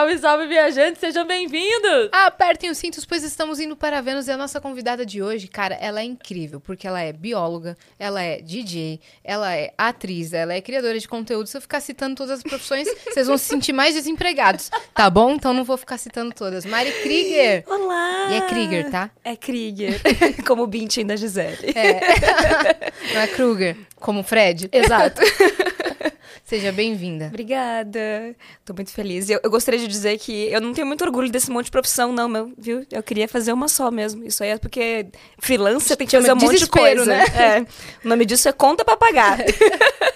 Salve, salve, viajantes, sejam bem-vindos! Apertem os cintos, pois estamos indo para Vênus e a nossa convidada de hoje, cara, ela é incrível, porque ela é bióloga, ela é DJ, ela é atriz, ela é criadora de conteúdo. Se eu ficar citando todas as profissões, vocês vão se sentir mais desempregados, tá bom? Então não vou ficar citando todas. Mari Krieger! Olá! E é Krieger, tá? É Krieger, como o Bintin da Gisele. É. Não é Kruger, como Fred. Exato. Seja bem-vinda. Obrigada. Tô muito feliz. Eu, eu, gostaria de dizer que eu não tenho muito orgulho desse monte de profissão, não, meu, viu? Eu queria fazer uma só mesmo. Isso aí é porque freelancer tem que fazer um monte de coisa. né? É. O nome disso é conta pra pagar.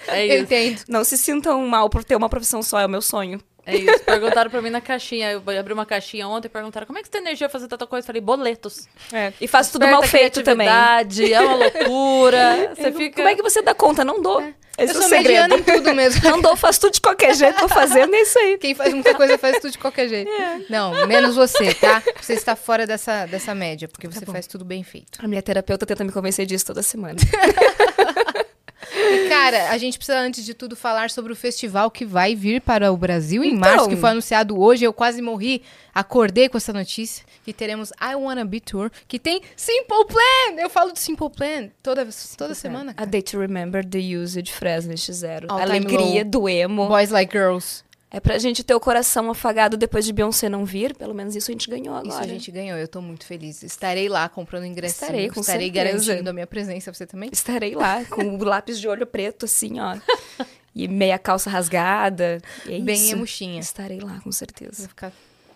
É isso. Eu entendo. Não se sintam mal por ter uma profissão só, é o meu sonho. É isso. Perguntaram pra mim na caixinha. Eu abri uma caixinha ontem e perguntaram como é que você tem energia pra fazer tanta coisa? Eu falei, boletos. É. E faço tudo mal feito também. É uma loucura. Você fica. Como é que você dá conta? Não dou. Esse eu é o sou segredo. mediana em tudo mesmo. Não dou, faço tudo de qualquer jeito, tô fazendo é isso aí. Quem faz muita coisa faz tudo de qualquer jeito. Não, menos você, tá? Você está fora dessa, dessa média, porque você faz tudo bem feito. A minha terapeuta tenta me convencer disso toda semana. E, cara, a gente precisa, antes de tudo, falar sobre o festival que vai vir para o Brasil em Então. março, que foi anunciado hoje. Eu quase morri, acordei com essa notícia. Que teremos I Wanna Be Tour, que tem Simple Plan! Eu falo de Simple Plan toda, toda semana. A Cara. Day to Remember the Usage Fresno X0. All A alegria do emo. Boys Like Girls. É pra gente ter o coração afagado depois de Beyoncé não vir. Pelo menos isso a gente ganhou agora. Isso a gente ganhou, eu tô muito feliz. Estarei lá comprando ingresso. Estarei, com Estarei certeza. garantindo a minha presença. Você também? Estarei lá com o lápis de olho preto, assim, ó. E meia calça rasgada. E é Bem isso. emuxinha. Estarei lá, com Vou certeza. ficar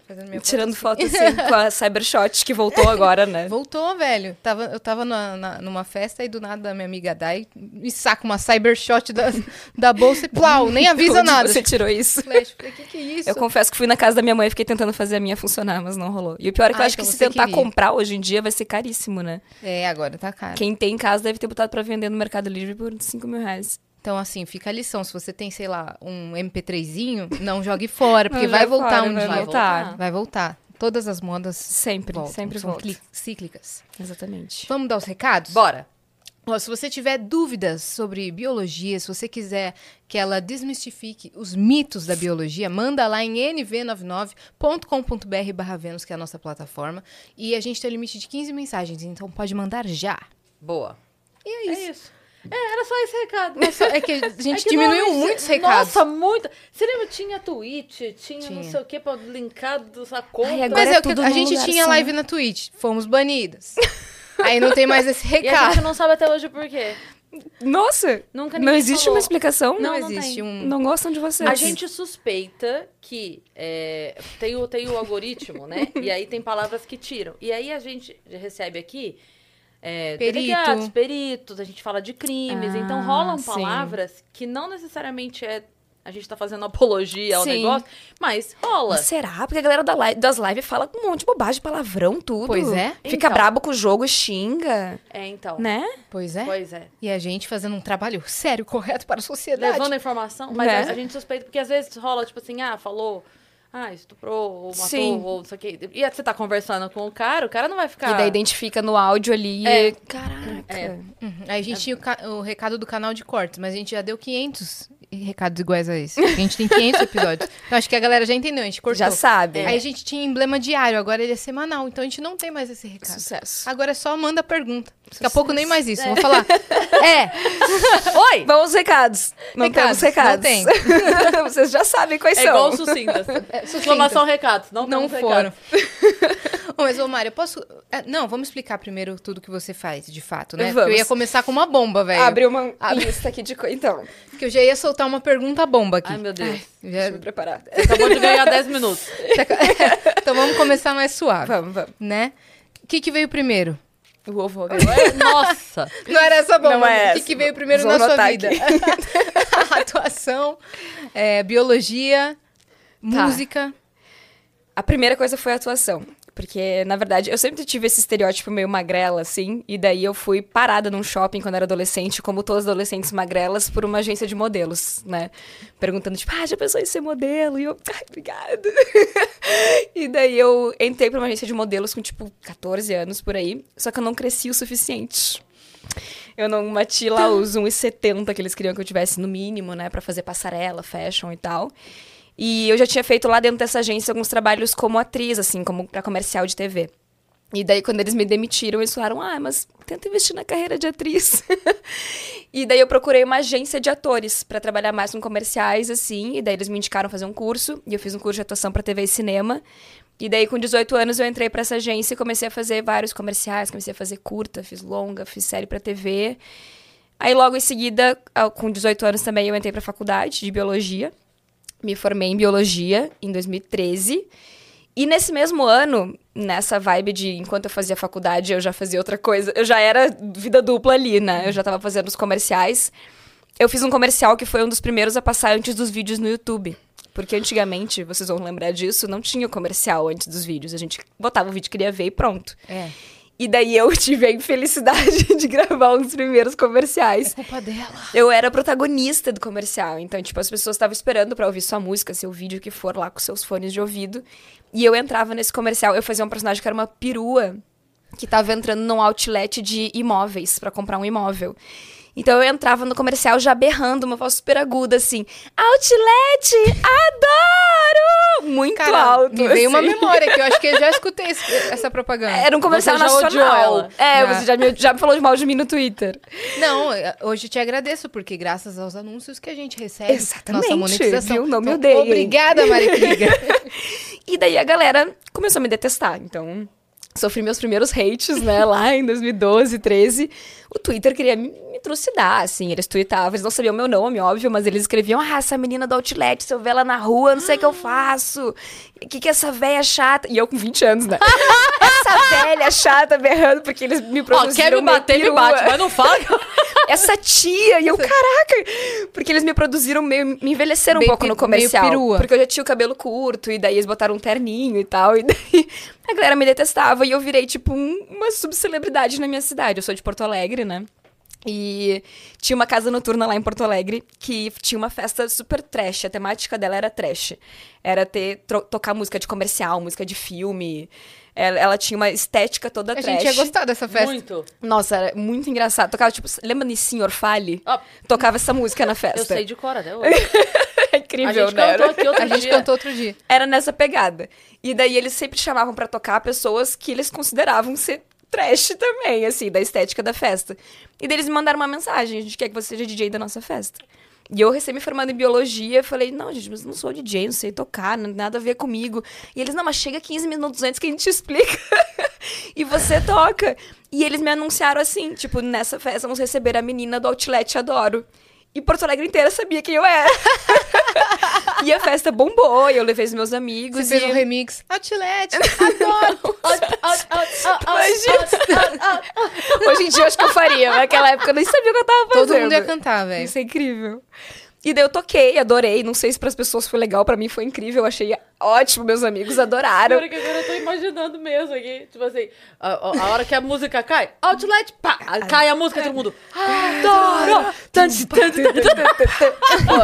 fazendo minha Tirando foto. foto, assim, com a Cybershot que voltou agora, né? Voltou, velho. Tava, eu tava na- na- numa festa e do nada a minha amiga Dai me saca uma cybershot da, da bolsa e plau, nem avisa nada. você tirou isso? Flash, falei, que que é isso? Eu confesso que fui na casa da minha mãe e fiquei tentando fazer a minha funcionar, mas não rolou. E o pior é que Ah, eu acho então que se tentar queria. comprar hoje em dia vai ser caríssimo, né? É, agora tá caro. Quem tem em casa deve ter botado pra vender no Mercado Livre por 5 mil reais. Então, assim, fica a lição. Se você tem, sei lá, um MP3zinho, não jogue fora, porque vai voltar fora, um vai dia. voltar. Vai voltar. Todas as modas Sempre, voltam. sempre são volta. cli- cíclicas. Exatamente. Vamos dar os recados? Bora. Se você tiver dúvidas sobre biologia, se você quiser que ela desmistifique os mitos da biologia, manda lá em nv99.com.br barra Vênus, que é a nossa plataforma. E a gente tem um limite de 15 mensagens, então pode mandar já. Boa. E é isso. É isso. É, era só esse recado. É, só- é que a gente É que diminuiu normalmente- muitos recados. Nossa, muito. Você lembra? Tinha Twitch, tinha, não Tinha. sei o que pra linkar da conta. Ai, agora Mas é é o que tudo a gente lugar tinha só. live na Twitch, fomos banidas. Aí não tem mais esse E a recado. gente não sabe até hoje por quê. Nossa! Nunca Não existe falou. uma explicação? Não, não existe tem. um. Não gostam de você. A gente suspeita que é, tem, o, tem o algoritmo, né? e aí tem palavras que tiram. E aí a gente recebe aqui é, Perito. delegados, peritos, a gente fala de crimes. Ah, então rolam sim. palavras que não necessariamente é. A gente tá fazendo apologia ao Sim. negócio, mas rola. Mas será? Porque a galera da live- das lives fala um monte de bobagem, palavrão, tudo. Pois é. Fica Então. brabo com o jogo e xinga, É, então. né? Pois é. Pois é. E a gente fazendo um trabalho sério, correto para a sociedade. Levando a informação, mas Né? a gente suspeita, porque às vezes rola, tipo assim, ah, falou, ah, estuprou, ou matou, Sim. ou não sei o quê. E aí você tá conversando com o cara, o cara não vai ficar. E daí identifica no áudio ali. É. e- Caraca. É. Uhum. Aí a gente tinha o, ca- o recado do canal de cortes, mas a gente já deu 500 recados iguais a esse. A gente tem 500 episódios. Então acho que a galera já entendeu, a gente cortou. Já sabe. Aí a gente tinha emblema diário, agora ele é semanal, então a gente não tem mais esse recado. Sucesso. Agora é só manda a pergunta. Daqui a pouco nem mais isso. Vou falar. É, Oi! Vamos recados. Não Recados, temos recados. não tem. Vocês já sabem quais É são. igual sucintas. Exclamação recados. Não, não temos foram. mas, ô, Mário, eu posso. é, Não, vamos explicar primeiro tudo que você faz, de fato, né? Porque Vamos. eu ia começar com uma bomba, velho. Abre uma Abre. lista aqui de coisas. Então, Porque eu já ia soltar uma pergunta bomba aqui. Ai, meu Deus. Já- deixa eu me preparar. Você acabou de ganhar 10 minutos. então vamos começar mais suave, Vamos, vamos. né? O que, que veio primeiro? O ovo. Nossa! Não era essa bomba. Não é O que, essa. que veio primeiro Vou na sua vida? Atuação, é, biologia, música. A primeira coisa foi a atuação. Porque, na verdade, eu sempre tive esse estereótipo meio magrela, assim. E daí eu fui parada num shopping quando era adolescente, como todas as adolescentes magrelas, por uma agência de modelos, né? Perguntando, tipo, ah, já pensou em ser modelo? E eu, ai, obrigada. e daí eu entrei pra uma agência de modelos com, tipo, 14 anos por aí. Só que eu não cresci o suficiente. Eu não bati lá os 1,70 que eles queriam que eu tivesse no mínimo, né? Pra fazer passarela, fashion e tal. E eu já tinha feito lá dentro dessa agência alguns trabalhos como atriz, assim, como pra comercial de TV. E daí, quando eles me demitiram, eles falaram: Ah, mas tenta investir na carreira de atriz. e daí eu procurei uma agência de atores pra trabalhar mais com comerciais, assim. E daí eles me indicaram fazer um curso. E eu fiz um curso de atuação pra TV e cinema. E daí, com 18 anos, eu entrei pra essa agência e comecei a fazer vários comerciais. Comecei a fazer curta, fiz longa, fiz série pra TV. Aí, logo em seguida, com 18 anos também, eu entrei pra faculdade de biologia. Me formei em biologia em 2013. E nesse mesmo ano, nessa vibe de enquanto eu fazia faculdade, eu já fazia outra coisa. Eu já era vida dupla ali, né? Eu já tava fazendo os comerciais. Eu fiz um comercial que foi um dos primeiros a passar antes dos vídeos no YouTube. Porque antigamente, vocês vão lembrar disso, não tinha comercial antes dos vídeos. A gente botava o vídeo que queria ver e pronto. É. E daí eu tive a infelicidade de gravar um dos primeiros comerciais. É culpa dela. Eu era protagonista do comercial. Então, tipo, as pessoas estavam esperando pra ouvir sua música, seu vídeo, que for lá com seus fones de ouvido. E eu entrava nesse comercial. Eu fazia um personagem que era uma perua que tava entrando num outlet de imóveis pra comprar um imóvel. Então eu entrava no comercial já berrando uma voz super aguda, assim: Outlet! Adoro! Muito Cara, alto. me veio uma assim. memória que eu acho que eu já escutei esse- essa propaganda. Era um comercial Você nacional. É, você já me, já me falou de mal de mim no Twitter. Não, hoje eu te agradeço, porque graças aos anúncios que a gente recebe, Exatamente, nossa monetização. viu? Não me Então, odeiem. Obrigada, Mari Krieger. E daí a galera começou a me detestar. Então, sofri meus primeiros hates, né, lá em 2012, 13. O Twitter queria me, me trucidar, assim. Eles tweetavam, eles não sabiam meu nome, óbvio, mas eles escreviam: Ah, essa menina do Outlet, se eu ver ela na rua, não sei o que eu faço. O que que é essa velha chata? E eu com 20 anos, né? essa velha chata berrando, porque eles me Ó, produziram quer me bater, me bate, mas não fala. Essa tia! E eu, caraca! Porque eles me produziram meio. Me envelheceram Bem um pouco no comercial. meio perua. Porque eu já tinha o cabelo curto, e daí eles botaram um terninho e tal. E daí a galera me detestava. E eu virei, tipo, um- uma subcelebridade na minha cidade. Eu sou de Porto Alegre, né? E tinha uma casa noturna lá em Porto Alegre que tinha uma festa super trash. A temática dela era trash. Era ter tocar música de comercial, música de filme. Ela, ela tinha uma estética toda A trash. gente ia gostar dessa festa. Muito. Nossa, era muito engraçado. Tocava, tipo, lembra de Senhor Fale? Ó, Tocava essa música na festa. eu sei de cor até hoje. É A incrível, gente né? cantou aqui outro A gente dia. cantou outro dia. Era nessa pegada. E daí eles sempre chamavam pra tocar pessoas que eles consideravam ser trash também, assim, da estética da festa. E daí eles me mandaram uma mensagem: a gente quer que você seja DJ da nossa festa. E eu recém me formando em biologia, falei, não, gente, mas não sou DJ, não sei tocar, não- nada a ver comigo. E eles, não, mas chega 15 minutos antes que a gente te explica. e você toca. E eles me anunciaram assim, tipo, nessa festa vamos receber a menina do Outlet Adoro. E Porto Alegre inteira sabia quem eu era. e a festa bombou, e eu levei os meus amigos. Você fez e... um remix. Outlet, adoro. Hoje em dia eu acho que eu faria, mas naquela época eu nem sabia o que eu tava fazendo. Todo mundo ia cantar, velho. Isso é incrível. E daí eu toquei, adorei. Não sei se pras pessoas foi legal, pra mim foi incrível. Eu achei ótimo, meus amigos adoraram. Agora que agora eu tô imaginando mesmo aqui. Tipo assim, a, a- a hora que a música cai, outlet, pá, cai a música, todo mundo. Adoro!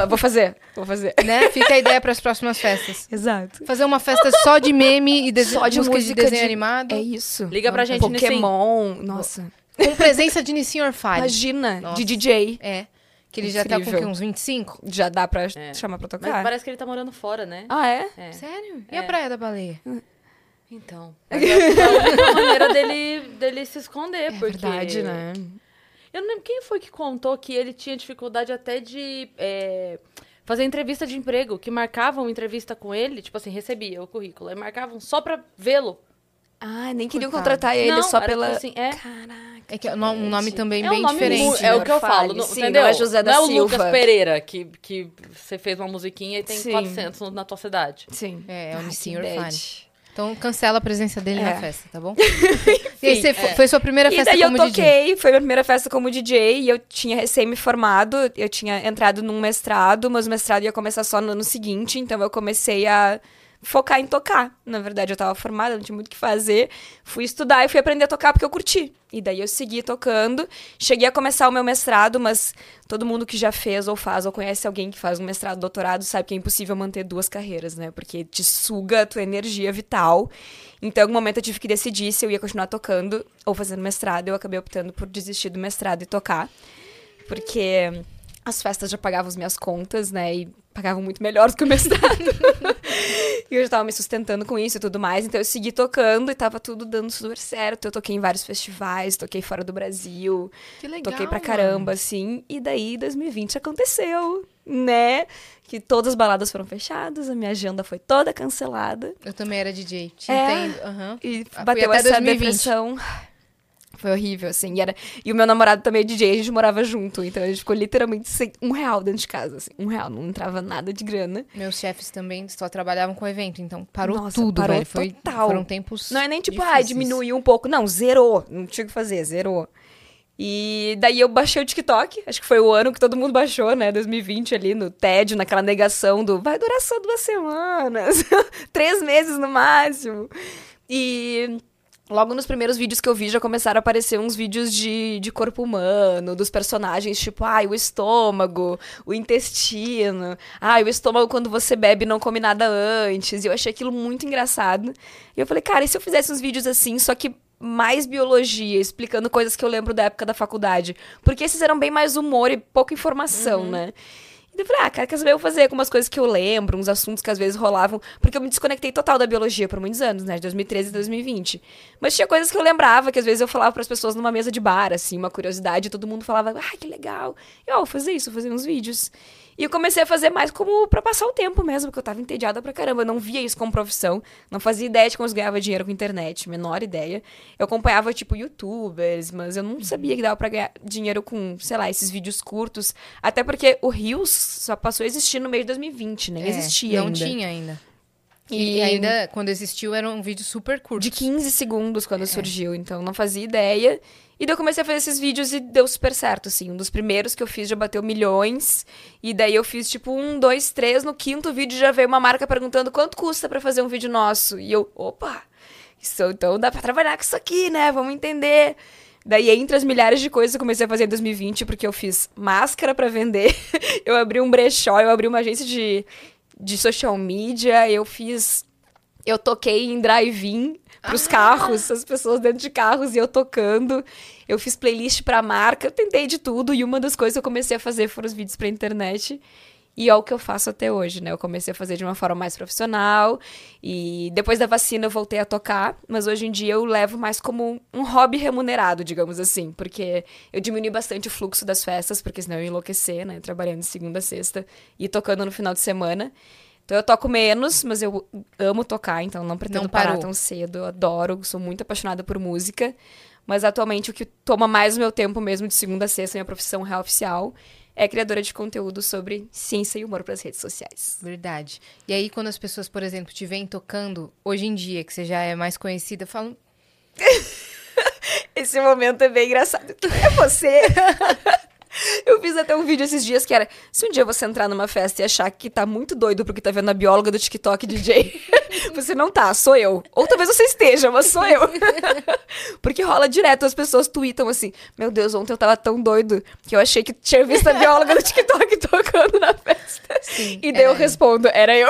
Vou fazer, vou fazer. Né? Fica a ideia pras próximas festas. Exato. Fazer uma festa só de meme e dese... Só de música, música de desenho de- animado. É isso. Liga pra gente. Pokémon, nossa. Com presença de Nissin Orfalho. Imagina, Nossa. de DJ. É. Que ele já tá com Incrível. quê? Uns 25? Já dá pra É. chamar pra Mas tocar? parece que ele tá morando fora, né? Ah, é? É. Sério? E É. a Praia da Baleia? Então. Mas que é a única maneira dele, dele se esconder, É porque. verdade, né? Eu não lembro quem foi que contou que ele tinha dificuldade até de é, fazer entrevista de emprego, que marcavam entrevista com ele, tipo assim, recebia o currículo, e marcavam só pra vê-lo. Ah, nem queriam Coitado. contratar ele Não, só era pela... assim, é. Caraca. É que é um nome também É bem um nome diferente. é o que eu falo, não, sim, entendeu? não é José da não é o Silva. Lucas Pereira que, que você fez uma musiquinha e tem Sim. 400 no- na tua cidade. Sim. É, é o Nissin bad. Então cancela a presença dele É. na festa, tá bom? e aí, você fo- foi sua primeira E festa daí eu como DJ? toquei, foi minha primeira festa como DJ, e eu tinha recém me formado, eu tinha entrado num mestrado, mas o mestrado ia começar só no ano seguinte, então eu comecei a focar em tocar. Na verdade, eu tava formada, não tinha muito o que fazer. Fui estudar e fui aprender a tocar porque eu curti. E daí eu segui tocando. Cheguei a começar o meu mestrado, mas todo mundo que já fez ou faz ou conhece alguém que faz um mestrado, doutorado, sabe que é impossível manter duas carreiras, né? Porque te suga a tua energia vital. Então, em algum momento eu tive que decidir se eu ia continuar tocando ou fazendo mestrado. Eu acabei optando por desistir do mestrado e tocar. Porque as festas já pagavam as minhas contas, né? E pagavam muito melhor do que o mestrado. e eu já tava me sustentando com isso e tudo mais. Então eu segui tocando e tava tudo dando super certo. Eu toquei em vários festivais, toquei fora do Brasil. Que legal. Toquei pra caramba, assim. E daí 2020 aconteceu, né? Que todas as baladas foram fechadas, a minha agenda foi toda cancelada. Eu também era DJ. Te É. entendo. aham. E bateu essa 2020. depressão. Foi horrível, assim. E, era... e o meu namorado também é DJ, a gente morava junto. Então a gente ficou literalmente sem um real dentro de casa, assim. Um real, não entrava nada de grana. Meus chefes também só trabalhavam com evento, então parou Nossa, tudo, parou velho. Foi, total. Foram tempos. Não é nem tipo, ah, difíceis. diminuiu um pouco. Não, zerou. Não tinha o que fazer, zerou. E daí eu baixei o TikTok, acho que foi o ano que todo mundo baixou, né? 2020 ali no tédio, naquela negação do vai durar só duas semanas, três meses no máximo. E logo nos primeiros vídeos que eu vi já começaram a aparecer uns vídeos de, de corpo humano, dos personagens, tipo, ai, o estômago, o intestino, ai, o estômago quando você bebe não come nada antes. E eu achei aquilo muito engraçado. E eu falei, cara, e se eu fizesse uns vídeos assim, só que mais biologia, explicando coisas que eu lembro da época da faculdade. Porque esses eram bem mais humor e pouca informação, né? E eu falei, ah, cara, quer saber? Eu vou fazer algumas coisas que eu lembro, uns assuntos que às vezes rolavam, porque eu me desconectei total da biologia por muitos anos, né? De 2013 a 2020. Mas tinha coisas que eu lembrava, que às vezes eu falava para as pessoas numa mesa de bar, assim, uma curiosidade, e todo mundo falava, ah, que legal. E ó, vou fazer isso, vou fazer uns vídeos. E eu comecei a fazer mais como pra passar o tempo mesmo, porque eu tava entediada pra caramba. Eu não via isso como profissão, não fazia ideia de como eu ganhava dinheiro com internet, menor ideia. Eu acompanhava, tipo, youtubers, mas eu não sabia que dava pra ganhar dinheiro com, sei lá, esses vídeos curtos. Até porque o Rios só passou a existir no meio de 2020, nem É, existia Não ainda. tinha ainda. E, E ainda, quando existiu, era um vídeo super curto. de 15 segundos quando surgiu, então não fazia ideia. E daí eu comecei a fazer esses vídeos e deu super certo, assim. Um dos primeiros que eu fiz já bateu milhões. E daí eu fiz tipo um, dois, três. No quinto vídeo já veio uma marca perguntando quanto custa pra fazer um vídeo nosso. E eu, opa, isso, então dá pra trabalhar com isso aqui, né? Vamos entender. Daí, entre as milhares de coisas que eu comecei a fazer em 2020, porque eu fiz máscara pra vender, eu abri um brechó, eu abri uma agência de, de social media, eu fiz. Eu toquei em drive-in pros carros, as pessoas dentro de carros e eu tocando. Eu fiz playlist pra marca, eu tentei de tudo, e uma das coisas que eu comecei a fazer foram os vídeos pra internet. E é o que eu faço até hoje, né? Eu comecei a fazer de uma forma mais profissional. E depois da vacina eu voltei a tocar. Mas hoje em dia eu levo mais como um hobby remunerado, digamos assim. Porque eu diminui bastante o fluxo das festas, porque senão eu ia enlouquecer, né? Trabalhando de segunda a sexta e tocando no final de semana. Então eu toco menos, mas eu amo tocar, então não pretendo Não parar tão cedo. Eu adoro, sou muito apaixonada por música. Mas atualmente o que toma mais o meu tempo mesmo de segunda a sexta, minha profissão real oficial, é criadora de conteúdo sobre ciência e humor para as redes sociais. Verdade. E aí, quando as pessoas, por exemplo, te veem tocando, hoje em dia, que você já é mais conhecida, falam. Esse momento é bem engraçado. É você? Eu fiz até um vídeo esses dias que era: se um dia você entrar numa festa e achar que tá muito doido porque tá vendo a bióloga do TikTok DJ, você não tá, sou eu. Ou talvez você esteja, mas sou eu. Porque rola direto, as pessoas tweetam assim: Meu Deus, ontem eu tava tão doido que eu achei que tinha visto a bióloga do TikTok tocando na festa. Sim, E daí eu respondo: Era eu.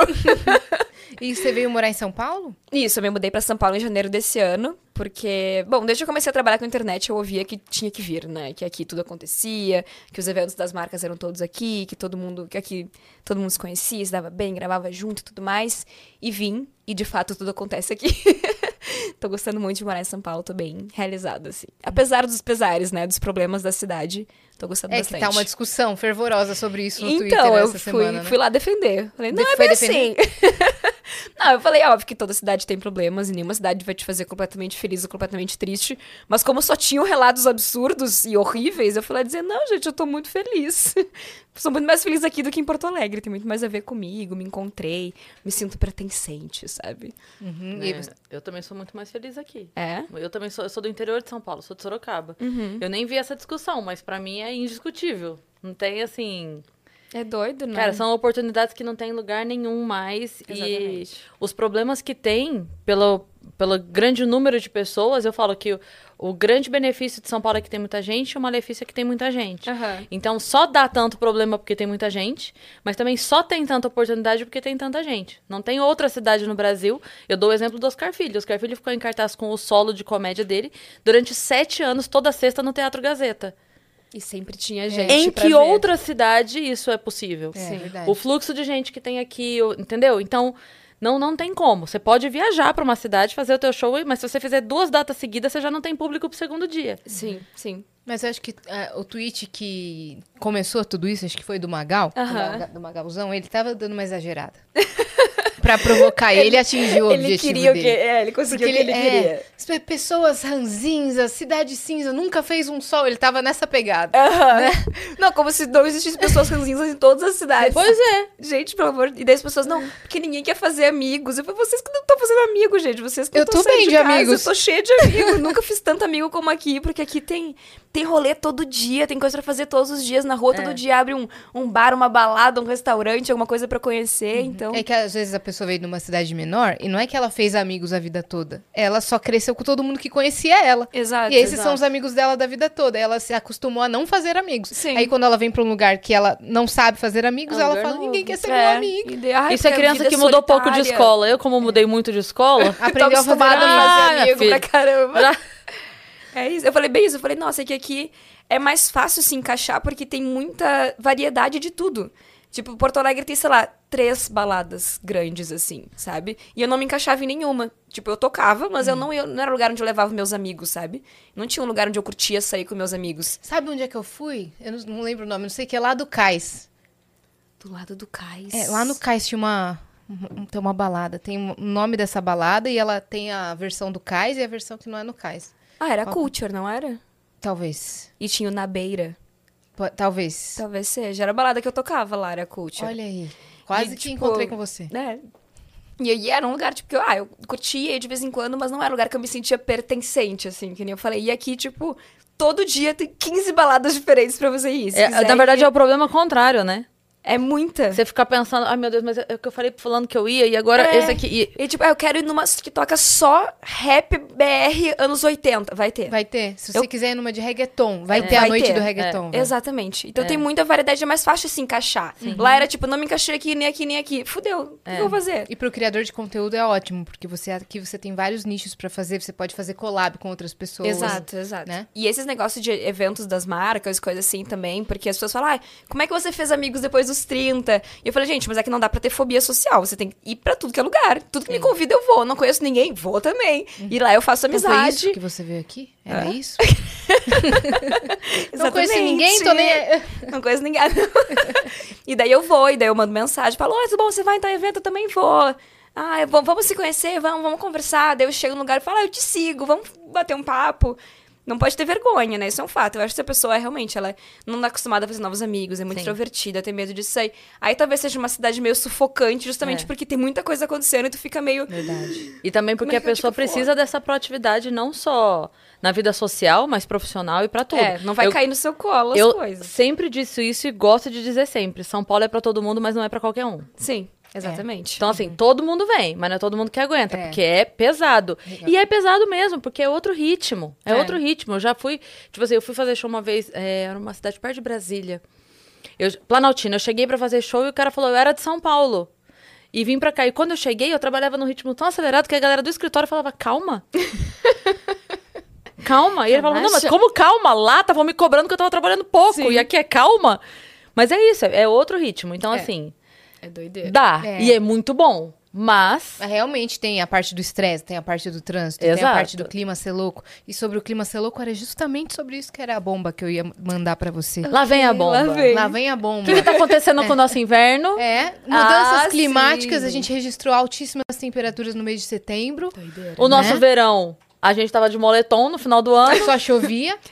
E você veio morar em São Paulo? Isso, eu me mudei pra São Paulo em janeiro desse ano, porque, bom, desde que eu comecei a trabalhar com internet, eu ouvia que tinha que vir, né? Que aqui tudo acontecia, que os eventos das marcas eram todos aqui, que todo mundo, que aqui todo mundo se conhecia, se dava bem, gravava junto e tudo mais. E vim, e de fato tudo acontece aqui. tô gostando muito de morar em São Paulo, tô bem realizada, assim. Apesar dos pesares, né? Dos problemas da cidade, tô gostando É bastante. que tá uma discussão fervorosa sobre isso no Twitter Então, eu essa fui, semana, né? fui lá defender. Falei, não, De- é bem assim. não, eu falei, óbvio que toda cidade tem problemas e nenhuma cidade vai te fazer completamente feliz ou completamente triste. Mas como só tinham relatos absurdos e horríveis, eu fui lá dizer, não, gente, eu tô muito feliz. Sou muito mais feliz aqui do que em Porto Alegre. Tem muito mais a ver comigo, me encontrei, me sinto pertencente, sabe? Uhum, É, você- eu também sou muito mais feliz aqui. É? Eu também sou, eu sou do interior de São Paulo, sou de Sorocaba. Uhum. Eu nem vi essa discussão, mas pra mim é indiscutível. Não tem assim. É doido, né? Cara, são oportunidades que não tem em lugar nenhum mais. E Exatamente. os problemas que tem pelo, pelo grande número de pessoas, eu falo que o, o grande benefício de São Paulo é que tem muita gente e o malefício é que tem muita gente. Aham. Então só dá tanto problema porque tem muita gente, mas também só tem tanta oportunidade porque tem tanta gente. Não tem outra cidade no Brasil. Eu dou o exemplo do Oscar Filho. O Oscar Filho ficou em cartaz com o solo de comédia dele durante sete anos, toda sexta, no Teatro Gazeta. E sempre tinha gente em que ver. outra cidade isso é possível? É, Sim. verdade. O fluxo de gente que tem aqui, entendeu? Então, não, não tem como. Você pode viajar pra uma cidade, fazer o teu show, mas se você fizer duas datas seguidas, você já não tem público pro segundo dia. Sim, sim. Mas eu acho que ah, o tweet que começou tudo isso, acho que foi do Magal, do Aham. Maga- do Magalzão, ele tava dando uma exagerada. pra provocar ele, ele atingiu o Ele objetivo queria o dele. que... É, ele conseguiu Porque o que ele é, queria. pe- pessoas ranzinzas, cidade cinza, nunca fez um sol. Ele tava nessa pegada. Aham. Não, como se não existissem pessoas ranzinhas em todas as cidades. Pois é. Gente, pelo amor... E daí as pessoas, não, porque ninguém quer fazer amigos. Eu falei, vocês que não estão fazendo amigos, gente. Vocês que Eu não tão tô bem saindo de casa, amigos. Eu tô cheia de amigos. Nunca fiz tanto amigo como aqui, porque aqui tem, tem rolê todo dia, tem coisa pra fazer todos os dias na rua. É. Todo dia abre um, um bar, uma balada, um restaurante, alguma coisa pra conhecer. Então... É que às vezes a pessoa veio de uma cidade menor e não é que ela fez amigos a vida toda. Ela só cresceu com todo mundo que conhecia ela. Exato. E esses exato. são os amigos dela da vida toda. Ela se acostumou a não fazer amigos. Sim. Aí quando ela vem pra um lugar que ela não sabe fazer amigos, É um ela fala: novo. ninguém quer ser meu É, amigo. daí, ai, Isso é criança vida que mudou pouco de solitária. escola. Eu, como mudei muito de escola, Aprendeu Tô a fazer fazer Ah, minha amigo pra caramba. É isso. Eu falei bem isso. Eu falei, nossa, é que aqui é mais fácil se encaixar porque tem muita variedade de tudo. Tipo, Porto Alegre tem, sei lá, três baladas grandes, assim, sabe? E eu não me encaixava em nenhuma. Tipo, eu tocava, mas eu não, eu não era lugar onde eu levava meus amigos, sabe? Não tinha um lugar onde eu curtia sair com meus amigos. Sabe onde é que eu fui? Eu não, não lembro o nome, não sei o que, é lá do Cais. Do lado do cais. É, lá no Cais tinha uma. um- Tem uma balada. Tem o nome dessa balada e ela tem a versão do Cais e a versão que não é no Cais. Ah, era Culture, não era? Talvez. E tinha o Na Beira. Po- Talvez. Talvez seja. Era a balada que eu tocava lá, era Culture. Olha aí. Quase E, que tipo, encontrei com você. É. E aí era um lugar, tipo, que eu, ah, eu curtia de vez em quando, mas não era um lugar que eu me sentia pertencente, assim, que nem eu falei. E aqui, tipo, todo dia tem 15 baladas diferentes pra você ir. É, na verdade, ir. é o problema contrário, né? É muita. Você ficar pensando, ai meu Deus, mas é o que eu falei falando que eu ia, e agora É. esse aqui. e- E tipo, ah, eu quero ir numa que toca só rap BR anos 80. Vai ter. Vai ter. Se você Eu- quiser ir numa de reggaeton, vai É. ter a Vai noite ter. do reggaeton. vai. Exatamente. Então É. tem muita variedade, é mais fácil se encaixar. Lá era tipo, não me encaixei aqui, nem aqui, nem aqui. Fudeu. O que É. eu vou fazer? E pro criador de conteúdo é ótimo, porque você aqui você tem vários nichos pra fazer, você pode fazer collab com outras pessoas. Exato, exato. né? E esses negócios de eventos das marcas, coisas assim também, porque as pessoas falam, ah, como é que você fez amigos depois dos 30? E eu falei, gente, mas é que não dá pra ter fobia social, você tem que ir pra tudo que é lugar. Tudo que me convida eu vou, não conheço ninguém, vou também. E lá eu faço Então foi amizade. isso que você veio aqui? Era É. isso? Não conheço ninguém, tô nem... Não conheço ninguém. e daí eu vou, e daí eu mando mensagem, falo, oi, tudo bom, você vai em tal evento? Eu também vou. Ah, vou- vamos se conhecer, vamos, vamos conversar. Daí eu chego no lugar e falo, ah, eu te sigo, vamos bater um papo. Não pode ter vergonha, né? Isso é um fato. Eu acho que se a pessoa é realmente, ela não tá acostumada a fazer novos amigos, é muito Sim. extrovertida, tem medo disso aí. Aí talvez seja uma cidade meio sufocante, justamente É. porque tem muita coisa acontecendo e tu fica meio... Verdade. E também porque é a eu pessoa precisa dessa proatividade não só na vida social, mas profissional e pra tudo. É, não vai Eu- cair no seu colo as Eu coisas. sempre disse isso e gosto de dizer sempre. São Paulo é pra todo mundo, mas não é pra qualquer um. Sim, exatamente. Então, assim, todo mundo vem, mas não é todo mundo que aguenta, É. porque é pesado. Legal. E é pesado mesmo, porque é outro ritmo. É, É. outro ritmo. Eu já fui, tipo assim, eu fui fazer show uma vez, é, era uma cidade perto de Brasília. Eu, Planaltina, eu cheguei pra fazer show e o cara falou, eu era de São Paulo. E vim pra cá. E quando eu cheguei, eu trabalhava num ritmo tão acelerado que a galera do escritório falava, calma. calma. E ele falava, não, mas como calma? Lá estavam me cobrando que eu tava trabalhando pouco. Sim. E aqui é calma. Mas é isso, é, é outro ritmo. Então, É. assim, É doideira. dá. É. E é muito bom. Mas. Realmente tem a parte do estresse, tem a parte do trânsito, tem a Exato. parte do clima ser louco. E sobre o clima ser louco, era justamente sobre isso que era a bomba que eu ia mandar pra você. Lá vem a bomba. Lá vem. Lá vem a bomba. O que tá acontecendo com o nosso inverno? É, mudanças Ah, climáticas, sim. a gente registrou altíssimas temperaturas no mês de setembro. Doideira. O nosso Né? verão, a gente tava de moletom no final do ano. Só chovia.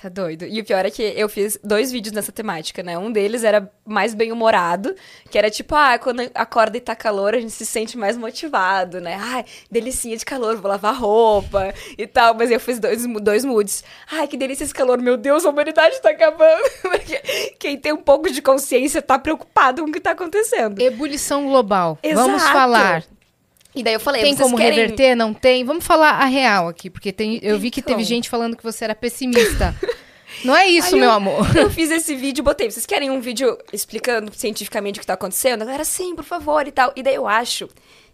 Tá doido. E o pior é que eu fiz dois vídeos nessa temática, né? Um deles era mais bem-humorado, que era tipo, ah, quando acorda e tá calor, a gente se sente mais motivado, né? Ai, delicinha de calor, vou lavar roupa e tal. Mas eu fiz dois, dois moods. Ai, que delícia esse calor, meu Deus, a humanidade tá acabando. Quem tem um pouco de consciência tá preocupado com o que tá acontecendo. Ebulição global. Vamos Exato. falar. E daí eu falei, Tem como querem... reverter? Não tem? Vamos falar a real aqui, porque tem, eu vi que Então. teve gente falando que você era pessimista. Não é isso, meu eu- amor. Eu fiz esse vídeo e botei. Vocês querem um vídeo explicando cientificamente o que tá acontecendo? A galera, sim, por favor e tal. E daí eu acho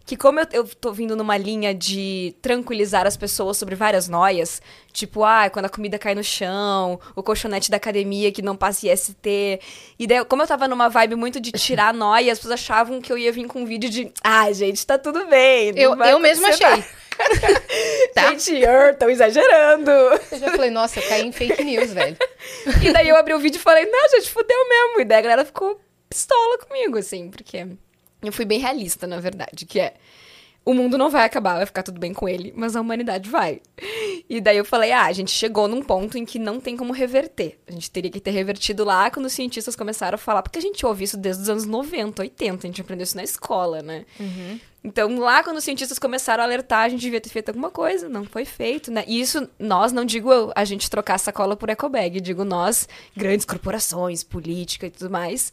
que como eu, eu tô vindo numa linha de tranquilizar as pessoas sobre várias noias, tipo, ah, quando a comida cai no chão, o colchonete da academia que não passa IST. E daí, como eu tava numa vibe muito de tirar noia, as pessoas achavam que eu ia vir com um vídeo de, ah, gente, tá tudo bem. Eu, eu acontecer achei. Tá? Gente, tô exagerando. Eu já falei, nossa, eu caí em fake news, velho. E daí eu abri o vídeo e falei, não, gente, fudeu mesmo. E daí a galera ficou pistola comigo, assim, porque eu fui bem realista, na verdade, que é. O mundo não vai acabar, vai ficar tudo bem com ele, mas a humanidade vai. E daí eu falei, ah, a gente chegou num ponto em que não tem como reverter. A gente teria que ter revertido lá quando os cientistas começaram a falar, porque a gente ouve isso desde os anos 90, 80, a gente aprendeu isso na escola, né? Então, lá quando os cientistas começaram a alertar, a gente devia ter feito alguma coisa, não foi feito, né? E isso, nós, não digo eu, a gente trocar sacola por ecobag, digo nós, grandes corporações, política e tudo mais.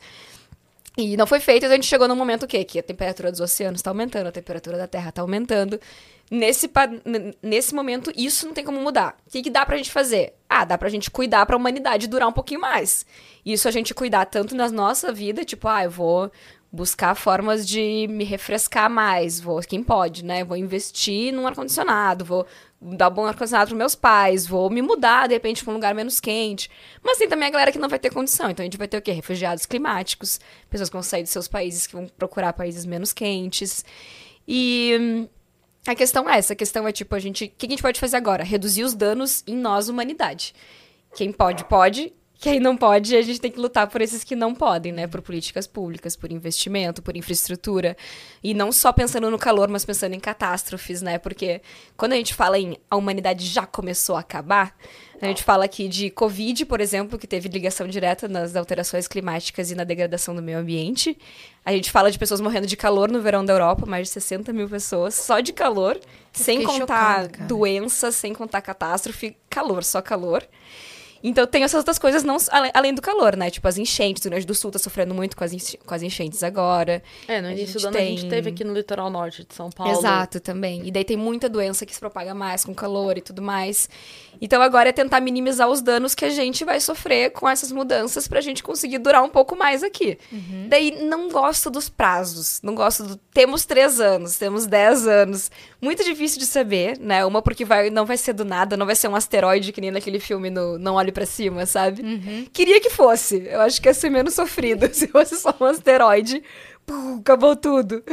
E não foi feito, então a gente chegou num momento o quê? Que a temperatura dos oceanos está aumentando, a temperatura da Terra está aumentando. Nesse, nesse momento, isso não tem como mudar. O que, que dá pra gente fazer? Ah, dá pra gente cuidar pra humanidade durar um pouquinho mais. Isso a gente cuidar tanto na nossa vida, tipo, ah, eu vou buscar formas de me refrescar mais, vou, quem pode, né? Vou investir num ar-condicionado, vou dar um bom ar-condicionado pros meus pais, vou me mudar, de repente, pra um lugar menos quente. Mas tem também a galera que não vai ter condição. Então a gente vai ter o quê? Refugiados climáticos, pessoas que vão sair dos seus países, que vão procurar países menos quentes. E hum, a questão é essa, a questão é tipo, a gente. O que a gente pode fazer agora? Reduzir os danos em nós, humanidade. Quem pode, pode. Quem não pode, a gente tem que lutar por esses que não podem, né? Por políticas públicas, por investimento, por infraestrutura. E não só pensando no calor, mas pensando em catástrofes, né? Porque quando a gente fala em a humanidade já começou a acabar, a gente fala aqui de Covid, por exemplo, que teve ligação direta nas alterações climáticas e na degradação do meio ambiente. A gente fala de pessoas morrendo de calor no verão da Europa, mais de 60 mil pessoas, só de calor, sem fiquei contar chocada, doenças, sem contar catástrofe, calor, só calor. Então tem essas outras coisas não, além do calor, né? Tipo as enchentes, o Rio Grande do Sul tá sofrendo muito com as, enche- com as enchentes agora. É, no início do ano a gente tem- teve aqui no litoral norte de São Paulo. Exato, também. E daí tem muita doença que se propaga mais com calor e tudo mais. Então agora é tentar minimizar os danos que a gente vai sofrer com essas mudanças pra gente conseguir durar um pouco mais aqui. Daí não gosto dos prazos. Não gosto do. Temos três anos, temos dez anos. Muito difícil de saber, né? Uma porque vai, não vai ser do nada, não vai ser um asteroide que nem naquele filme no Não Olhe Pra Cima, sabe? Queria que fosse. Eu acho que ia ser menos sofrido se fosse só um asteroide. Pum, acabou tudo.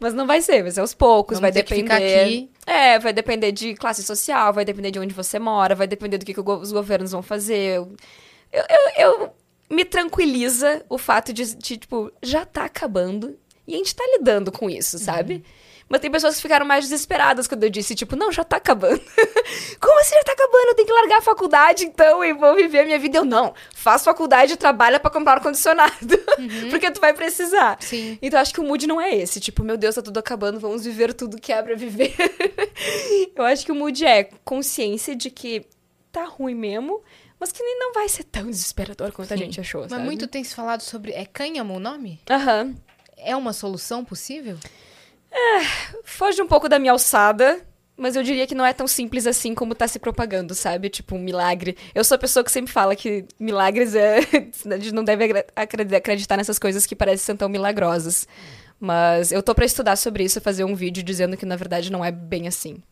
Mas não vai ser, vai ser aos poucos, Vamos vai depender. É, vai depender de classe social, vai depender de onde você mora, vai depender do que, que os governos vão fazer. Eu, eu, eu- me tranquiliza o fato de, de, tipo, já tá acabando e a gente tá lidando com isso, sabe? Mas tem pessoas que ficaram mais desesperadas quando eu disse, tipo, não, já tá acabando. Como assim já tá acabando? Eu tenho que largar a faculdade, então, e vou viver a minha vida. Eu, não, faz faculdade e trabalha pra comprar ar-condicionado. Porque tu vai precisar. Sim. Então, acho que o mood não é esse. Tipo, meu Deus, tá tudo acabando, vamos viver tudo que é pra viver. eu acho que o mood é consciência de que tá ruim mesmo, mas que nem não vai ser tão desesperador quanto a Sim. gente achou, Mas sabe? muito tem se falado sobre. É cânhamo o nome? Aham. É uma solução possível? Foge um pouco da minha alçada, mas eu diria que não é tão simples assim como tá se propagando, sabe? Tipo, um milagre. Eu sou a pessoa que sempre fala que milagres é. a gente não deve acreditar nessas coisas que parecem ser tão milagrosas. Mas eu tô pra estudar sobre isso, fazer um vídeo dizendo que na verdade não é bem assim.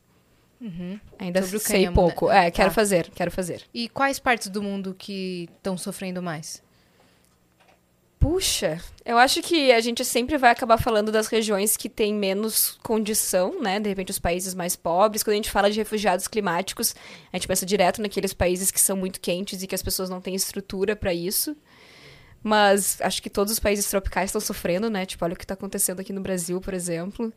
Ainda Sobre o sei cânhamo, né? pouco. É, quero Tá. fazer, quero fazer. E quais partes do mundo que estão sofrendo mais? Puxa, eu acho que a gente sempre vai acabar falando das regiões que têm menos condição, né? De repente, os países mais pobres. Quando a gente fala de refugiados climáticos, a gente pensa direto naqueles países que são muito quentes e que as pessoas não têm estrutura para isso. Mas acho que todos os países tropicais estão sofrendo, né? Tipo, olha o que tá acontecendo aqui no Brasil, por exemplo.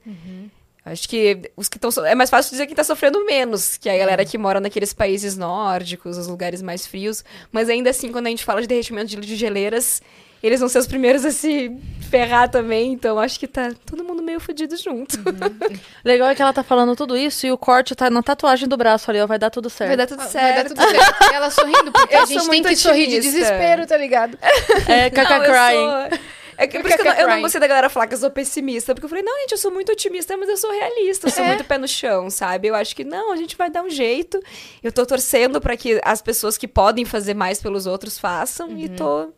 Acho que os que estão. É mais fácil dizer quem tá sofrendo menos, que é a galera que mora naqueles países nórdicos, os lugares mais frios. Mas ainda assim, quando a gente fala de derretimento de, de geleiras, eles vão ser os primeiros a se ferrar também. Então acho que tá todo mundo meio fudido junto. Legal é que ela tá falando tudo isso e o corte tá na tatuagem do braço ali, ó. Vai dar tudo certo. Vai dar tudo Vai certo. dar tudo certo. E ela sorrindo, porque Eu a gente tem que sorrir de otimista. desespero, tá ligado? É, caca crying. sou- É que por isso que eu eu não gostei da galera falar que eu sou pessimista. Porque eu falei, não, gente, eu sou muito otimista, mas eu sou realista. Eu sou É. muito pé no chão, sabe? Eu acho que não, a gente vai dar um jeito. Eu tô torcendo pra que as pessoas que podem fazer mais pelos outros façam. E tô,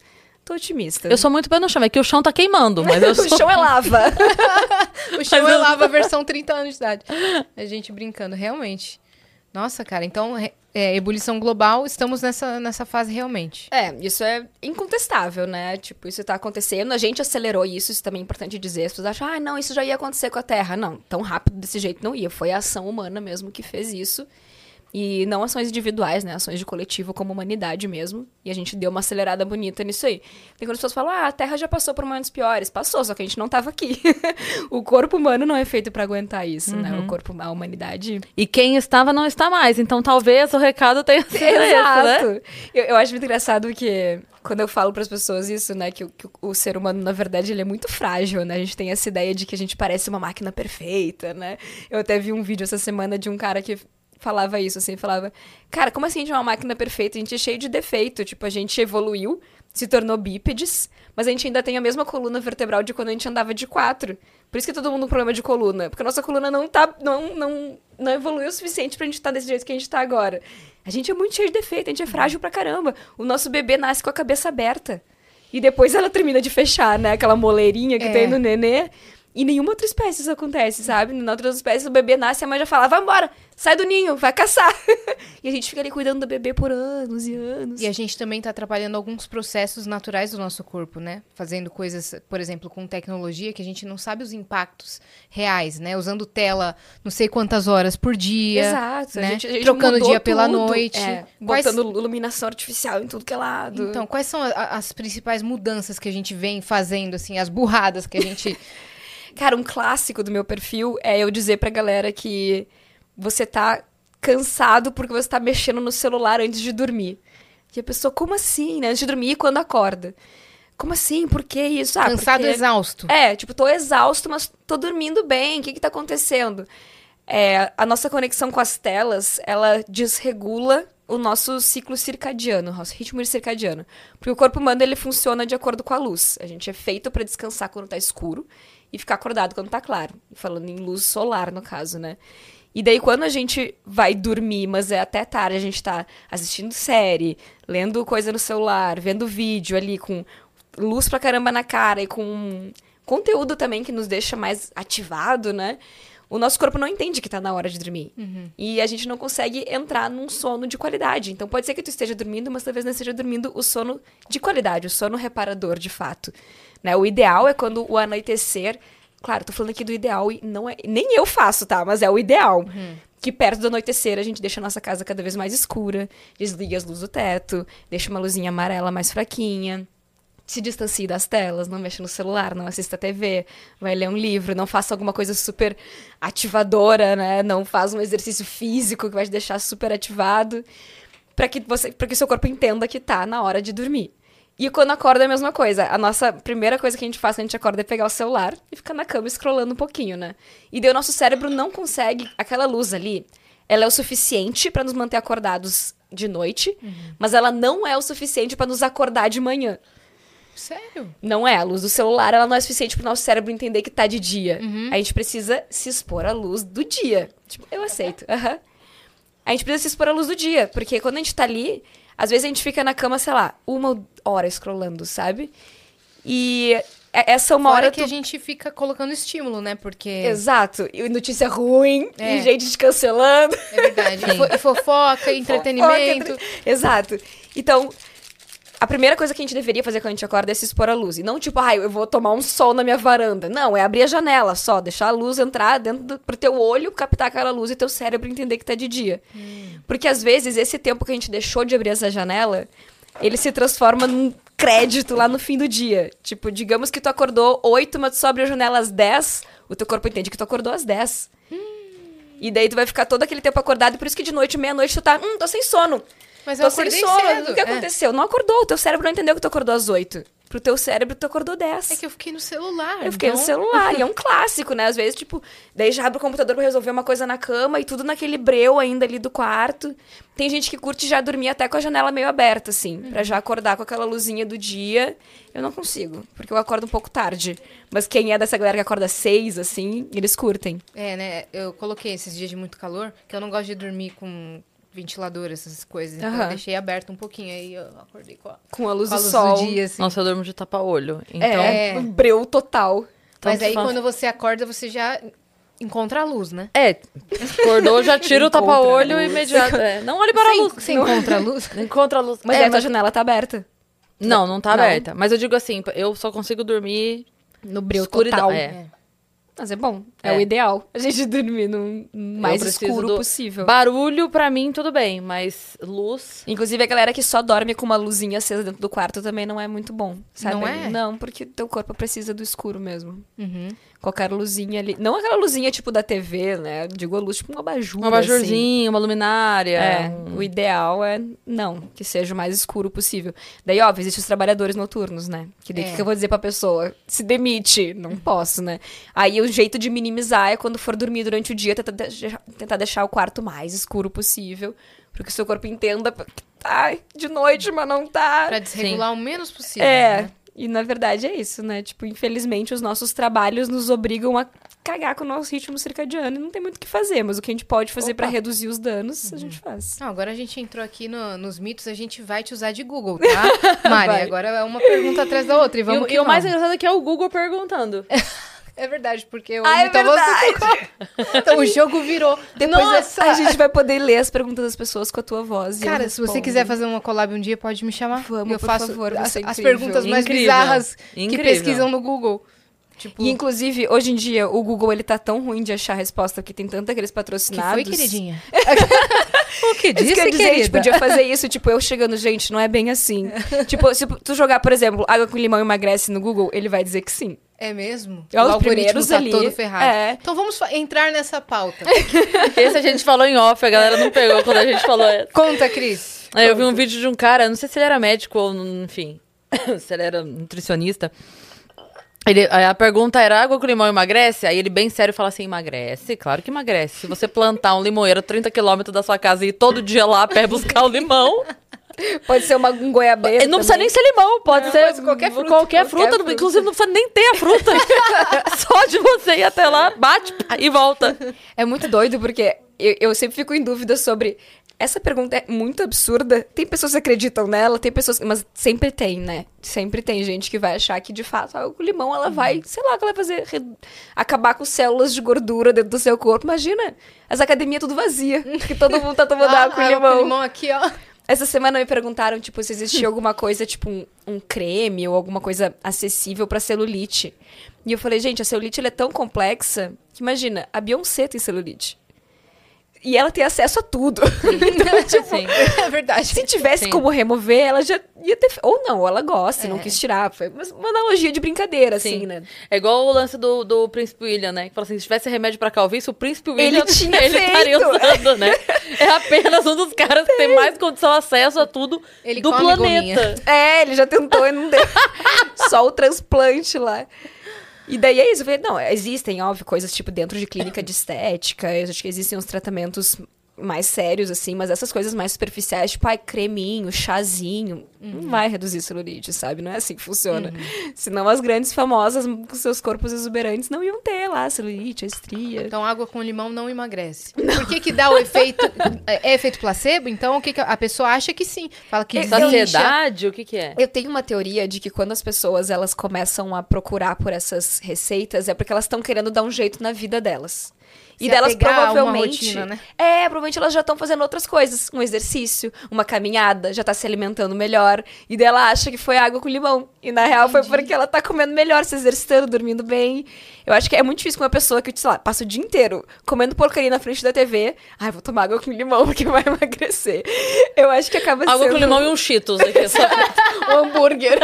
tô otimista. Eu sou muito pé no chão, é que o chão tá queimando, mas eu sou... o chão é lava. O chão Mas é eu- lava versão 30 anos de idade. A gente brincando, realmente. Nossa, cara, então, é, ebulição global, estamos nessa, nessa fase realmente. É, isso é incontestável, né? Tipo, isso tá acontecendo, a gente acelerou isso, isso também é importante dizer. As pessoas acham, ah, não, isso já ia acontecer com a Terra. Não, tão rápido desse jeito não ia. Foi a ação humana mesmo que fez isso. E não ações individuais, né? Ações de coletivo como humanidade mesmo. E a gente deu uma acelerada bonita nisso aí. Tem quando as pessoas falam, ah, a Terra já passou por momentos piores. Passou, só que a gente não tava aqui. o corpo humano não é feito pra aguentar isso, né? O corpo, a humanidade E quem estava não está mais, então talvez o recado tenha sido esse, né? Exato. Eu, eu acho muito engraçado que quando eu falo para as pessoas isso, né, que, que o ser humano na verdade ele é muito frágil, né? A gente tem essa ideia de que a gente parece uma máquina perfeita, né? Eu até vi um vídeo essa semana de um cara que falava isso, assim, falava: "Cara, como assim a gente é uma máquina perfeita? A gente é cheio de defeito, tipo, a gente evoluiu, se tornou bípedes, mas a gente ainda tem a mesma coluna vertebral de quando a gente andava de quatro. Por isso que todo mundo com problema de coluna, porque a nossa coluna não tá não não não evoluiu o suficiente pra gente estar desse jeito que a gente tá agora. A gente é muito cheio de defeito, a gente é frágil pra caramba. O nosso bebê nasce com a cabeça aberta. E depois ela termina de fechar, né? Aquela moleirinha que É. tem no nenê. E nenhuma outra espécie isso acontece, sabe? Na outra espécie, o bebê nasce e a mãe já fala, vai embora, sai do ninho, vai caçar. e a gente fica ali cuidando do bebê por anos e anos. E a gente também tá atrapalhando alguns processos naturais do nosso corpo, né? Fazendo coisas, por exemplo, com tecnologia que a gente não sabe os impactos reais, né? Usando tela não sei quantas horas por dia. Exato. né? A gente, a gente Trocando dia pela tudo. noite. É, Quais- botando iluminação artificial em tudo que é lado. Então, quais são a- as principais mudanças que a gente vem fazendo, assim, as burradas que a gente. Cara, um clássico do meu perfil é eu dizer pra galera que você tá cansado porque você tá mexendo no celular antes de dormir. E a pessoa, como assim, né? Antes de dormir e quando acorda. Como assim? Por que isso? Ah, Cansado, porque... exausto. É, tipo, tô exausto, mas tô dormindo bem. O que que tá acontecendo? É, a nossa conexão com as telas, ela desregula o nosso ciclo circadiano, o nosso ritmo circadiano. Porque o corpo humano, ele funciona de acordo com a luz. A gente é feito pra descansar quando tá escuro e ficar acordado quando tá claro. Falando em luz solar, no caso, né? E daí, quando a gente vai dormir, mas é até tarde, a gente tá assistindo série, lendo coisa no celular, vendo vídeo ali com luz pra caramba na cara e com conteúdo também que nos deixa mais ativado, né? O nosso corpo não entende que tá na hora de dormir. E a gente não consegue entrar num sono de qualidade. Então pode ser que tu esteja dormindo, mas talvez não esteja dormindo o sono de qualidade, o sono reparador de fato. Né? O ideal é quando o anoitecer. Claro, tô falando aqui do ideal e não é. Nem eu faço, tá? Mas é o ideal. Que perto do anoitecer a gente deixa a nossa casa cada vez mais escura, desliga as luzes do teto, deixa uma luzinha amarela mais fraquinha se distancie das telas, não mexa no celular, não assista a TV, vai ler um livro, não faça alguma coisa super ativadora, né? Não faz um exercício físico que vai te deixar super ativado, para que você, para que seu corpo entenda que tá na hora de dormir. E quando acorda é a mesma coisa. A nossa primeira coisa que a gente faz quando a gente acorda é pegar o celular e ficar na cama scrollando um pouquinho, né? E daí o nosso cérebro não consegue aquela luz ali. Ela é o suficiente para nos manter acordados de noite, mas ela não é o suficiente para nos acordar de manhã. Sério? Não é, a luz do celular ela não é suficiente pro nosso cérebro entender que tá de dia. A gente precisa se expor à luz do dia. Tipo, eu aceito. aham. A gente precisa se expor à luz do dia, porque quando a gente tá ali, às vezes a gente fica na cama, sei lá, uma hora scrollando, sabe? E é- essa uma Fora hora que tu- a gente fica colocando estímulo, né? Porque. Exato. E notícia ruim, É. e gente te cancelando. É verdade. E fo- fofoca, entretenimento. Fofoca, entre- Exato. Então, a primeira coisa que a gente deveria fazer quando a gente acorda é se expor à luz. E não tipo, ai, eu vou tomar um sol na minha varanda. Não, é abrir a janela só, deixar a luz entrar dentro do, pro teu olho, captar aquela luz e teu cérebro entender que tá de dia. Porque às vezes esse tempo que a gente deixou de abrir essa janela, ele se transforma num crédito lá no fim do dia. Tipo, digamos que tu acordou 8, mas tu só abriu a janela às 10, o teu corpo entende que tu acordou às 10. E daí tu vai ficar todo aquele tempo acordado, e por isso que de noite, meia-noite, tu tá, hum, tô sem sono. Mas eu acordei sono. cedo. O que É. aconteceu? Não acordou. O teu cérebro não entendeu que tu acordou às 8. Pro teu cérebro, tu acordou 10. É que eu fiquei no celular. Eu fiquei no então- celular. e é um clássico, né? Às vezes, tipo, daí já abre o computador pra resolver uma coisa na cama e tudo naquele breu ainda ali do quarto. Tem gente que curte já dormir até com a janela meio aberta, assim, pra já acordar com aquela luzinha do dia. Eu não consigo, porque eu acordo um pouco tarde. Mas quem é dessa galera que acorda às seis, assim, eles curtem. É, né? Eu coloquei esses dias de muito calor, que eu não gosto de dormir com ventilador, essas coisas. Então Aham. eu deixei aberto um pouquinho, aí eu acordei com a, Com a luz com a do luz sol. do dia, assim. Nossa, eu durmo de tapa-olho. Então, É, É. um breu total. Mas tanto aí faz. quando você acorda, você já encontra a luz, né? É, acordou, já tira o tapa-olho imediato. É, não olhe para a luz. você encontra a luz? Encontra a luz. Mas é, a tua janela tá aberta. Não, não tá Não. aberta. Mas eu digo assim, eu só consigo dormir No breu Escuridão, total. é. Mas é bom. É, É. o ideal. A gente dormir no mais escuro do- possível. Barulho, pra mim, tudo bem, mas luz. Inclusive, a galera que só dorme com uma luzinha acesa dentro do quarto também não é muito bom, sabe? Não é? Não, porque teu corpo precisa do escuro mesmo. Uhum. Qualquer luzinha ali. Não aquela luzinha tipo da TV, né? Digo a luz tipo um abajur. Um abajurzinho, uma luminária. É, um- o ideal é não, que seja o mais escuro possível. Daí, óbvio, existem os trabalhadores noturnos, né? Que daí o É. que que eu vou dizer pra pessoa? Se demite. Não posso, né? Aí o jeito de minimizar é quando for dormir durante o dia, tentar deixar, tentar deixar o quarto mais escuro possível. Porque o seu corpo entenda que tá de noite, mas não tá. Pra desregular o menos possível. É. né? E na verdade é isso, né? Tipo, infelizmente os nossos trabalhos nos obrigam a cagar com o nosso ritmo circadiano e não tem muito o que fazer, mas o que a gente pode fazer pra reduzir os danos, a gente faz. Não, agora a gente entrou aqui no- nos mitos, a gente vai te usar de Google, tá? Mari, Vai. agora é uma pergunta atrás da outra e E, vamos o- que e o mais engraçado é que é o Google perguntando. É verdade, porque o Ah, é Mitovoz- verdade! Então o jogo virou. Depois Nossa! a gente vai poder ler as perguntas das pessoas com a tua voz. eu Cara, se você quiser fazer uma collab um dia, pode me chamar. Vamos, eu por faço favor, as, as perguntas mais Incrível. bizarras que Incrível. pesquisam no Google. Tipo, E inclusive, hoje em dia, o Google ele tá tão ruim de achar resposta que tem tanto aqueles que patrocinados. foi, queridinha? o que Isso disse, que eu ia dizer, a gente querida? podia fazer isso, tipo, eu chegando, gente, não é bem assim. tipo, se tu jogar, por exemplo, água com limão emagrece no Google, ele vai dizer que sim. É mesmo? É, os o algoritmo primeiros tá ali, todo ferrado. é. Então vamos entrar nessa pauta. Esse a gente falou em off, a galera não pegou quando a gente falou. essa. Conta, Cris. Aí eu vi um vídeo de um cara, não sei se ele era médico ou, enfim, se ele era nutricionista. Ele, a pergunta era, água com limão emagrece? Aí ele bem sério fala assim, emagrece? Claro que emagrece. Se você plantar um limoeiro a 30 quilômetros da sua casa e ir todo dia lá a pé buscar o limão, Pode ser uma, um goiabeiro não precisa nem ser limão, pode Não, ser pode ser qualquer fruta. qualquer Qualquer fruta, fruta. inclusive não precisa nem ter a fruta. Só de você ir até lá, bate e volta. É muito doido, porque eu, eu sempre fico em dúvida sobre. Essa pergunta é muito absurda. Tem pessoas que acreditam nela, tem pessoas. Mas sempre tem, né? Sempre tem gente que vai achar que, de fato, ah, o limão ela vai, sei lá, que ela vai fazer. re- acabar com células de gordura dentro do seu corpo. Imagina! As academias tudo vazia. Que todo mundo tá tomando Ah, água com água limão. com limão aqui, ó. Essa semana me perguntaram, tipo, se existia alguma coisa, tipo, um, um creme ou alguma coisa acessível pra celulite. E eu falei, gente, a celulite ela é tão complexa que imagina, a Beyoncé tem celulite. E ela tem acesso a tudo. então, tipo, Sim. É verdade. se tivesse Sim. como remover, ela já ia ter. Ou não, ela gosta e não É. quis tirar. Foi uma uma analogia de brincadeira, assim, Sim. né? É igual o lance do, do Príncipe William, né? Que fala assim, se tivesse remédio pra calvície, o Príncipe Ele William tinha ele estaria feito. usando, né? É apenas um dos caras que tem mais condição acesso a tudo Ele do planeta. É, ele já tentou e não deu. Só o transplante lá. E daí é isso. Não, existem, óbvio, coisas tipo dentro de clínica de estética. Eu acho que existem uns tratamentos mais sérios, assim, mas essas coisas mais superficiais, tipo, ai, creminho, chazinho, não vai reduzir celulite, sabe? Não é assim que funciona. Senão as grandes famosas, com seus corpos exuberantes, não iam ter lá celulite, a estria. Então água com limão não emagrece. Por que que dá o efeito... É, é efeito placebo? Então o que que a pessoa acha que sim. Fala que desincha. Saciedade, o que que é? Eu tenho uma teoria de que quando as pessoas elas começam a procurar por essas receitas é porque elas estão querendo dar um jeito na vida delas. E delas provavelmente. rotina, né? É, provavelmente elas já estão fazendo outras coisas. Um exercício, uma caminhada, já tá se alimentando melhor. E daí ela acha que foi água com limão. E na real foi porque ela tá comendo melhor, se exercitando, dormindo bem. Eu acho que é muito difícil com uma pessoa que, sei lá, passa o dia inteiro comendo porcaria na frente da TV. Ai, vou tomar água com limão porque vai emagrecer. Eu acho que acaba Água sendo. com limão e um Cheetos aqui, só. um hambúrguer.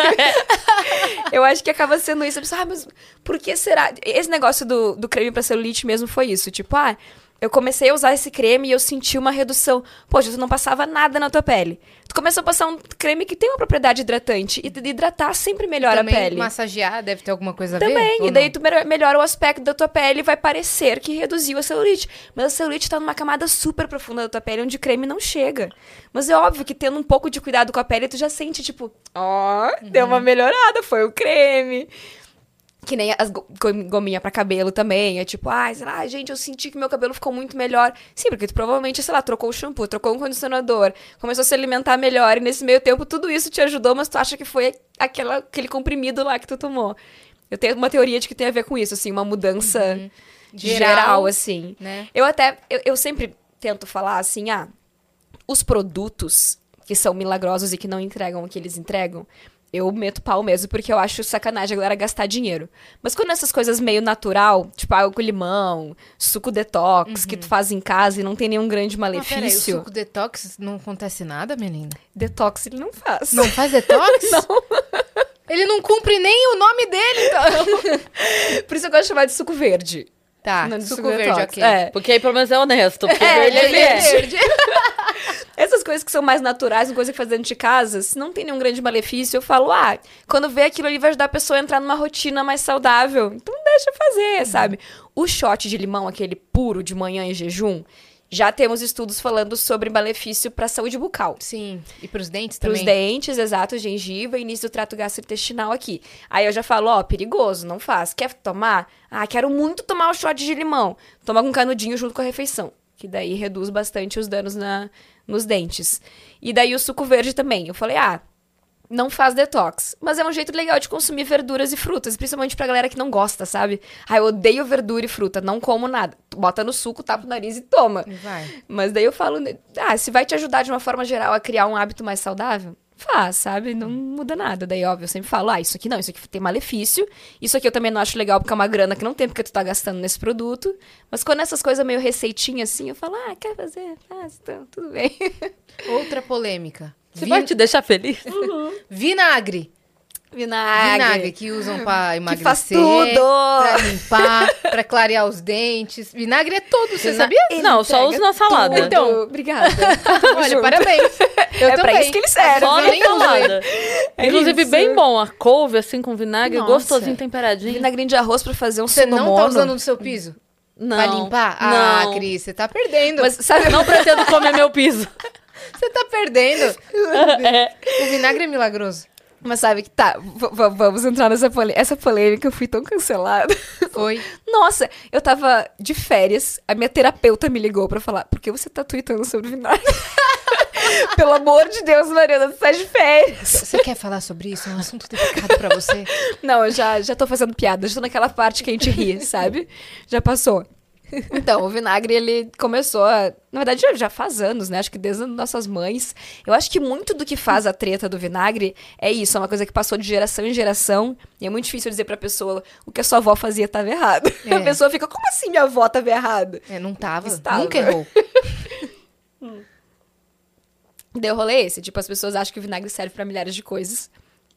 Eu acho que acaba sendo isso. Eu penso, ah, mas por que será? Esse negócio do, do creme pra celulite mesmo foi isso. Tipo, ah, eu comecei a usar esse creme e eu senti uma redução. Poxa, tu não passava nada na tua pele. Tu começou a passar um creme que tem uma propriedade hidratante. E de hidratar sempre melhora Também a pele. massagear deve ter alguma coisa a ver? Também, e daí não? tu melhor- melhora o aspecto da tua pele e vai parecer que reduziu a celulite. Mas a celulite tá numa camada super profunda da tua pele, onde o creme não chega. Mas é óbvio que tendo um pouco de cuidado com a pele, tu já sente, tipo, ó, deu Uhum. uma melhorada, foi o creme. Que nem as go- gom- gominha pra cabelo também. É tipo, ai, sei lá, gente, eu senti que meu cabelo ficou muito melhor. Sim, porque tu provavelmente, sei lá, trocou o shampoo, trocou um condicionador, começou a se alimentar melhor. E nesse meio tempo, tudo isso te ajudou, mas tu acha que foi aquela, aquele comprimido lá que tu tomou. Eu tenho uma teoria de que tem a ver com isso, assim, uma mudança geral, Geral, assim. Né? Eu até, eu, eu sempre tento falar assim, ah, os produtos que são milagrosos e que não entregam o que eles entregam, eu meto pau mesmo, porque eu acho sacanagem a galera gastar dinheiro. Mas quando essas coisas meio natural, tipo água com limão, suco detox, que tu faz em casa e não tem nenhum grande Mas peraí, o malefício, suco detox não acontece nada, menina? detox ele não faz. Não faz detox? não. Ele não cumpre nem o nome dele, então. Por isso eu gosto de chamar de suco verde. Tá, Não de suco, suco verde, detox. ok. É. Porque aí pelo menos é honesto. Porque É, verde ele é é. verde. Essas coisas que são mais naturais, uma coisa que faz dentro de casa, se não tem nenhum grande malefício, eu falo, ah, quando vê aquilo ali vai ajudar a pessoa a entrar numa rotina mais saudável. Então deixa fazer, sabe? O shot de limão, aquele puro de manhã em jejum, já temos estudos falando sobre malefício para a saúde bucal. Sim, e pros dentes Para os também? dentes, exato, gengiva, início do trato gastrointestinal aqui. Aí eu já falo, ó, perigoso, não faz. Quer tomar? Ah, quero muito tomar o shot de limão. Toma com canudinho junto com a refeição. Que daí reduz bastante os danos na, nos dentes. E daí o suco verde também. Eu falei, ah, não faz detox. Mas é um jeito legal de consumir verduras e frutas, principalmente pra galera que não gosta, sabe? Ah, eu odeio verdura e fruta, não como nada. Bota no suco, tapa o nariz e toma. Vai. Mas daí eu falo, ah, se vai te ajudar de uma forma geral a criar um hábito mais saudável, faz, sabe? Não muda nada. Daí, óbvio, eu sempre falo, ah, isso aqui não, isso aqui tem malefício. Isso aqui eu também não acho legal porque é uma grana que não tem porque tu tá gastando nesse produto. Mas quando essas coisas meio receitinha assim, eu falo, ah, quer fazer? Faz, então, tudo bem. Outra polêmica. Você Vi- vai te deixar feliz? Vinagre. Vinagre. Vinagre que usam pra emagrecer. Que faz tudo. Pra limpar, pra clarear os dentes. Vinagre é todo, você Vina- sabia? Ele Não, só uso na salada. tudo. Então. obrigada. Olha, parabéns. Eu é também. pra isso que ele serve. Só na salada. É Inclusive, isso. bem bom. A couve, assim, com vinagre, Nossa. gostosinho, temperadinho. Vinagrinho de arroz pra fazer um Você não tá usando no seu piso? Não. Pra limpar? Ah, Não. Cris, você tá perdendo. Mas sabe, Não pretendo comer meu piso. Você tá perdendo. É. O vinagre é milagroso. Mas sabe que tá, vamos entrar nessa polêmica. Essa polêmica eu fui tão cancelada. Foi. Nossa, eu tava de férias, a minha terapeuta me ligou pra falar, por que você tá tweetando sobre vinagre? Pelo amor de Deus, Mariana, você tá de férias. Você quer falar sobre isso? É um assunto delicado pra você? Não, eu já, já tô fazendo piada, já tô naquela parte que a gente ri, sabe? Já passou. Então, o vinagre, ele começou a... Na verdade, já, já faz anos, né? Acho que desde as nossas mães. Eu acho que muito do que faz a treta do vinagre é isso. É uma coisa que passou de geração em geração. E é muito difícil dizer pra pessoa o que a sua avó fazia tava errado. É. A pessoa fica, como assim minha avó tava errada? É, não tava. Estava. Nunca errou. Deu rolê esse. Tipo, as pessoas acham que o vinagre serve pra milhares de coisas.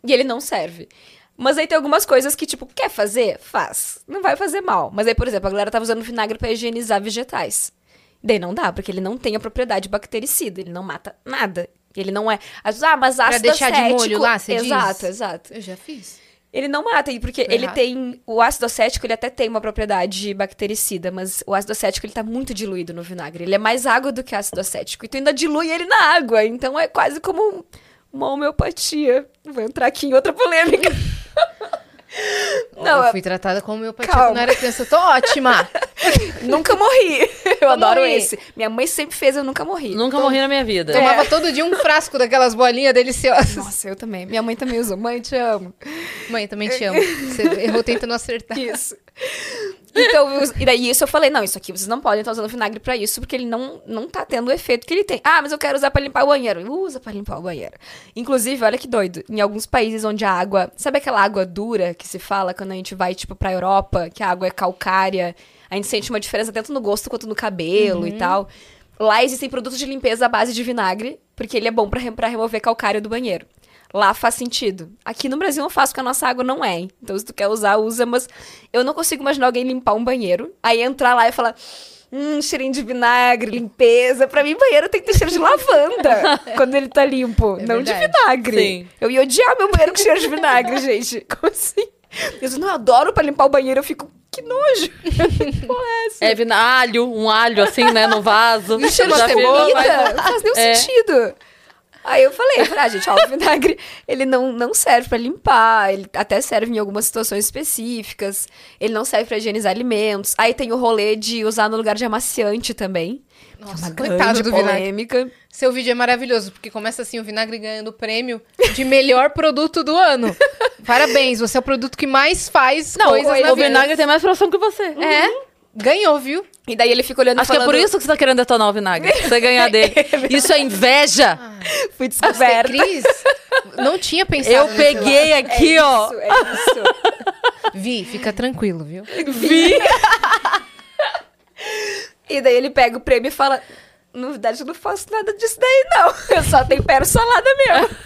E ele não serve. Mas aí tem algumas coisas que, tipo, quer fazer? Faz. Não vai fazer mal. Mas aí, por exemplo, a galera tava usando vinagre pra higienizar vegetais. Daí não dá, porque ele não tem a propriedade bactericida. Ele não mata nada. Ele não é. as- Ah, mas ácido deixar de molho acético- lá, você diz? Exato, exato. Eu já fiz. Ele não mata, e porque Tô ele errado. tem. O ácido acético, ele até tem uma propriedade bactericida, mas o ácido acético, ele tá muito diluído no vinagre. Ele é mais água do que ácido acético. E tu ainda dilui ele na água. Então é quase como um- uma homeopatia. Vou entrar aqui em outra polêmica. Não, eu eu fui tratada pai Calma. quando eu era criança. Eu tô ótima. nunca morri. Eu adoro morri. esse. Minha mãe sempre fez, eu nunca morri. Nunca morri na minha vida. Tomava todo dia um frasco daquelas bolinhas deliciosas. Nossa, eu também. Minha mãe também usou. Mãe, te amo. Mãe, também te amo. Você errou tentando acertar. Isso. Então, e daí isso eu falei, não, isso aqui vocês não podem estar usando vinagre pra isso, porque ele não, não tá tendo o efeito que ele tem. Ah, mas eu quero usar pra limpar o banheiro. Usa pra limpar o banheiro. Inclusive, olha que doido, em alguns países onde a água, sabe aquela água dura que se fala quando a gente vai, tipo, pra Europa, que a água é calcária, a gente sente uma diferença tanto no gosto quanto no cabelo e tal. Lá existem produtos de limpeza à base de vinagre, porque ele é bom pra remover calcário do banheiro. Lá faz sentido. Aqui no Brasil não faz, porque a nossa água não é. Então, se tu quer usar, usa. Mas eu não consigo imaginar alguém limpar um banheiro, aí entrar lá e falar... Hum, cheirinho de vinagre, limpeza. Pra mim, banheiro tem que ter cheiro de lavanda quando ele tá limpo, É não de verdade. vinagre. Sim. Eu ia odiar meu banheiro com cheiro de vinagre, gente. Como assim? Eu disse, não, eu adoro pra limpar o banheiro. Eu fico, que nojo. É? É vina- alho, um alho assim, né, no vaso. E cheiro de Comida, não faz nenhum É. sentido. Aí eu falei, falei, ah, gente, ó, o vinagre, ele não, não serve pra limpar, ele até serve em algumas situações específicas, ele não serve pra higienizar alimentos. Aí tem o rolê de usar no lugar de amaciante também. que é Nossa, uma grande do vinagre. polêmica. Seu vídeo é maravilhoso, porque começa assim, o vinagre ganhando o prêmio de melhor produto do ano. Parabéns, você é o produto que mais faz Não, coisas na o vinagre tem mais produção que você. É, ganhou, viu? E daí ele fica olhando Acho que é falando, por isso que você tá querendo detonar o vinagre. Você ganhar dele. Isso é inveja. fui Você, descoberta. Cris, não tinha pensado Eu peguei É aqui, ó. isso, é isso. Vi, fica tranquilo, viu? Vi. E daí ele pega o prêmio e fala: Na verdade, eu não faço nada disso daí, não. Eu só tempero salada mesmo.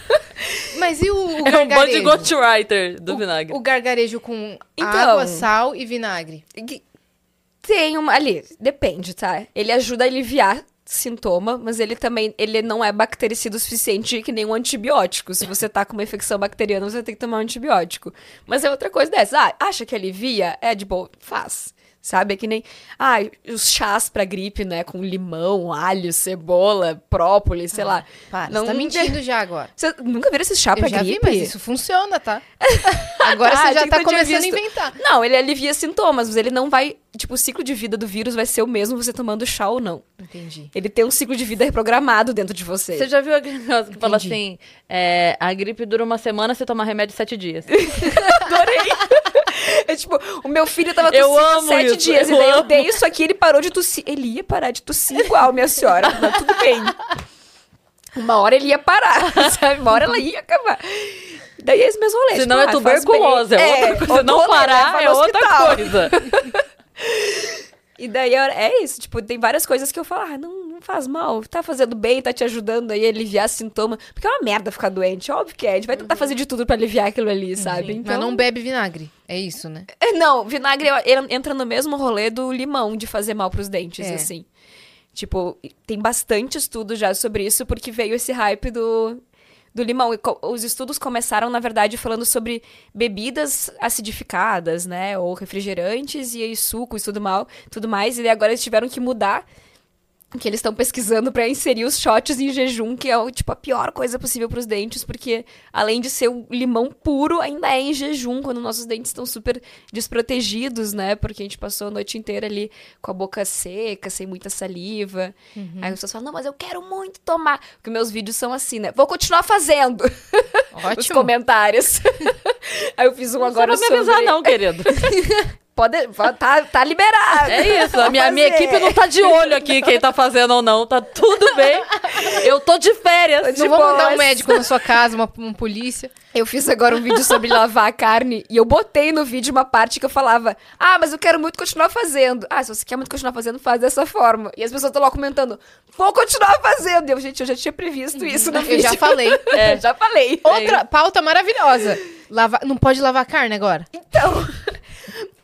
Mas e o, o É um bando de ghostwriter do vinagre. O gargarejo com Então. água, sal e vinagre. Que- Tem uma. Ali, depende, tá? Ele ajuda a aliviar sintoma, mas ele também ele não é bactericida o suficiente que nem um antibiótico. Se você tá com uma infecção bacteriana, você tem que tomar um antibiótico. Mas é outra coisa dessa. Ah, acha que alivia? É de boa, faz. Sabe? É que nem. Ah, os chás pra gripe, né? Com limão, alho, cebola, própolis, sei lá. Para, Não- você tá mentindo já agora. Você nunca viram esse chá Eu pra já vi, gripe? mas isso funciona, tá? Agora Ah, você já achei que tá começando a inventar. Não, ele alivia sintomas, mas ele não vai. Tipo, o ciclo de vida do vírus vai ser o mesmo você tomando chá ou não. Entendi. Ele tem um ciclo de vida reprogramado dentro de você. Você já viu aquele negócio que fala assim: é, a gripe dura uma semana, você toma remédio sete dias. Adorei. É tipo, o meu filho tava tossindo amo sete isso, dias, eu e daí eu dei isso aqui, ele parou de tossir. Ele ia parar de tossir igual, minha senhora, mas tudo bem. Uma hora ele ia parar, sabe? Uma hora ela ia acabar. Daí é esse mesmo rolê. Se tipo, não ah, é tuberculose, é outra coisa. Outro não parar, é outra hospital. coisa. E daí é é isso, tipo, tem várias coisas que eu falo, ah, não, não faz mal, tá fazendo bem, tá te ajudando aí a aliviar sintoma. Porque é uma merda ficar doente, óbvio que é. A gente vai tentar fazer de tudo pra aliviar aquilo ali, sabe? Então, Mas não bebe vinagre. É isso, né? É, Não, vinagre entra no mesmo rolê do limão de fazer mal pros dentes, É. assim. Tipo, tem bastante estudo já sobre isso, porque veio esse hype do, do limão. Os estudos começaram, na verdade, falando sobre bebidas acidificadas, né? Ou refrigerantes e aí sucos e tudo, mal, tudo mais. E agora eles tiveram que mudar. Que eles estão pesquisando pra inserir os shots em jejum, que é tipo a pior coisa possível pros dentes, porque além de ser o limão puro, ainda é em jejum, quando nossos dentes estão super desprotegidos, né? Porque a gente passou a noite inteira ali com a boca seca, sem muita saliva. Aí as pessoas falam, não, mas eu quero muito tomar. Porque meus vídeos são assim, né? Vou continuar fazendo os Ótimo. comentários. Aí eu fiz um agora não precisa me avisar, sobre... não, querido. Pode, tá, tá liberado. É isso. A minha, a minha equipe não tá de olho aqui, quem tá fazendo ou não. Tá tudo bem. Eu tô de férias. Tô de Não vou mandar um médico na sua casa, uma, um polícia. Eu fiz agora um vídeo sobre lavar a carne e eu botei no vídeo uma parte que eu falava: Ah, mas eu quero muito continuar fazendo. Ah, se você quer muito continuar fazendo, faz dessa forma. E as pessoas estão lá comentando: Vou continuar fazendo. E eu, gente, eu já tinha previsto isso no Eu vídeo. já falei. É, já falei. Outra pauta maravilhosa. Lava... Não pode lavar carne agora? Então.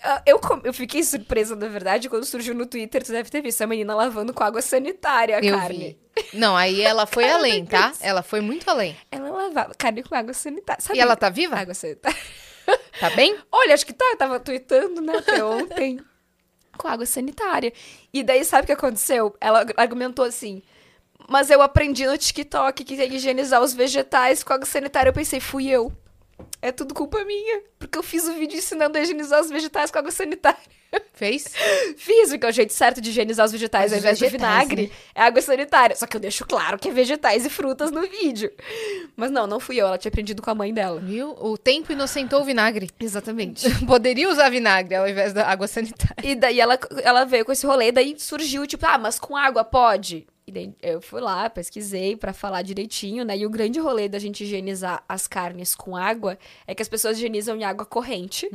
Ah, Eu, eu fiquei surpresa, na verdade, quando surgiu no Twitter, tu deve ter visto a menina lavando com água sanitária a Eu carne. vi. Não, aí ela foi além, tá? Ela foi muito além. Ela lavava carne com água sanitária. Sabe? E ela tá viva? Água sanitária. Tá bem? Olha, acho que tá, eu tava tweetando, né, até ontem. com água sanitária. E daí, sabe o que aconteceu? Ela argumentou assim. Mas eu aprendi no TikTok que tem que higienizar os vegetais com água sanitária. Eu pensei, fui eu. É tudo culpa minha. Porque eu fiz o vídeo ensinando a higienizar os vegetais com água sanitária. Fez? Fiz, porque é o jeito certo de higienizar os vegetais Os ao invés de vinagre né? é água sanitária. Só que eu deixo claro que é vegetais e frutas no vídeo. Mas não, não fui eu. Ela tinha aprendido com a mãe dela. Viu? O tempo inocentou o vinagre. Exatamente. Poderia usar vinagre ao invés da água sanitária. E daí ela, ela veio com esse rolê, daí surgiu, tipo, ah, mas com água pode? E daí eu fui lá, pesquisei pra falar direitinho, né? E o grande rolê da gente higienizar as carnes com água é que as pessoas higienizam em água corrente.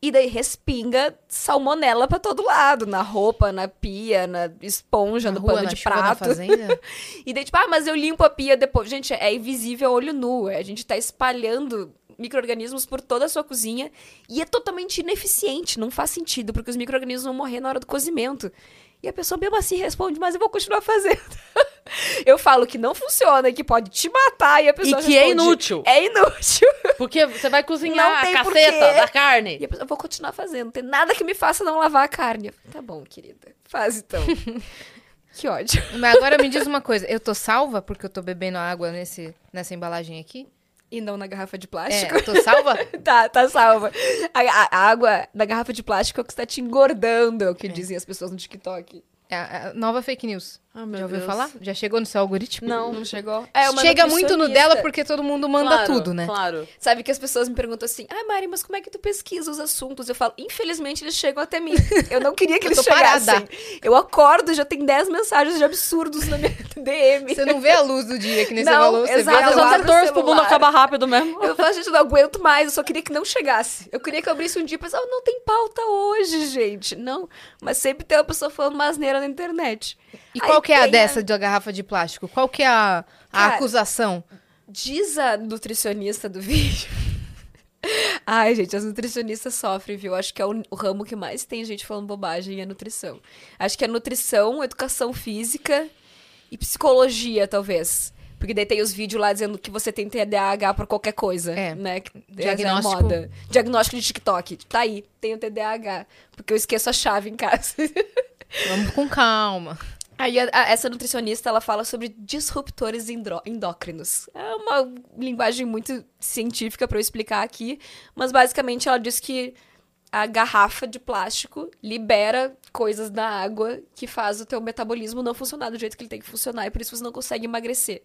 E daí respinga salmonela pra todo lado, na roupa, na pia, na esponja, Na no rua, pano de prato. E daí, tipo, ah, mas eu limpo a pia depois. Gente, é invisível a olho nu. A gente tá espalhando micro-organismos por toda a sua cozinha e é totalmente ineficiente. Não faz sentido, porque os micro-organismos vão morrer na hora do cozimento. E a pessoa mesmo assim responde, mas eu vou continuar fazendo. eu falo que não funciona, que pode te matar, e a pessoa E que é responde, inútil. É inútil. Porque você vai Não cozinhar tem a porquê. caceta da carne. E a pessoa, eu vou continuar fazendo. Não tem nada que me faça não lavar a carne. Eu, Tá bom, querida. Faz então. Que ódio. Mas agora me diz uma coisa, eu tô salva porque eu tô bebendo água nesse, nessa embalagem aqui? E não na garrafa de É, plástico. eu tô salva? tá, tá salva. A, a- água da garrafa de plástico é o que está te engordando, é o que dizem as pessoas no TikTok. É a- a nova fake news. Ah, Já ouviu Deus. falar? Já chegou no seu algoritmo? Não. Não chegou? É Chega muito no dela porque todo mundo manda Claro, tudo, né? Claro. Sabe que as pessoas me perguntam assim, ah, Mari, mas como é que tu pesquisa os assuntos? Eu falo, infelizmente eles chegam até mim. Eu não queria que eles chegassem. parada. Eu acordo, já tem 10 mensagens de absurdos na minha DM. Você não vê a luz do dia, que nem você Não, falou. Você exato, vê a Mas eu torço pro mundo acabar rápido mesmo. Eu falo, gente, eu não aguento mais, eu só queria que não chegasse. Eu queria que eu abrisse um dia e pensava, não tem pauta hoje, gente. Não, mas sempre tem uma pessoa falando uma asneira na internet. E Aí qual que é a dessa da garrafa de plástico? Qual que é a, a Cara, acusação? Diz a nutricionista do vídeo. Ai, gente, as nutricionistas sofrem, viu? Acho que é o, o ramo que mais tem gente falando bobagem é nutrição. Acho que é nutrição, educação física e psicologia, talvez. Porque daí tem os vídeos lá dizendo que você tem TDAH por qualquer coisa, É. né? Que Diagnóstico. É moda. Diagnóstico de TikTok. Tá aí, tenho TDAH. Porque eu esqueço a chave em casa. Vamos com calma. Aí a- a- essa nutricionista ela fala sobre disruptores endócrinos. É uma linguagem muito científica para eu explicar aqui, mas basicamente ela diz que a garrafa de plástico libera coisas na água que faz o teu metabolismo não funcionar do jeito que ele tem que funcionar e por isso você não consegue emagrecer.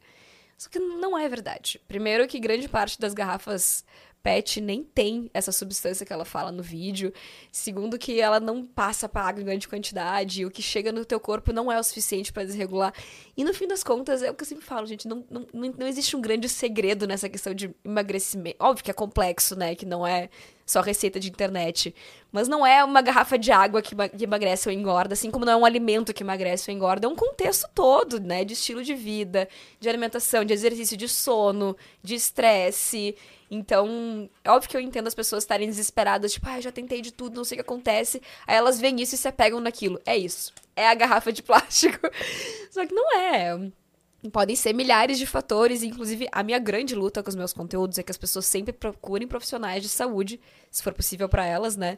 Só que não é verdade. Primeiro que grande parte das garrafas PET nem tem essa substância que ela fala no vídeo. Segundo que ela não passa para água em grande quantidade, o que chega no teu corpo não é o suficiente para desregular. E no fim das contas, é o que eu sempre falo, gente, não, não, não existe um grande segredo nessa questão de emagrecimento. Óbvio que é complexo, né, que não é só receita de internet. Mas não é uma garrafa de água que emagrece ou engorda, assim como não é um alimento que emagrece ou engorda. É um contexto todo, né? De estilo de vida, de alimentação, de exercício, de sono, de estresse. Então, é óbvio que eu entendo as pessoas estarem desesperadas, tipo, ah, já tentei de tudo, não sei o que acontece. Aí elas veem isso e se apegam naquilo. É isso. É a garrafa de plástico. Só que não é. Podem ser milhares de fatores, inclusive a minha grande luta com os meus conteúdos é que as pessoas sempre procurem profissionais de saúde, se for possível para elas, né?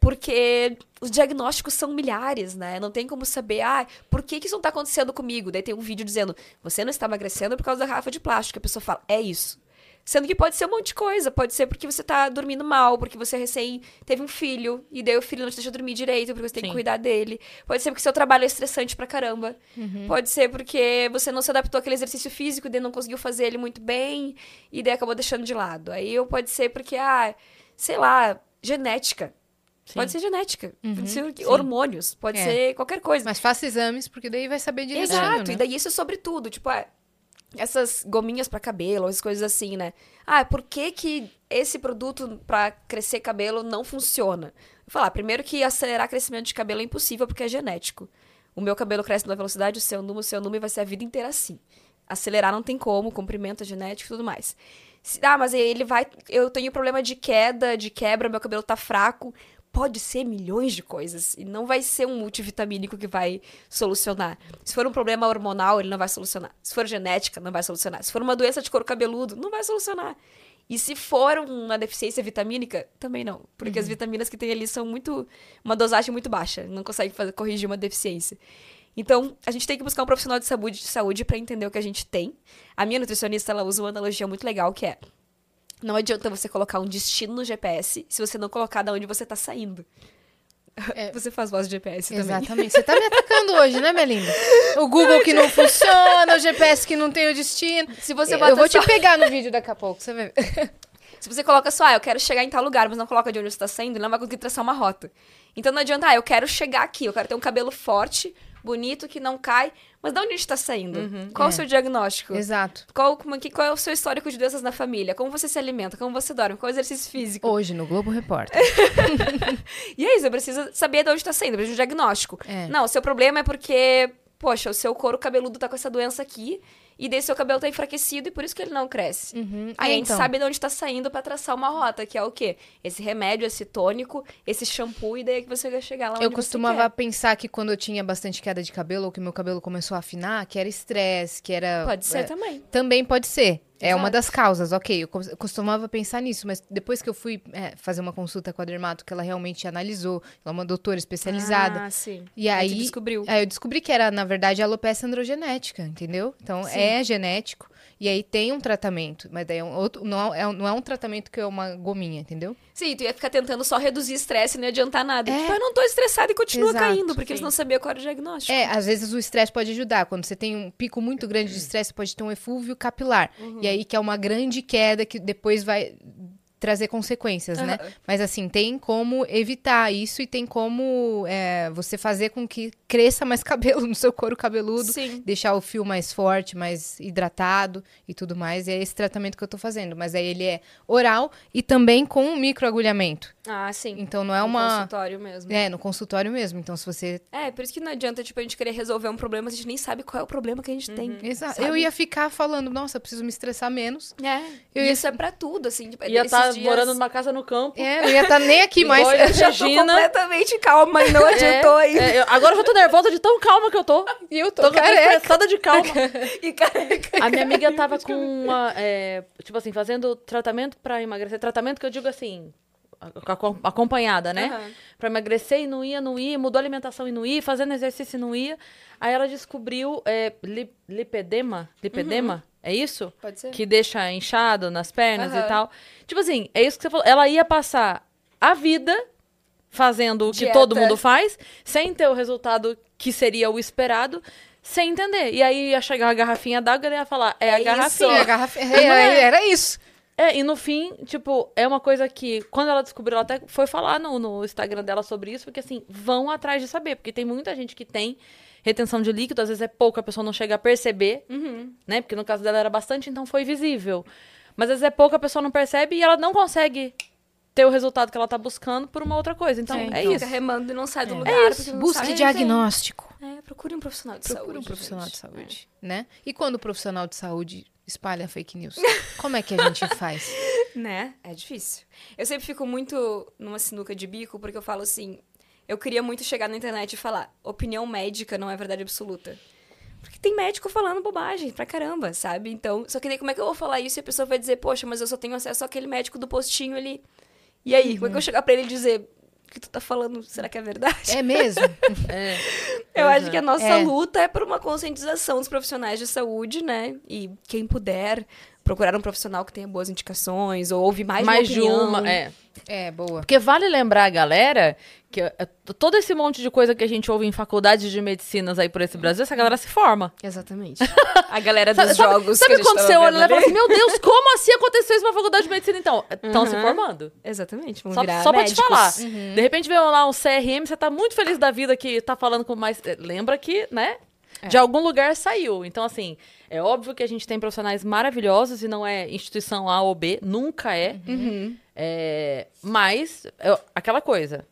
Porque os diagnósticos são milhares, né? Não tem como saber, ah, por que, que isso não tá acontecendo comigo? Daí tem um vídeo dizendo, você não está emagrecendo por causa da garrafa de plástico. A pessoa fala, é isso. Sendo que pode ser um monte de coisa. Pode ser porque você tá dormindo mal, porque você recém teve um filho, e daí o filho não te deixa dormir direito, porque você tem que Sim. cuidar dele. Pode ser porque seu trabalho é estressante pra caramba. Pode ser porque você não se adaptou àquele exercício físico, e daí não conseguiu fazer ele muito bem, e daí acabou deixando de lado. Aí ou pode ser porque, ah, sei lá, genética. Sim. Pode ser genética. Pode ser Sim. hormônios. Pode É. ser qualquer coisa. Mas faça exames, porque daí vai saber direitinho, Exato, né? e daí isso é sobre tudo, tipo, ah, essas gominhas pra cabelo, as coisas assim, né? Ah, por que que esse produto pra crescer cabelo não funciona? Vou falar, primeiro que acelerar crescimento de cabelo é impossível porque é genético. O meu cabelo cresce numa velocidade, o seu número, o seu número vai ser a vida inteira assim. Acelerar não tem como, comprimento é genético e tudo mais. Ah, mas ele vai. Eu tenho problema de queda, de quebra, meu cabelo tá fraco. Pode ser milhões de coisas. E não vai ser um multivitamínico que vai solucionar. Se for um problema hormonal, ele não vai solucionar. Se for genética, não vai solucionar. Se for uma doença de couro cabeludo, não vai solucionar. E se for uma deficiência vitamínica, também não. Porque as vitaminas que tem ali são muito. uma dosagem muito baixa. Não consegue fazer, corrigir uma deficiência. Então, a gente tem que buscar um profissional de saúde, de saúde para entender o que a gente tem. A minha nutricionista, ela usa uma analogia muito legal que é: não adianta você colocar um destino no GPS se você não colocar de onde você tá saindo. É. Você faz voz de GPS também. Exatamente. Você tá me atacando hoje, né, minha linda? O Google que não funciona, o GPS que não tem o destino. Se você eu bota vou te só- pegar no vídeo daqui a pouco, você vai ver. Se você coloca só, ah, eu quero chegar em tal lugar, mas não coloca de onde você tá saindo, ele não vai conseguir traçar uma rota. Então não adianta, ah, eu quero chegar aqui, eu quero ter um cabelo forte, bonito, que não cai, mas de onde a gente tá saindo? Qual É. o seu diagnóstico? Exato. Qual, como, que, qual é o seu histórico de doenças na família? Como você se alimenta? Como você dorme? Qual é o exercício físico? Hoje no Globo Repórter. E é isso, você precisa saber de onde tá saindo, precisa de um diagnóstico. É. Não, o seu problema é porque, poxa, o seu couro cabeludo tá com essa doença aqui, e daí seu cabelo tá enfraquecido e por isso que ele não cresce. Uhum. Aí É, a gente então. sabe de onde tá saindo pra traçar uma rota, que é o quê? Esse remédio, esse tônico, esse shampoo, e daí é que você vai chegar lá onde Eu costumava pensar que quando eu tinha bastante queda de cabelo, ou que meu cabelo começou a afinar, que era estresse, que era. Pode ser é, também. Também pode ser. É uma das causas, ok. Eu cos- eu costumava pensar nisso, mas depois que eu fui é, fazer uma consulta com a dermato, que ela realmente analisou, ela é uma doutora especializada. Ah, sim. E Aí descobriu. aí eu descobri que era, na verdade, alopecia androgenética, entendeu? Então, Sim. é genético. E aí tem um tratamento, mas daí é um outro, não, é, um- não é um tratamento que é uma gominha, entendeu? Sim, tu ia ficar tentando só reduzir estresse e não ia adiantar nada. É. Tipo, eu não tô estressada e continua Exato, caindo, porque eles sim. não sabiam qual era o diagnóstico. É, às vezes o estresse pode ajudar. Quando você tem um pico muito grande de estresse, você pode ter um eflúvio capilar. Uhum. E aí que é uma grande queda que depois vai trazer consequências, né? Aham. Mas assim, tem como evitar isso e tem como é, você fazer com que cresça mais cabelo no seu couro cabeludo. Sim. Deixar o fio mais forte, mais hidratado e tudo mais. E é esse tratamento que eu tô fazendo. Mas aí ele é oral e também com microagulhamento. Ah, sim. Então não é No uma... consultório mesmo. É, no consultório mesmo. Então se você É, por isso que não adianta, tipo, a gente querer resolver um problema, a gente nem sabe qual é o problema que a gente tem. Exato. sabe? Eu ia ficar falando, nossa, eu preciso me estressar menos. É. Eu e ia- isso é pra tudo, assim. Tipo, Ia esses estar dias- morando numa casa no campo. É, eu ia estar nem aqui mais. Eu já tô completamente calma e não adiantou É, ainda. é, eu- agora eu já tô nervosa de tão calma que eu tô. E eu tô, Tô, careca. de calma. E careca. A minha amiga tava com uma. é, tipo assim, fazendo tratamento pra emagrecer. Tratamento que eu digo assim. Acompanhada, né? Aham. Pra emagrecer e não ia, não ia, mudou a alimentação e não ia, fazendo exercício e não ia. Aí ela descobriu é, li- lipedema. Lipedema? É isso? Pode ser. Que deixa inchado nas pernas Aham. e tal. Tipo assim, é isso que você falou. Ela ia passar a vida fazendo o que Dieta. todo mundo faz, sem ter o resultado que seria o esperado, sem entender. E aí ia chegar a garrafinha d'água e ia falar, é, a É garrafinha. É, a garrafa- é, é, era isso. É, e no fim, tipo, é uma coisa que, quando ela descobriu, ela até foi falar no, no Instagram dela sobre isso, porque assim, vão atrás de saber, porque tem muita gente que tem retenção de líquido, às vezes é pouco, a pessoa não chega a perceber, Uhum. né? Porque no caso dela era bastante, então foi visível. Mas às vezes é pouco, a pessoa não percebe e ela não consegue ter o resultado que ela tá buscando por uma outra coisa. Então, É, é então. isso. Fica remando e não sai do É. lugar. É isso. Busque sabe. diagnóstico. É, procure um profissional de Procure saúde. um profissional gente. de saúde, né? E quando o profissional de saúde espalha fake news, como é que a gente faz? Né? É difícil. Eu sempre fico muito numa sinuca de bico, porque eu falo assim. Eu queria muito chegar na internet e falar: opinião médica não é verdade absoluta. Porque tem médico falando bobagem pra caramba, sabe? Então, só que daí como é que eu vou falar isso e a pessoa vai dizer, poxa, mas eu só tenho acesso àquele médico do postinho ali. E aí, como é que eu vou chegar pra ele e dizer, o que tu tá falando, será que é verdade? É mesmo? É. Eu Pois acho é. que a nossa É. luta é por uma conscientização dos profissionais de saúde, né? E quem puder procurar um profissional que tenha boas indicações ou ouvir mais, Mais de uma é. É, boa. Porque vale lembrar a galera que é, todo esse monte de coisa que a gente ouve em faculdades de medicinas aí por esse Brasil, essa galera se forma. Exatamente. A galera dos Sabe, sabe- jogos sabe gente quando você olha e fala assim, meu Deus, como assim aconteceu isso na faculdade de medicina então? Estão se Uhum. formando. Exatamente, vamos Só, virar só pra te falar. De repente veio lá um CRM, você tá muito feliz da vida que tá falando com mais. eh, Lembra que, né? De algum lugar saiu. Então, assim, é óbvio que a gente tem profissionais maravilhosos e não é instituição A ou B, nunca é. Uhum. É, mas, eu- aquela coisa.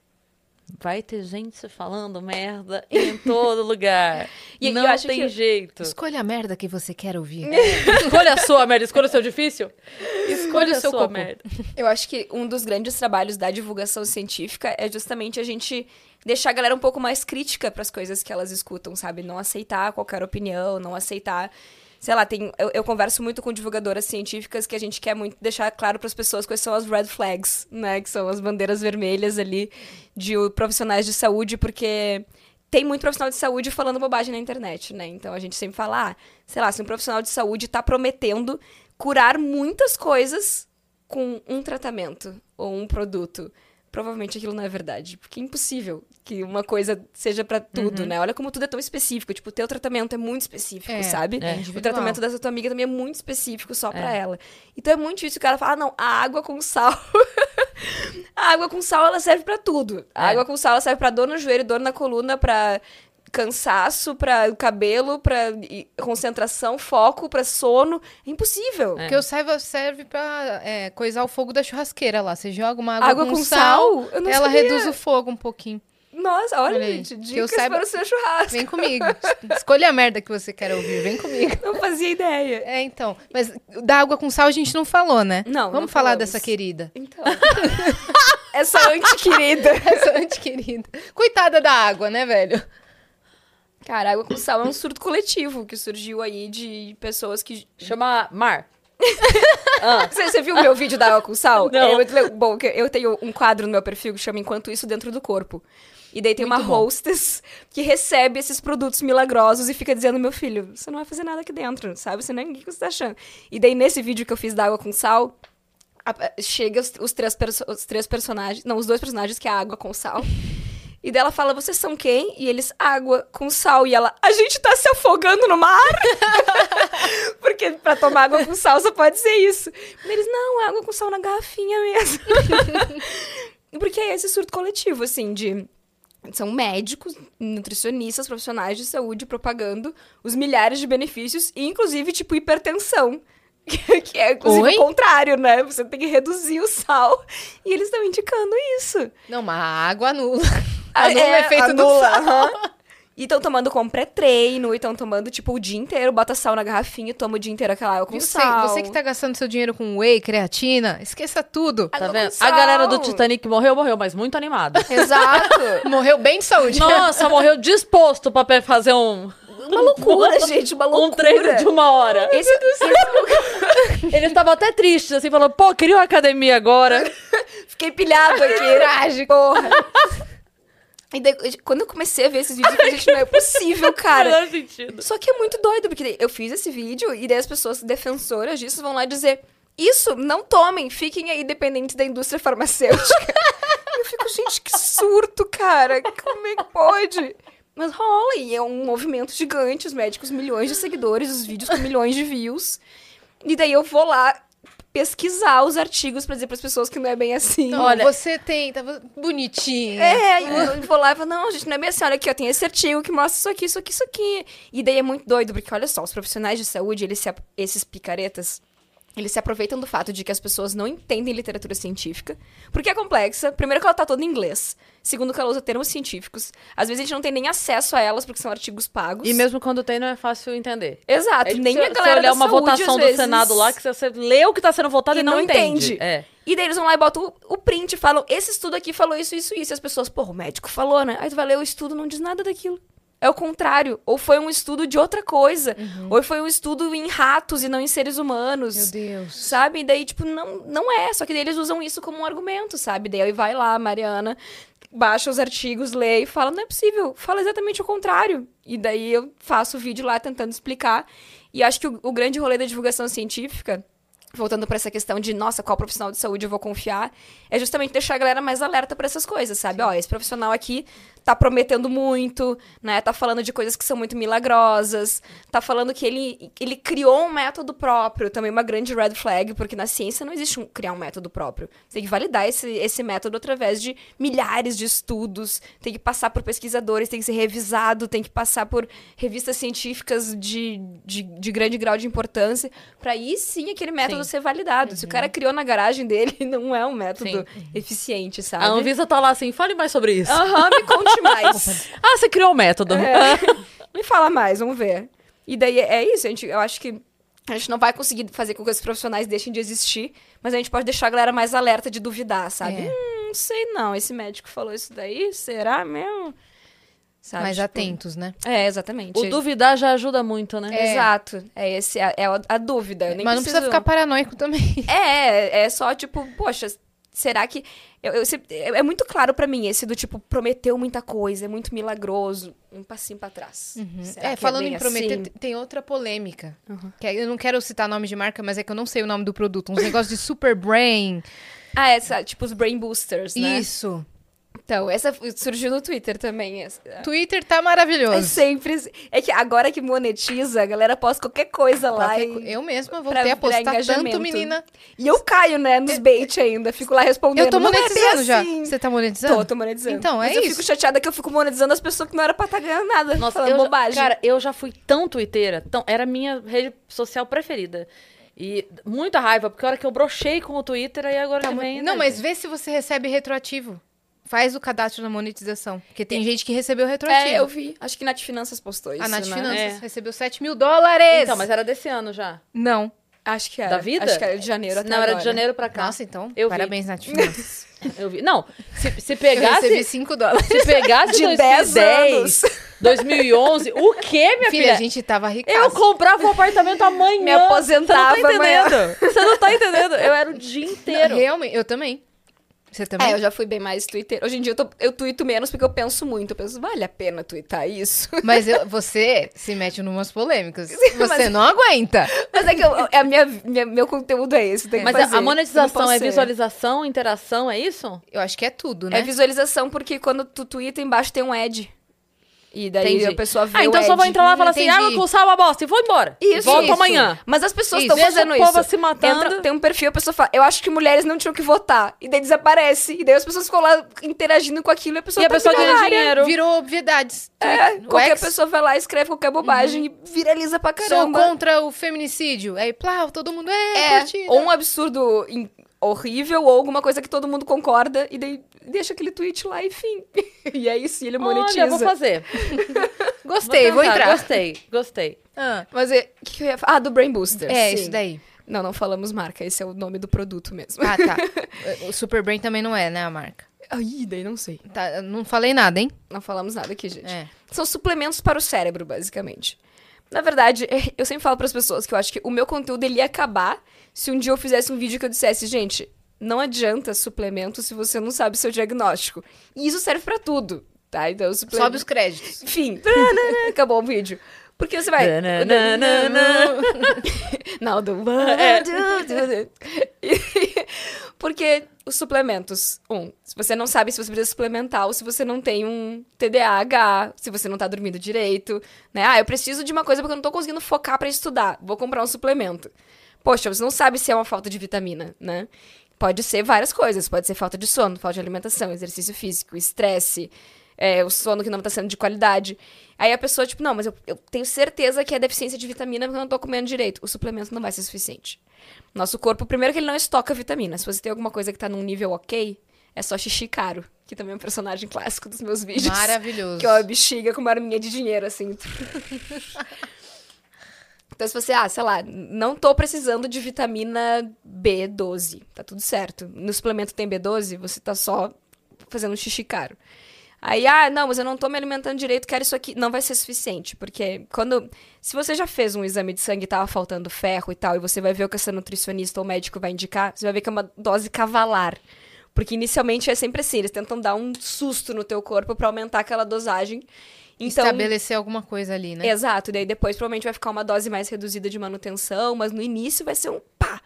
Vai ter gente falando merda em todo lugar. E- não eu acho tem que- jeito. Escolha a merda que você quer ouvir. Escolha a sua merda, escolha o seu difícil. Escolha o a seu sua merda. Eu acho que um dos grandes trabalhos da divulgação científica é justamente a gente deixar a galera um pouco mais crítica para as coisas que elas escutam, sabe? Não aceitar qualquer opinião, não aceitar. Sei lá, tem, eu, eu converso muito com divulgadoras científicas que a gente quer muito deixar claro para as pessoas quais são as red flags, né? Que são as bandeiras vermelhas ali de profissionais de saúde, porque tem muito profissional de saúde falando bobagem na internet, né? Então a gente sempre fala, ah, sei lá, se um profissional de saúde tá prometendo curar muitas coisas com um tratamento ou um produto. Provavelmente aquilo não é verdade, porque é impossível que uma coisa seja pra tudo, né? Olha como tudo é tão específico, tipo, o teu tratamento é muito específico, É, sabe? é O tratamento dessa tua amiga também é muito específico só pra ela. Então é muito difícil o cara falar, ah, não, a água com sal. a água com sal ela serve pra tudo. A É. água com sal ela serve pra dor no joelho, dor na coluna, pra cansaço, pra cabelo, pra e- concentração, foco, pra sono. É impossível. Porque eu saiba serve pra é, coisar o fogo da churrasqueira lá. Você joga uma água, Água com, com sal, sal? Ela sabia. reduz o fogo um pouquinho. Nossa, olha, Olha gente, que eu dicas saiba- para o seu churrasco. Vem comigo. Escolha a merda que você quer ouvir. Vem comigo. Não fazia ideia. É, então. Mas da água com sal a gente não falou, né? Não, Vamos não falar falamos. dessa querida. Então. Essa anti-querida. Essa anti-querida. Coitada da água, né, velho? Cara, água com sal é um surto coletivo que surgiu aí de pessoas que. Chama Mar. Ah, Você, você viu o meu vídeo da água com sal? Não. É le- bom, eu tenho um quadro no meu perfil que chama Enquanto Isso Dentro do Corpo. E daí tem Muito uma bom. hostess que recebe esses produtos milagrosos e fica dizendo, meu filho, você não vai fazer nada aqui dentro, sabe? Você é ninguém que você tá achando. E daí nesse vídeo que eu fiz da água com sal, a- chega os, os três os três personagens, não, os dois personagens que é a água com sal. E dela fala, vocês são quem? E eles, água com sal. E ela, a gente tá se afogando no mar? Porque pra tomar água com sal só pode ser isso. E eles, não, é água com sal na garrafinha mesmo. Porque é esse surto coletivo, assim, de... São médicos, nutricionistas, profissionais de saúde propagando os milhares de benefícios, e inclusive, tipo, hipertensão. Que é, inclusive, Oi? o contrário, né? Você tem que reduzir o sal. E eles estão indicando isso. Não, mas a água anula. Ah, Anula o efeito do anula, sal. aham. E estão tomando com pré-treino, e estão tomando, tipo, o dia inteiro, bota sal na garrafinha e toma o dia inteiro aquela água com? Você, sal. você que tá gastando seu dinheiro com whey, creatina, esqueça tudo. tá Água vendo? com A galera do. Titanic morreu, morreu, mas muito animada. Exato. Morreu bem de saúde. Nossa, morreu disposto pra fazer um. Uma loucura, gente, uma loucura. Um treino de uma hora. Esse, Eles estavam até tristes, assim, falando, pô, queria uma academia agora. Fiquei pilhado aqui. Trágico. Porra. E daí, quando eu comecei a ver esses vídeos, eu falei, gente, não é possível, cara. Menor sentido. Só que é muito doido, porque eu fiz esse vídeo e daí as pessoas defensoras disso vão lá dizer: Isso, não tomem, fiquem aí dependentes da indústria farmacêutica. eu fico, gente, que surto, cara. Como é que pode? Mas rola, e é um movimento gigante, os médicos, milhões de seguidores, os vídeos com milhões de views. E daí eu vou lá pesquisar os artigos pra dizer pras pessoas que não é bem assim. Não, Olha- você tem, tava bonitinha. É, e eu vou lá e falo, não, gente, não é bem assim, olha aqui, eu tenho esse artigo que mostra isso aqui, isso aqui, isso aqui. E daí é muito doido, porque olha só, os profissionais de saúde, eles se, esses picaretas, eles se aproveitam do fato de que as pessoas não entendem literatura científica, porque é complexa. Primeiro que ela tá toda em inglês. Segundo que ela usa termos científicos. Às vezes a gente não tem nem acesso a elas, porque são artigos pagos. E mesmo quando tem, não é fácil entender. Exato, É nem se- a se galera olhar uma saúde, votação do vezes, Senado lá, que você lê o que tá sendo votado e, E não, não entende. entende. É. E daí eles vão lá e botam o, o print e falam: esse estudo aqui falou isso, isso, isso. E as pessoas, porra, o médico falou, né? Aí tu vai ler o estudo não diz nada daquilo. É o contrário. Ou foi um estudo de outra coisa. Ou foi um estudo em ratos e não em seres humanos. Meu Deus. Sabe? E daí, tipo, não, não é. Só que daí eles usam isso como um argumento, sabe? Daí vai lá, Mariana, baixa os artigos, lê e fala: não é possível, fala exatamente o contrário. E daí eu faço o vídeo lá tentando explicar. E acho que o, o grande rolê da divulgação científica, voltando pra essa questão de, nossa, qual profissional de saúde eu vou confiar, é justamente deixar a galera mais alerta pra essas coisas, sabe? Ó, esse profissional aqui tá prometendo muito, né? Tá falando de coisas que são muito milagrosas, tá falando que ele, ele criou um método próprio, também uma grande red flag, porque na ciência não existe um, criar um método próprio. Você tem que validar esse, esse método através de milhares de estudos, tem que passar por pesquisadores, tem que ser revisado, tem que passar por revistas científicas de, de, de grande grau de importância, pra aí sim aquele método ser validado. Se o cara criou na garagem dele, não é um método Sim. eficiente, sabe? A Anvisa tá lá assim, fale mais sobre isso. Aham, me conte mais. Ah, você criou o método. É. Me fala mais, vamos ver. E daí é isso, a gente, eu acho que a gente não vai conseguir fazer com que os profissionais deixem de existir, mas a gente pode deixar a galera mais alerta de duvidar, sabe? É. Hum, não sei não, esse médico falou isso daí, será mesmo? Sabe, Mais tipo, atentos, né? É, exatamente. O duvidar já ajuda muito, né? É. Exato. É, esse, é, é a, a dúvida. Eu nem Mas não precisa preciso- ficar paranoico também. É, é só tipo, poxa, será que. Eu, eu é é muito claro pra mim esse do tipo, prometeu muita coisa, é muito milagroso. Um passinho pra trás. Será É, que falando bem em prometer, assim? te- tem outra polêmica. Uhum. Que é- eu não quero citar nome de marca, mas é que eu não sei o nome do produto. Uns negócios de super brain. Ah, essa, tipo os Brain Boosters, né? Isso. Então, essa surgiu no Twitter também. essa- Twitter tá É maravilhoso. sempre. É que agora que monetiza, a galera posta qualquer coisa lá. Qualquer E, Eu mesma pra voltei a postar tanto, menina. e eu caio, né, nos bait ainda. Fico lá respondendo. Eu tô "Não é monetizando já. assim." Você tá monetizando? Tô, tô monetizando. Então, é Mas eu isso. fico chateada que eu fico monetizando as pessoas que não era pra estar ganhando nada. Nossa, falando eu já- bobagem. cara, eu já fui tão twitteira, tão, era a minha rede social preferida. E muita raiva, porque a hora que eu brochei com o Twitter, aí agora Tá mo- vem... Não, né, mas vê se você recebe retroativo. Faz o cadastro na monetização. Porque tem gente que recebeu retroativo. É, eu vi. Acho que Nath Finanças postou isso. A Nath né? Finanças É. recebeu 7 mil dólares. Então, mas era desse ano já. Não. Acho que era. Da vida? Acho que era de janeiro até Não, era de agora. janeiro pra cá. Nossa, então, Eu vi. parabéns, Nath Finanças. Eu vi. Não, se, se eu recebi pegasse... 5 dólares. Se pegasse De 2010, 10 anos. 2011. O quê, minha Filha, filha? a gente tava rica. Eu comprava um apartamento amanhã. Me aposentava Você não tá amanhã. entendendo? Você não tá entendendo? Eu era o dia inteiro. Realmente, eu também. Você também? É, eu já fui bem mais Twitter. Hoje em dia eu, tô, eu tuito menos porque eu penso muito. Eu penso, vale a pena twittar isso? Mas eu- você se mete numas polêmicas. Você mas- não aguenta. Mas é que eu, é a minha, minha- meu conteúdo é esse. tem que Mas fazer. a- monetização é ser. visualização, interação, é isso? Eu acho que é tudo, né? É visualização porque quando tu twitta embaixo tem um ad. E daí Entendi. a pessoa vê Ah, então o só vou entrar lá e falar assim, Entendi. ah, eu cursar uma bosta e vou embora. Isso, Volto isso. amanhã. Mas as pessoas Isso. estão fazendo o povo isso. se matando. Entra- tem um perfil, a pessoa fala, eu acho que mulheres não tinham que votar. E daí desaparece. E daí as pessoas ficam lá interagindo com aquilo e a pessoa E a tá pessoa ganha dinheiro. Virou obviedades. É, O qualquer ex- pessoa vai lá, escreve qualquer bobagem e viraliza pra Sou caramba. contra o feminicídio. Aí, plá, todo mundo é, É, ou um absurdo in- horrível, ou alguma coisa que todo mundo concorda, e daí deixa aquele tweet lá, enfim. e é isso, e ele monetiza. Olha, vou fazer. Gostei, vou, tentar, entrar. Gostei, gostei. Ah, Mas é, o que que eu ia falar? Ah, do Brain Booster. é, sim. isso daí. Não, não falamos marca, esse é o nome do produto mesmo. Ah, tá. o Super Brain também não é, né, a marca. Aí, daí não sei. Tá, não falei nada, hein? Não falamos nada aqui, gente. É. São suplementos para o cérebro, basicamente. Na verdade, eu sempre falo para as pessoas que eu acho que o meu conteúdo ele ia acabar se um dia eu fizesse um vídeo que eu dissesse, gente, não adianta suplemento se você não sabe seu diagnóstico. E isso serve para tudo, tá? Então, suplemento... Sobe os créditos. Enfim, acabou o vídeo. Porque você vai. Não, do. Porque os suplementos. Um, se você não sabe se você precisa suplementar ou se você não tem um TDAH, se você não tá dormindo direito, né? Ah, eu preciso de uma coisa porque eu não tô conseguindo focar pra estudar. Vou comprar um suplemento. Poxa, você não sabe se é uma falta de vitamina, né? Pode ser várias coisas. Pode ser falta de sono, falta de alimentação, exercício físico, estresse, é, o sono que não tá sendo de qualidade. Aí a pessoa, tipo, não, mas eu, eu tenho certeza que é deficiência de vitamina porque eu não tô comendo direito. O suplemento não vai ser suficiente. Nosso corpo, primeiro que ele não estoca vitamina. Se você tem alguma coisa que tá num nível ok, é só xixi caro, que também é um personagem clássico dos meus vídeos. Maravilhoso. Que é uma bexiga com uma arminha de dinheiro, assim. Então, se você, ah, sei lá, não tô precisando de vitamina B12, tá tudo certo. No suplemento tem B12, você tá só fazendo xixi caro. Aí, ah, não, mas eu não tô me alimentando direito, quero isso aqui. Não vai ser suficiente, porque quando. Se você já fez um exame de sangue e tava faltando ferro e tal, e você vai ver o que essa nutricionista ou médico vai indicar, você vai ver que é uma dose cavalar. Porque inicialmente é sempre assim, eles tentam dar um susto no teu corpo pra aumentar aquela dosagem. Então, Estabelecer alguma coisa ali, né? Exato, daí depois provavelmente vai ficar uma dose mais reduzida de manutenção, mas no início vai ser um pá.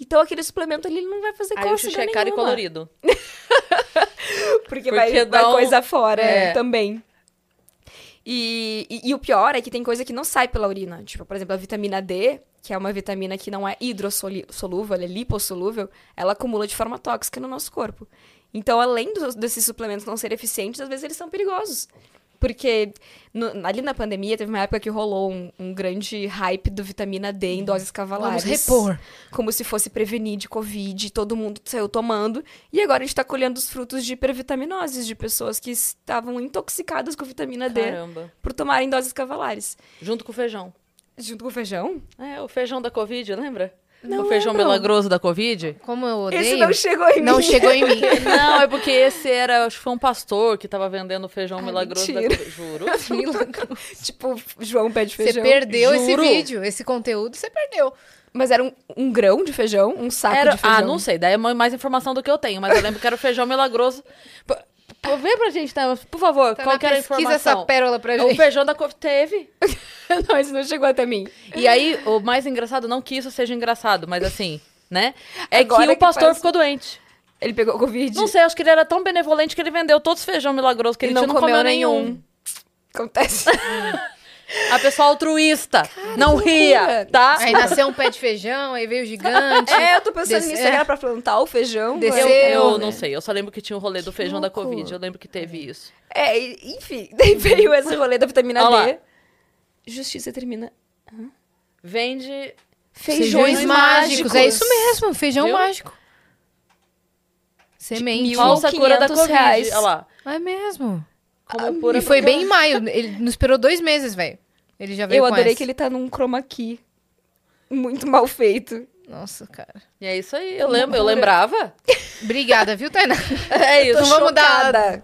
Então aquele suplemento ali não vai fazer Aí o cócega xixi é caro e nenhuma, colorido. Porque, Porque vai, vai um- coisa fora É. também. E, e, e o pior é que tem coisa que não sai pela urina. Tipo, por exemplo, a vitamina D, que é uma vitamina que não é hidrossolúvel, ela é lipossolúvel, ela acumula de forma tóxica no nosso corpo. Então, além dos- desses suplementos não serem eficientes, às vezes eles são perigosos. Porque no- ali na pandemia teve uma época que rolou um, um grande hype do vitamina D em doses cavalares. Vamos repor. Como se fosse prevenir de Covid, todo mundo saiu tomando. E agora a gente tá colhendo os frutos de hipervitaminoses, de pessoas que estavam intoxicadas com vitamina D Caramba. por tomarem doses cavalares. Junto com o feijão. Junto com feijão? É, o feijão da Covid, lembra? Não o feijão lembro. milagroso da Covid? Como eu odeio. Esse não chegou em Não mim. chegou em mim. Não, é porque esse era, acho que foi um pastor que tava vendendo o feijão Ai, milagroso da mentira. Covid. Juro. tipo, João pé de Você feijão. perdeu esse Juro. vídeo, esse conteúdo, você perdeu. Mas era um, um grão de feijão? Um saco Era, de feijão? ah, não sei, daí é mais informação do que eu tenho, mas eu lembro que era o feijão milagroso. Vê pra gente, né? Por favor, Tá qual na que era a pesquisa informação? essa pérola pra O gente. feijão da Covid teve. não, isso não chegou até mim. E aí, o mais engraçado, não que isso seja engraçado, mas assim, né? É Agora que o que pastor faz- ficou doente. Ele pegou Covid Não sei, acho que ele era tão benevolente que ele vendeu todos os feijão milagroso que e ele não tinha, não comeu comeu nenhum. nenhum. Acontece. A pessoa altruísta. não ria, tá? Aí nasceu um pé de feijão, aí veio o gigante. é, eu tô pensando Desce- nisso. é. Era pra plantar o feijão? Desceu, Eu, eu né? não sei, eu só lembro que tinha o rolê do feijão da. Covid. Eu lembro que teve isso. É, e- enfim. Daí veio esse rolê da vitamina Olha D. lá. Justiça termina. Vende. Feijões, Feijões mágicos. mágicos. É isso mesmo, feijão Viu? mágico. Semente. Falsa cura da 1.500 Covid. reais. Olha lá. É mesmo. Como pura E foi bem em maio. Ele não esperou dois meses, velho. Ele já veio Eu com adorei essa. que ele tá num chroma key. Muito mal feito. Nossa, cara. E é isso aí. Eu lembro, eu lembrava. Obrigada, viu, Tainá? É isso. Então vamos dar-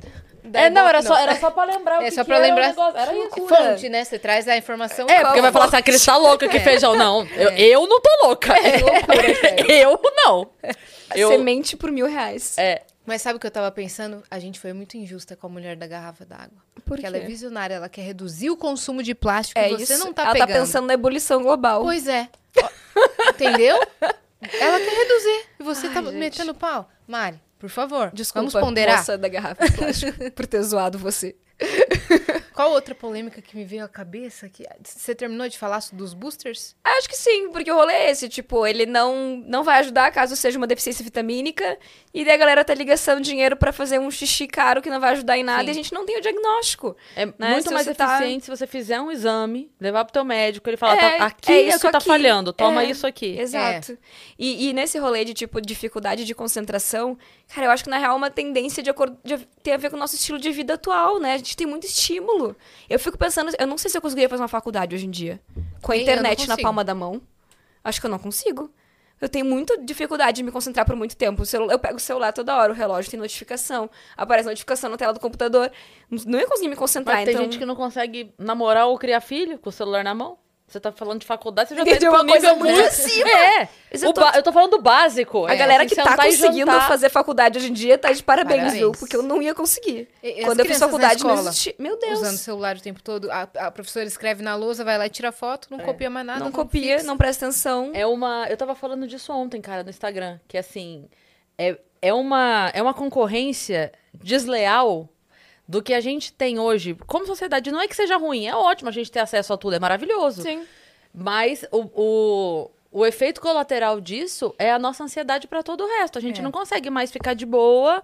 É, não, era só, era só pra lembrar o É que só que pra era lembrar. negócio. Era isso. Fonte, né? Você traz a informação. É, porque vai falar assim, a Cris tá louca, que feijão. Não, eu, eu não tô louca. eu não. Eu, Semente por mil reais. é, Mas sabe o que eu tava pensando? A gente foi muito injusta com a mulher da garrafa d'água. Por Porque ela é quê? visionária, ela quer reduzir o consumo de plástico É e você isso. não tá Ela pegando. tá pensando na ebulição global. Pois é. Entendeu? Ela quer reduzir. E você Ai, tá gente. metendo pau. Mari, por favor, Desculpa, vamos ponderar. moça da garrafa de plástico, por ter zoado você. Qual outra polêmica que me veio à cabeça? Que você terminou de falar dos boosters? Acho que sim, porque o rolê é esse, tipo, ele não, não vai ajudar caso seja uma deficiência vitamínica, e daí a galera tá ligando dinheiro pra fazer um xixi caro que não vai ajudar em nada, Sim. e a gente não tem o diagnóstico. é Né? muito Se mais tá- eficiente se você fizer um exame, levar pro teu médico, ele fala, É, tá, aqui é é, o isso que tá aqui. falhando, toma É. isso aqui. Exato. E, e nesse rolê de, tipo, dificuldade de concentração, cara, eu acho que na real é uma tendência de, acor- de ter a ver com o nosso estilo de vida atual, né? A gente tem muito estímulo. Eu fico pensando, eu não sei se eu conseguiria fazer uma faculdade hoje em dia. Com a internet na palma da mão. Acho que eu não consigo. Eu tenho muita dificuldade de me concentrar por muito tempo. Eu pego o celular toda hora, o relógio tem notificação, aparece notificação na tela do computador. Não ia conseguir me concentrar, Mas tem então... gente que não consegue namorar ou criar filho com o celular na mão. Você tá falando de faculdade, você já Porque tá uma coisa muito acima. É, eu tô- eu tô falando do básico. A é, galera assim, que tá conseguindo jantar. fazer faculdade hoje em dia tá de parabéns, Parabéns. viu? Porque eu não ia conseguir. E- e Quando eu fiz faculdade, não escola? existia. Meu Deus. Usando o celular o tempo todo. A, a professora escreve na lousa, vai lá e tira foto, não copia mais nada. não copia, fixa. não presta atenção. É uma. Eu tava falando disso ontem, cara, no Instagram. Que assim. É, é, uma, é uma concorrência desleal do que a gente tem hoje. Como sociedade, não é que seja ruim, é ótimo a gente ter acesso a tudo, é maravilhoso. Sim. Mas o, o, o efeito colateral disso é a nossa ansiedade pra todo o resto. A gente É. não consegue mais ficar de boa,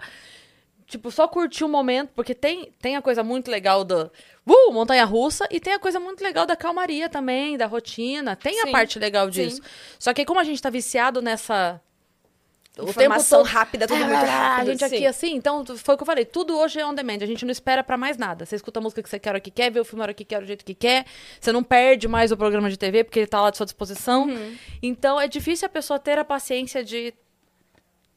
tipo, só curtir o momento, porque tem, tem a coisa muito legal do uh, montanha russa e tem a coisa muito legal da calmaria também, da rotina. Tem a Sim, parte legal disso. Só que como a gente tá viciado nessa. O tempo Informação todo. rápida, tudo Ah, muito rápido. A gente aqui sim. assim, então foi o que eu falei, tudo hoje é on demand, a gente não espera pra mais nada. Você escuta a música que você quer, a hora que quer, vê o filme a hora que quer, do jeito que quer. Você não perde mais o programa de TV porque ele tá lá à sua disposição. Uhum. Então é difícil a pessoa ter a paciência de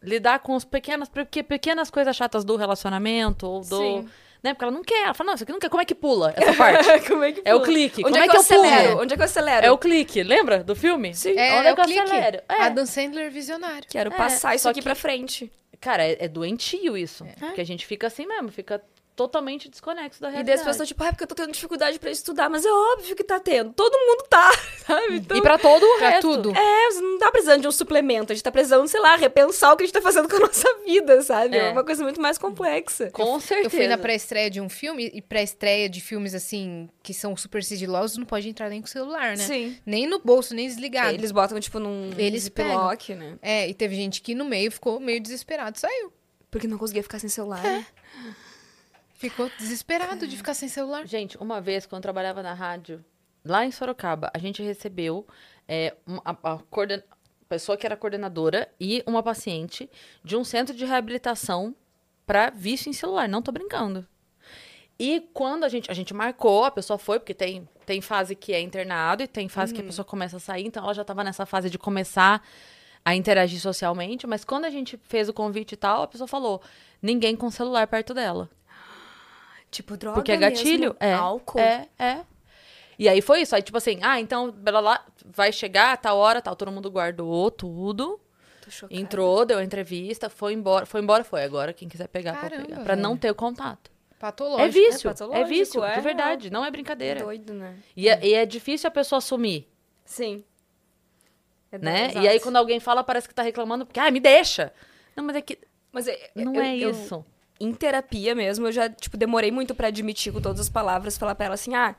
lidar com os pequenas, pequenas coisas chatas do relacionamento ou do, Sim. Né? Porque ela não quer, ela fala, não, isso aqui não quer, como é que pula essa parte? Como é que É o pula? clique. Onde Como é, é que, eu eu pulo? acelero? Onde é que eu acelero? é o clique, lembra do filme? Sim. É, Onde é é que o eu clique. acelero? É. Adam Sandler visionário. Quero É, passar isso aqui que- pra frente. Cara, é, é doentio isso. É. Porque a gente fica assim mesmo, fica totalmente desconexo da E realidade. daí as pessoas, tipo, ah, porque eu tô tendo dificuldade pra estudar, mas é óbvio que tá tendo. Todo mundo tá, sabe? Então, E pra todo o Pra resto. tudo. É, você não tá precisando de um suplemento, a gente tá precisando, sei lá, repensar o que a gente tá fazendo com a nossa vida, sabe? É, É. uma coisa muito mais complexa. Com certeza. Eu fui na pré-estreia de um filme, e pré-estreia de filmes, assim, que são super sigilosos, não pode entrar nem com o celular, né? Sim. Nem no bolso, nem desligado. Eles botam, tipo, num Eles ziplock, né? É, e teve gente que no meio ficou meio desesperado. Saiu. Porque não conseguia ficar sem celular. É. né? Ficou desesperado de ficar sem celular. Gente, uma vez, quando eu trabalhava na rádio, lá em Sorocaba, a gente recebeu é, um- a, a coorden- pessoa que era coordenadora e uma paciente de um centro de reabilitação para vício em celular. Não tô brincando. E quando a gente, a gente marcou, a pessoa foi, porque tem, tem fase que é internado e tem fase que a pessoa começa a sair, então ela já estava nessa fase de começar a interagir socialmente, mas quando a gente fez o convite e tal, a pessoa falou: ninguém com celular perto dela. Tipo, droga Porque é mesmo, gatilho? É. Álcool. É, é. E aí foi isso. Aí, tipo assim, ah, então, blá, blá, vai chegar, tal hora, tal. Todo mundo guardou tudo. Entrou, deu a entrevista, foi embora. Foi embora, foi. Agora, quem quiser pegar, pode Caramba, pegar. Pra não ter o contato. Patológico. É vício. é É, patológico, vício, é de verdade. Não é É brincadeira. doido, né? E é, e é difícil a pessoa assumir, Sim. É né? exato. E aí, quando alguém fala, parece que tá reclamando, porque, ah, me deixa. Não, mas é que. Mas é- Não eu- é eu- isso. Em terapia mesmo, eu já, tipo, demorei muito pra admitir com todas as palavras, falar pra ela assim, ah,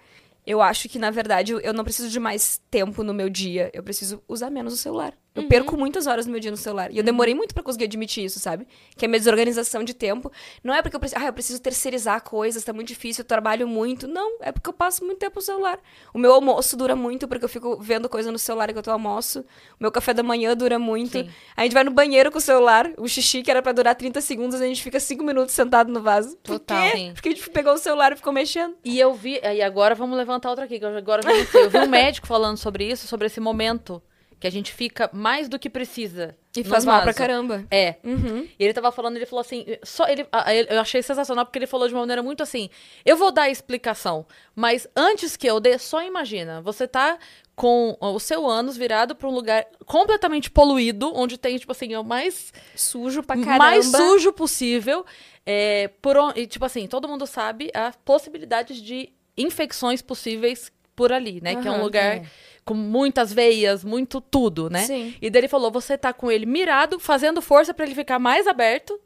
eu acho que, na verdade, eu não preciso de mais tempo no meu dia, eu preciso usar menos o celular. Eu perco muitas horas no meu dia no celular. E eu demorei muito pra conseguir admitir isso, sabe? Que é a minha desorganização de tempo. Não é porque eu preciso, ah, eu preciso terceirizar coisas, tá muito difícil, eu trabalho muito. Não, é porque eu passo muito tempo no celular. O meu almoço dura muito, porque eu fico vendo coisa no celular enquanto eu almoço. O meu café da manhã dura muito. Sim. A gente vai no banheiro com o celular, o xixi que era pra durar 30 segundos, a gente fica 5 minutos sentado no vaso. Por Total. quê? Sim. Porque a gente pegou o celular e ficou mexendo. E eu vi, e agora vamos levantar outra aqui, que eu agora já não sei. Eu vi um médico falando sobre isso, sobre esse momento que a gente fica mais do que precisa. E faz mal pra caramba. É. Uhum. E ele tava falando, ele falou assim, só ele, eu achei sensacional porque ele falou de uma maneira muito assim, eu vou dar a explicação, mas antes que eu dê, só imagina, você tá com o seu ânus virado pra um lugar completamente poluído, onde tem, tipo assim, é o mais, Sujo pra caramba. mais sujo possível, é, por, e tipo assim, todo mundo sabe as possibilidades de infecções possíveis por ali, né, que é um lugar é. Com muitas veias, muito tudo, né? Sim. E daí ele falou, você tá com ele mirado, fazendo força pra ele ficar mais aberto,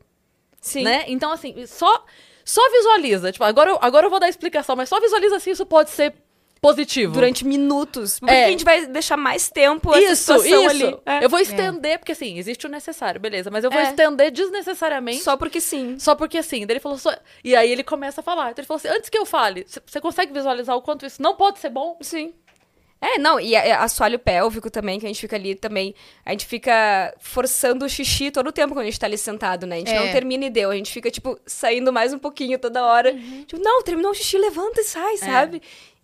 Sim. né? Então, assim, só, só visualiza. Tipo, agora eu, agora eu vou dar a explicação, mas só visualiza se isso pode ser positivo. Durante minutos. Porque É. a gente vai deixar mais tempo isso, isso. ali. É. Eu vou estender, porque assim, existe o necessário, beleza. Mas eu vou É. estender desnecessariamente. Só... Só porque sim. porque assim, daí ele falou só... E aí ele começa a falar. Então ele falou assim: antes que eu fale, você consegue visualizar o quanto isso não pode ser bom? Sim. É, não, e a- assoalho pélvico também, que a gente fica ali também. A gente fica forçando o xixi todo o tempo quando a gente tá ali sentado, né? A gente É. não termina e deu. A gente fica, tipo, saindo mais um pouquinho toda hora. Uhum. Tipo, não, terminou o xixi, levanta e É. sai, sabe?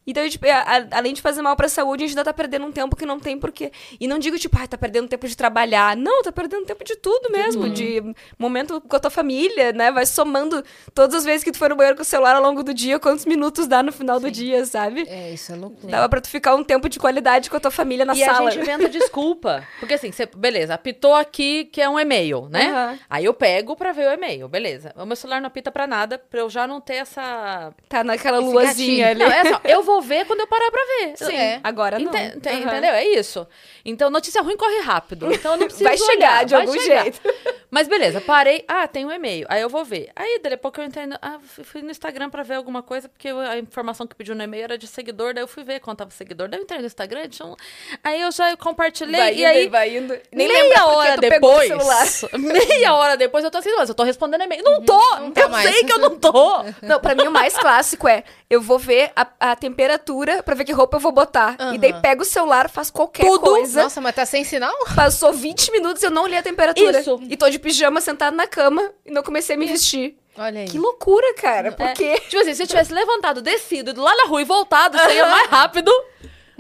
Então, tipo, a- a- além de fazer mal pra saúde, a gente ainda tá perdendo um tempo que não tem porquê. E não digo, tipo, ah, tá perdendo tempo de trabalhar. Não, tá perdendo tempo de tudo mesmo. De momento com a tua família, né? Vai somando todas as vezes que tu foi no banheiro com o celular ao longo do dia, quantos minutos dá no final do dia, sabe? É, isso é loucura. Dava pra tu ficar um tempo de qualidade com a tua família na e sala. a gente inventa desculpa. Porque assim, você, beleza, apitou aqui que é um e-mail, né? Aham. Aí eu pego pra ver o e-mail, beleza. O meu celular não apita pra nada, pra eu já não ter essa. Tá naquela luazinha ali. Não, é só, eu vou ver quando eu parar pra ver. Sim. É, Agora não. Ente- Aham. Entendeu? É isso. Então, notícia ruim corre rápido. Então, eu não preciso Vai chegar olhar, de vai algum chegar. jeito. Mas beleza, parei. Ah, tem um e-mail. Aí eu vou ver. Aí, daqui a pouco eu entendo. Ah, fui- no Instagram pra ver alguma coisa, porque a informação que pediu no e-mail era de seguidor. Daí eu fui ver quanto tava seguidor. Daí eu entrei no Instagram. um- Aí eu já compartilhei. Vai e indo, aí, vai indo. Nem meia hora tu pegou o depois. celular. Meia hora depois eu tô assim, mas eu tô respondendo e-mail. Não tô! não tá eu mais. sei que eu não tô! Não, pra mim o mais clássico é, eu vou ver a, a temperatura pra ver que roupa eu vou botar. Aham. E daí pego o celular, faço qualquer Tudo. coisa. Nossa, mas tá sem sinal? Passou 20 minutos e eu não li a temperatura. Isso. E tô de pijama sentada na cama e não comecei a me vestir. Olha aí. Que loucura, cara. Por É. quê? Tipo assim, se eu tivesse levantado, descido, ido lá na rua e voltado, seria mais rápido.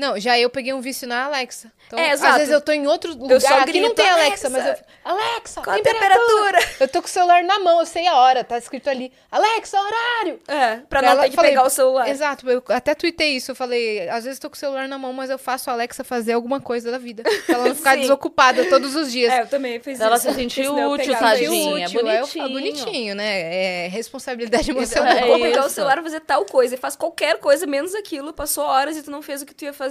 Não, já eu peguei um vício na Alexa. Então, É, às exato. vezes eu tô em outro lugar. só Aqui não grito, tem Alexa, "Alexa, mas eu. Alexa, Qual a temperatura? Eu tô com o celular na mão, eu sei a hora. Tá escrito ali. Alexa, horário! É, pra, Pra não ela- ter que falei, pegar o celular. Exato, eu até tuitei isso. Eu falei, às vezes tô com o celular na mão, mas eu faço a Alexa fazer alguma coisa da vida. Pra ela não ficar desocupada todos os dias. É, eu também fiz Ela isso. se sentiu eu útil, tadinha. útil, eu bonitinho. falo, bonitinho, né? É responsabilidade Eu emocional. É vou pegar o celular e fazer tal coisa. E faz qualquer coisa menos aquilo. Passou horas e tu não fez o que tu ia fazer.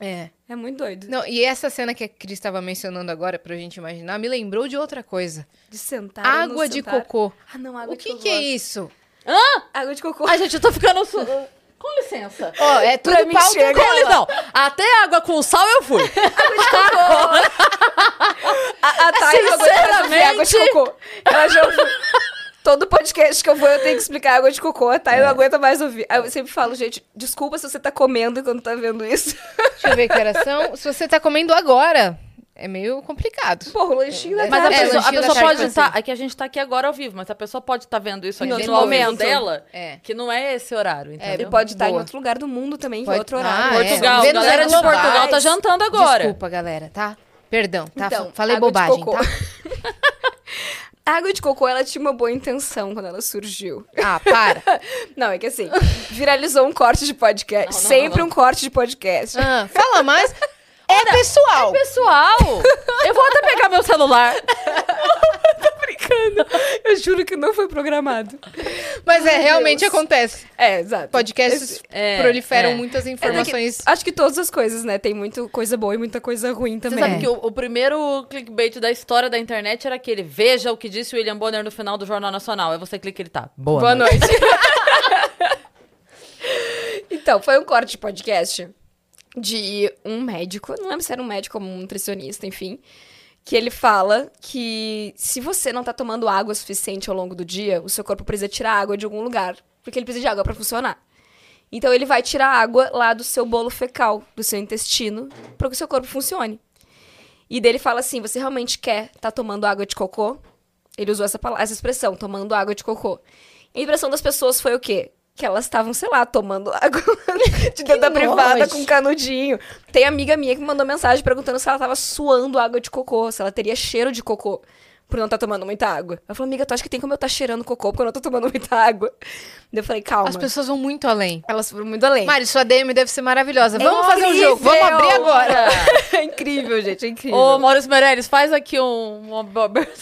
É. É muito doido. Não, e essa cena que a Cris estava mencionando agora, pra gente imaginar, me lembrou de outra coisa. De sentar. Água de sentar. cocô. Ah, não, água O de que, cocô. que é isso? Água de cocô. Ai, gente, eu tô ficando. su- Com licença. Ó, é tudo Pra pauta chega. Com. Não, até água com sal eu fui. A, a Thay não aguenta mais ouvir água de Sinceramente. cocô. Ela já ouviu. Todo podcast que eu vou, eu tenho que explicar água de cocô. A Thay não aguenta mais ouvir. Aí eu sempre falo, gente, desculpa se você tá comendo quando tá vendo isso. Deixa eu ver que horas são. Se você tá comendo agora, é meio complicado. Porra, o lanchinho da Mas a É, pessoa, a pessoa pode estar. assim. É que a gente tá aqui agora ao vivo, mas a pessoa pode estar vendo isso aqui Em outro no momento dela, É. que não é esse horário, Ele entendeu? pode estar em Boa. outro lugar do mundo também, Pode- é outro horário. Ah, é. Portugal, Vênus galera é de Portugal tá jantando agora. Desculpa, galera, tá? Perdão, tá? Então, Falei água de bobagem, cocô. tá? A água de cocô, ela tinha uma boa intenção quando ela surgiu. Ah, para. Não, é que assim, viralizou um corte de podcast. Não, não, Sempre não, um corte de podcast. Ah, fala mais. É pessoal. Pessoal, eu vou até pegar meu celular. brincando. Eu juro que não foi programado. Mas é, Ai, realmente Deus. acontece. É, exato. Podcasts É, proliferam é. muitas É informações. daqui- acho que todas as coisas, né? Tem muita coisa boa e muita coisa ruim Você também. sabe É. que o, o primeiro clickbait da história da internet era aquele veja o que disse o William Bonner no final do Jornal Nacional. Aí você clica e ele tá. Boa, Boa noite. então, foi um corte de podcast de um médico, não lembro se era um médico ou um nutricionista, enfim, que ele fala que se você não tá tomando água suficiente ao longo do dia, o seu corpo precisa tirar água de algum lugar, porque ele precisa de água pra funcionar. Então ele vai tirar água lá do seu bolo fecal, do seu intestino, para que o seu corpo funcione. E daí ele fala assim: você realmente quer estar tomando água de cocô? Ele usou essa, pala- essa expressão, tomando água de cocô. A impressão das pessoas foi o quê? Que elas estavam, sei lá, tomando água de dentro da privada com um canudinho. Tem amiga minha que me mandou mensagem perguntando se ela tava suando água de cocô, se ela teria cheiro de cocô por não estar tomando muita água. Ela falou, amiga, tu acha que tem como eu estar cheirando cocô porque eu não tô tomando muita água? Daí eu falei, calma. As pessoas vão muito além. Elas foram muito além. Mari, sua DM deve ser maravilhosa. É Vamos fazer um jogo. Vamos abrir agora. é incrível, gente, é incrível. Ô, Maurício Meirelles, faz aqui um...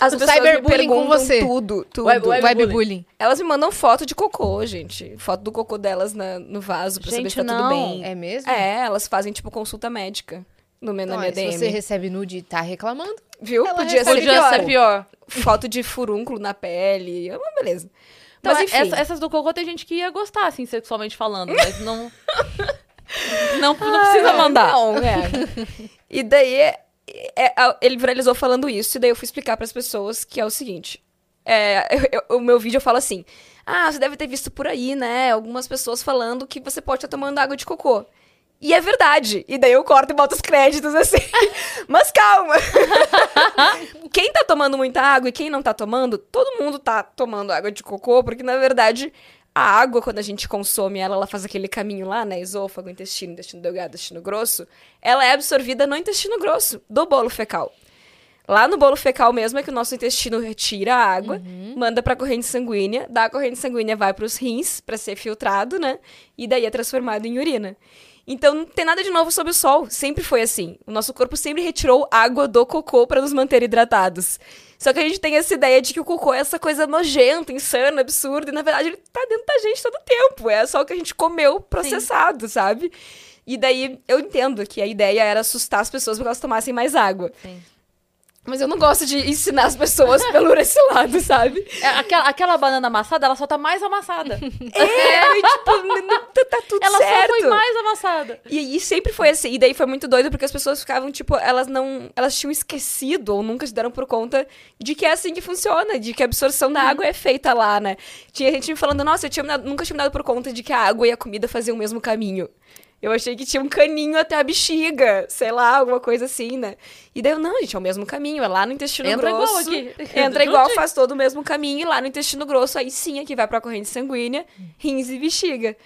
As pessoas me cyberbullying com perguntam você. tudo, tudo. Web- web- Webbullying. Elas me mandam foto de cocô, gente. Foto do cocô delas na- no vaso pra saber Gente, se tá tudo não. bem. É mesmo? É, elas fazem, tipo, consulta médica no, meu- na Então, minha é, se DM. você recebe nude e tá reclamando, Viu? ela Podia ser pior. ser pior. Foto de furúnculo na pele. É uma beleza. Então, Mas enfim. essa- essas do cocô tem gente que ia gostar, assim, sexualmente falando, mas não... não, não precisa mandar. Não, é. e daí, é- é- ele viralizou falando isso, e daí eu fui explicar pras pessoas que é o seguinte. É, eu- eu- o meu vídeo eu falo assim, ah, você deve ter visto por aí, né, algumas pessoas falando que você pode estar tomando água de cocô. E é verdade. E daí eu corto e boto os créditos assim. Mas calma. quem tá tomando muita água e quem não tá tomando, todo mundo tá tomando água de cocô, porque na verdade a água, quando a gente consome ela, ela faz aquele caminho lá, né? Esôfago, intestino, intestino delgado, intestino grosso. Ela é absorvida no intestino grosso do bolo fecal. Lá no bolo fecal mesmo é que o nosso intestino retira a água, manda pra corrente sanguínea, da corrente sanguínea vai pros rins pra ser filtrado, né? E daí é transformado em urina. Então não tem nada de novo sob o sol, sempre foi assim. O nosso corpo sempre retirou água do cocô pra nos manter hidratados. Só que a gente tem essa ideia de que o cocô é essa coisa nojenta, insana, absurda, e na verdade ele tá dentro da gente todo o tempo. É só o que a gente comeu processado, sabe? E daí eu entendo que a ideia era assustar as pessoas porque elas tomassem mais água. Sim. Mas eu não gosto de ensinar as pessoas pelo esse lado, sabe? É, aquela, aquela banana amassada, ela só tá mais amassada. É, e, tipo, tá, tá tudo ela certo. só foi mais amassada. E, e sempre foi assim. E daí foi muito doido porque as pessoas ficavam, tipo, elas não. Elas tinham esquecido ou nunca se deram por conta de que é assim que funciona, de que a absorção da água é feita lá, né? Tinha gente me falando, nossa, eu tinha nunca tinha me dado por conta de que a água e a comida faziam o mesmo caminho. Eu achei que tinha um caninho até a bexiga, sei lá, alguma coisa assim, né? E daí eu, não, gente, é o mesmo caminho, é lá no intestino Entra igual grosso. aqui. Entra igual, faz todo o mesmo caminho, e lá no intestino grosso, aí sim é que vai pra corrente sanguínea, rins e bexiga.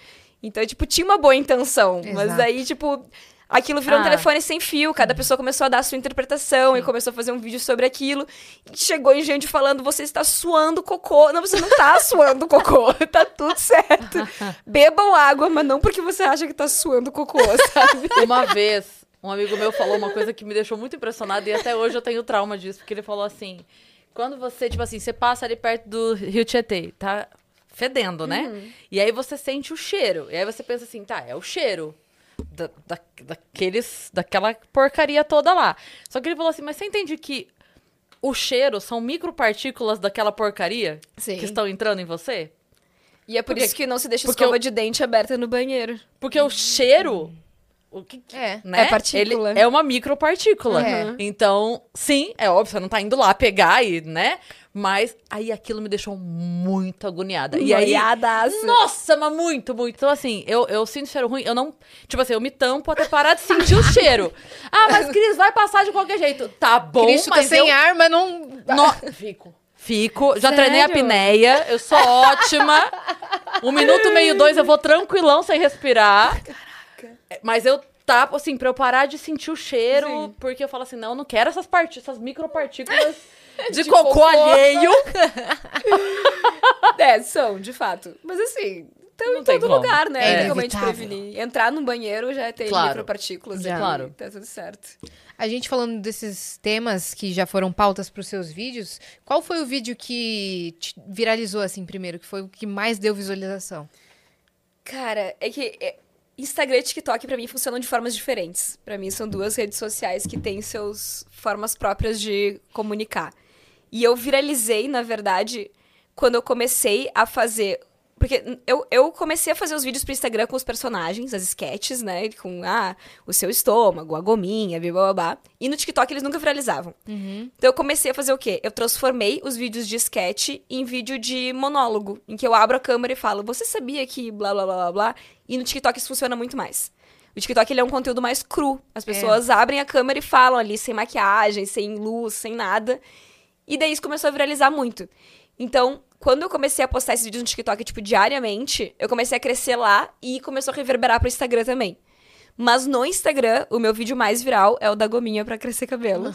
Então, tipo, tinha uma boa intenção, mas Exato. daí, tipo, aquilo virou um Ah. telefone sem fio, cada pessoa começou a dar a sua interpretação e começou a fazer um vídeo sobre aquilo. E chegou em gente falando: você está suando cocô. Não, você não tá suando cocô, tá tudo certo. Bebam água, mas não porque você acha que tá suando cocô, sabe? Uma vez, um amigo meu falou uma coisa que me deixou muito impressionada e até hoje eu tenho trauma disso, porque ele falou assim: quando você, tipo assim, você passa ali perto do Rio Tietê, tá fedendo, né? E aí você sente o cheiro. E aí você pensa assim, tá, é o cheiro. Da, da- daqueles, daquela porcaria toda lá. Só que ele falou assim, mas você entende que o cheiro são micropartículas daquela porcaria Sim. que estão entrando em você? E é por Porque- isso que não se deixa escova eu- de dente aberta no banheiro. Porque o cheiro. O que, que- É. né? É partícula. Ele é uma micropartícula. É. Então, sim, é óbvio, você não tá indo lá pegar e, né? Mas aí aquilo me deixou muito agoniada. E aí. Nossa, mas muito, muito. Então, assim, eu, eu sinto cheiro ruim, eu não. Tipo assim, eu me tampo até parar de sentir o cheiro. Ah, mas Cris, vai passar de qualquer jeito. Tá bom, Cris fica mas sem eu. ar, mas não... No... Fico. Fico. Já Sério? treinei a apneia, eu sou ótima. Um minuto, meio, dois, eu vou tranquilão sem respirar. É, Mas eu tapo, assim, pra eu parar de sentir o cheiro, Sim. porque eu falo assim, não, eu não quero essas, parti essas micropartículas de, De cocô, cocô. alheio. É, são, de fato. Mas assim, estão Não em tem todo como. lugar, né? É Tem como a gente inevitável. prevenir. Entrar num banheiro já tem Claro. micropartículas. Já. Claro. Tá tudo certo. A gente falando desses temas que já foram pautas para os seus vídeos, qual foi o vídeo que te viralizou assim primeiro, que foi o que mais deu visualização? Cara, é que é, Instagram e TikTok pra mim funcionam de formas diferentes. Pra mim são duas redes sociais que têm seus formas próprias de comunicar. E eu viralizei, na verdade, quando eu comecei a fazer porque eu, eu comecei a fazer os vídeos pro Instagram com os personagens, as sketches, né? Com ah, o seu estômago, a gominha, blá, blá, blá. E no TikTok eles nunca viralizavam. Então eu comecei a fazer o quê? Eu transformei os vídeos de sketch em vídeo de monólogo, em que eu abro a câmera e falo, você sabia que blá blá blá blá blá? E no TikTok isso funciona muito mais. O TikTok ele é um conteúdo mais cru. As pessoas abrem a câmera e falam ali sem maquiagem, sem luz, sem nada. E daí isso começou a viralizar muito. Então, quando eu comecei a postar esses vídeos no TikTok, tipo, diariamente, eu comecei a crescer lá e começou a reverberar pro Instagram também. Mas no Instagram, o meu vídeo mais viral é o da gominha pra crescer cabelo.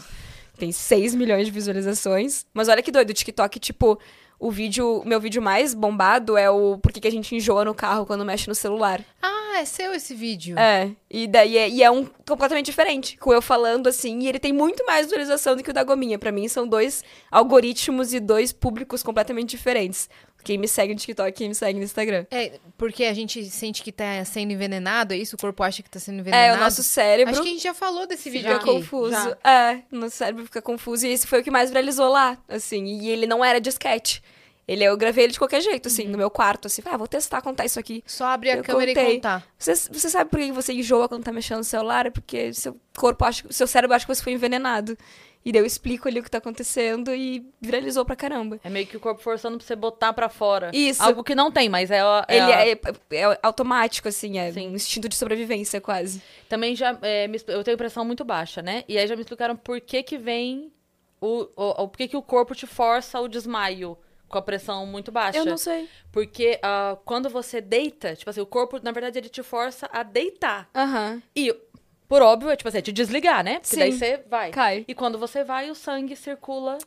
Tem 6 milhões de visualizações. Mas olha que doido, o TikTok, tipo, o vídeo, meu vídeo mais bombado é o por que que a gente enjoa no carro quando mexe no celular. Ah, é seu esse vídeo. É, e daí é, e é um completamente diferente, com eu falando assim, e ele tem muito mais visualização do que o da Gominha. Pra mim são dois algoritmos e dois públicos completamente diferentes. Quem me segue no TikTok e quem me segue no Instagram. É, porque a gente sente que tá sendo envenenado, é isso? O corpo acha que tá sendo envenenado? É, o nosso cérebro Acho que a gente já falou desse vídeo fica aqui. confuso. já. É, nosso cérebro fica confuso. E esse foi o que mais viralizou lá, assim. E ele não era sketch. Ele, eu gravei ele de qualquer jeito, assim, no meu quarto, assim. Ah, vou testar contar isso aqui. Só abrir a Eu câmera e contei. contar. Você, você sabe por que você enjoa quando tá mexendo no celular? É porque seu corpo acha, seu cérebro acha que você foi envenenado. E daí eu explico ali o que tá acontecendo e viralizou pra caramba. É meio que o corpo forçando pra você botar pra fora. Isso. Algo que não tem, mas é. é Ele a- é, é automático, assim, é Sim. um instinto de sobrevivência, quase. Também já. é, eu tenho pressão muito baixa, né? E aí já me explicaram por que que vem. O, o, o- por que que o corpo te força o desmaio com a pressão muito baixa. sei. Porque ah, quando você deita, tipo assim, o corpo, na verdade, ele te força a deitar. Aham. E, por óbvio, é tipo assim, é te desligar, né? Porque Sim. daí você vai. Cai. E quando você vai, o sangue circula.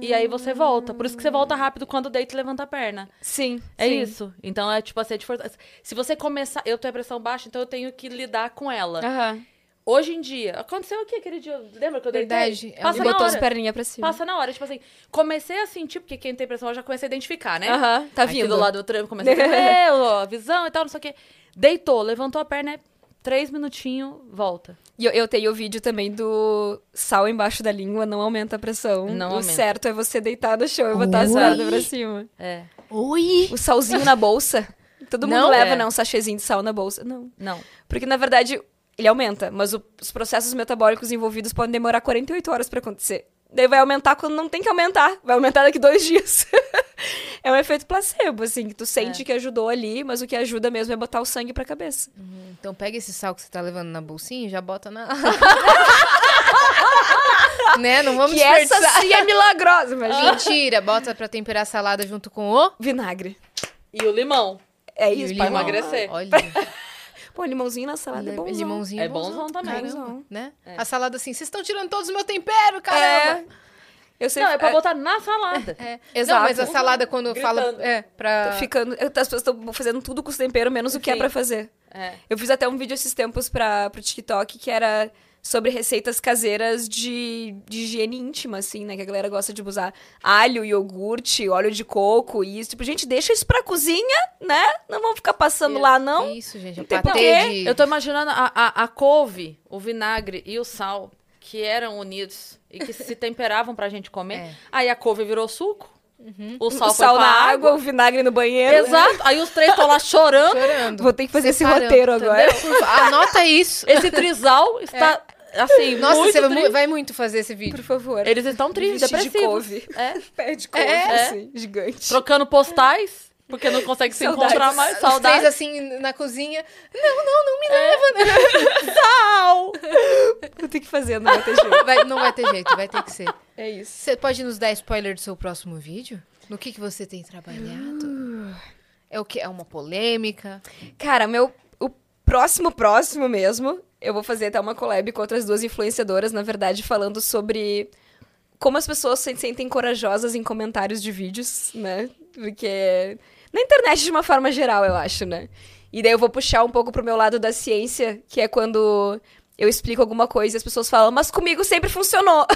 E aí você volta. Por isso que você volta rápido quando deita e levanta a perna. Sim. É sim. isso. Então é tipo assim, é de força. Se você começar. Eu tenho a pressão baixa, então eu tenho que lidar com ela. Aham. Hoje em dia, aconteceu o que aquele dia? Lembra que eu deitei? Verdade, é Passa botou as hora. perninhas pra cima. Passa na hora. Tipo assim, comecei a sentir, porque quem tem pressão eu já comecei a identificar, né? Aham, tá Aqui vindo. do lado do treino, comecei a ver a visão e tal, não sei o quê. Deitou, levantou a perna, é três minutinhos, volta. E eu, eu tenho o vídeo também do sal embaixo da língua, não aumenta a pressão. Não o aumenta. certo é você deitar no chão e botar as Oi. pernas pra cima. É. Oi! O salzinho na bolsa. Todo mundo Não? leva, É. né? Um sachêzinho de sal na bolsa. Não. Não. Porque, na verdade, ele aumenta, mas o- os processos metabólicos envolvidos podem demorar 48 horas pra acontecer. Daí vai aumentar quando não tem que aumentar. Vai aumentar daqui dois dias. é um efeito placebo, assim, que tu sente que ajudou ali, mas o que ajuda mesmo é botar o sangue pra cabeça. Então pega esse sal que você tá levando na bolsinha e já bota na. né? Não vamos que essa sim é milagrosa, imagina. Mentira, bota pra temperar a salada junto com o. Vinagre. E o limão. É e o isso, pra limão. emagrecer. Olha, Pô, limãozinho na salada é bonzão. limãozinho É bonzão também. Caramba, né? É. A salada assim, vocês estão tirando todos os meus temperos, caramba! É. Eu sempre... Não, é pra botar na salada. É. Exato. Não, mas a salada quando fala. Gritando. É, pra. Ficando, eu- as pessoas estão fazendo tudo com os temperos, menos o que é pra fazer. É. Eu fiz até um vídeo esses tempos pra, pro TikTok que era sobre receitas caseiras de, de higiene íntima, assim, né? Que a galera gosta de usar alho, iogurte, óleo de coco e isso. Tipo, gente, deixa isso pra cozinha, né? Não vão ficar passando lá, não. Isso, gente. É Não tem de. Eu tô imaginando a, a, a couve, o vinagre e o sal, que eram unidos e que se temperavam pra gente comer. É. Aí a couve virou suco, o sal o sal na água. água, o vinagre no banheiro. Exato. Aí os três estão lá chorando. Chorando. Vou ter que fazer esse Separando, roteiro agora. entendeu? Anota isso. Esse trisal está, assim, Nossa, muito você vai, triste. mu- vai muito fazer esse vídeo. Por favor. Eles estão tristes, Vestir de depressivos. couve. É. Pé de couve, É. assim, gigante. Trocando postais, porque não consegue se Saudades. encontrar mais. Saudades. assim na cozinha. Não, não, não me leva. Sal! Vou ter que fazer, não vai ter jeito. Vai, não vai ter jeito, vai ter que ser. É isso. Você pode nos dar spoiler do seu próximo vídeo? No que, que você tem trabalhado? É o que? É uma polêmica? Cara, meu. O próximo, próximo mesmo, eu vou fazer até uma collab com outras duas influenciadoras, na verdade, falando sobre como as pessoas se sentem corajosas em comentários de vídeos, né? Porque. Na internet, de uma forma geral, eu acho, né? E daí eu vou puxar um pouco pro meu lado da ciência, que é quando eu explico alguma coisa e as pessoas falam, mas comigo sempre funcionou.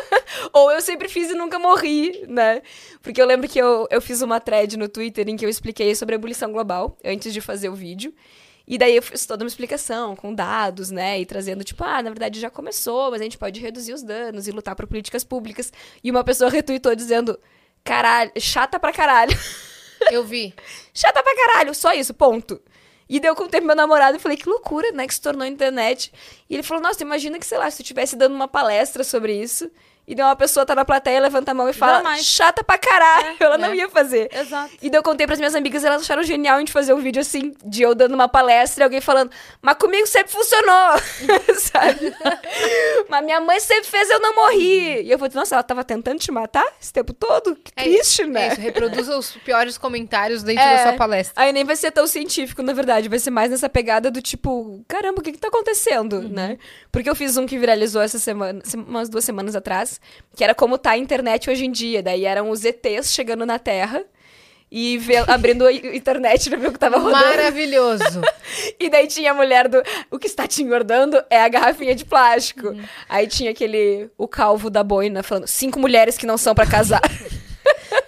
Ou eu sempre fiz e nunca morri, né? Porque eu lembro que eu, eu fiz uma thread no Twitter em que eu expliquei sobre a ebulição global, antes de fazer o vídeo. E daí eu fiz toda uma explicação, com dados, né? E trazendo, tipo, ah, na verdade já começou, mas a gente pode reduzir os danos e lutar por políticas públicas. E uma pessoa retweetou dizendo, caralho, chata pra caralho. Eu vi. chata pra caralho, só isso, ponto. E daí eu contei pro meu namorado e falei, que loucura, né, que se tornou internet. E ele falou, nossa, imagina que, sei lá, se tu estivesse dando uma palestra sobre isso, e daí uma pessoa tá na plateia, levanta a mão e fala, chata pra caralho, É, ela não é. ia fazer. Exato. E daí eu contei pras minhas amigas, elas acharam genial a gente fazer um vídeo assim, de eu dando uma palestra e alguém falando, mas comigo sempre funcionou, sabe? mas minha mãe sempre fez, eu não morri. E eu falei, nossa, ela tava tentando te matar esse tempo todo? Que É triste, isso, né? É isso, reproduza os piores comentários dentro É. da sua palestra. Aí nem vai ser tão científico, na verdade. Vai ser mais nessa pegada do tipo, caramba, o que que tá acontecendo, Uhum. né? Porque eu fiz um que viralizou essa semana, se- umas duas semanas atrás, que era como tá a internet hoje em dia. Daí eram os ETs chegando na Terra e vê- abrindo a internet pra ver o que tava rodando. Maravilhoso. E daí tinha a mulher do. O que está te engordando é a garrafinha de plástico. Uhum. Aí tinha aquele. O calvo da boina falando: cinco mulheres que não são pra casar.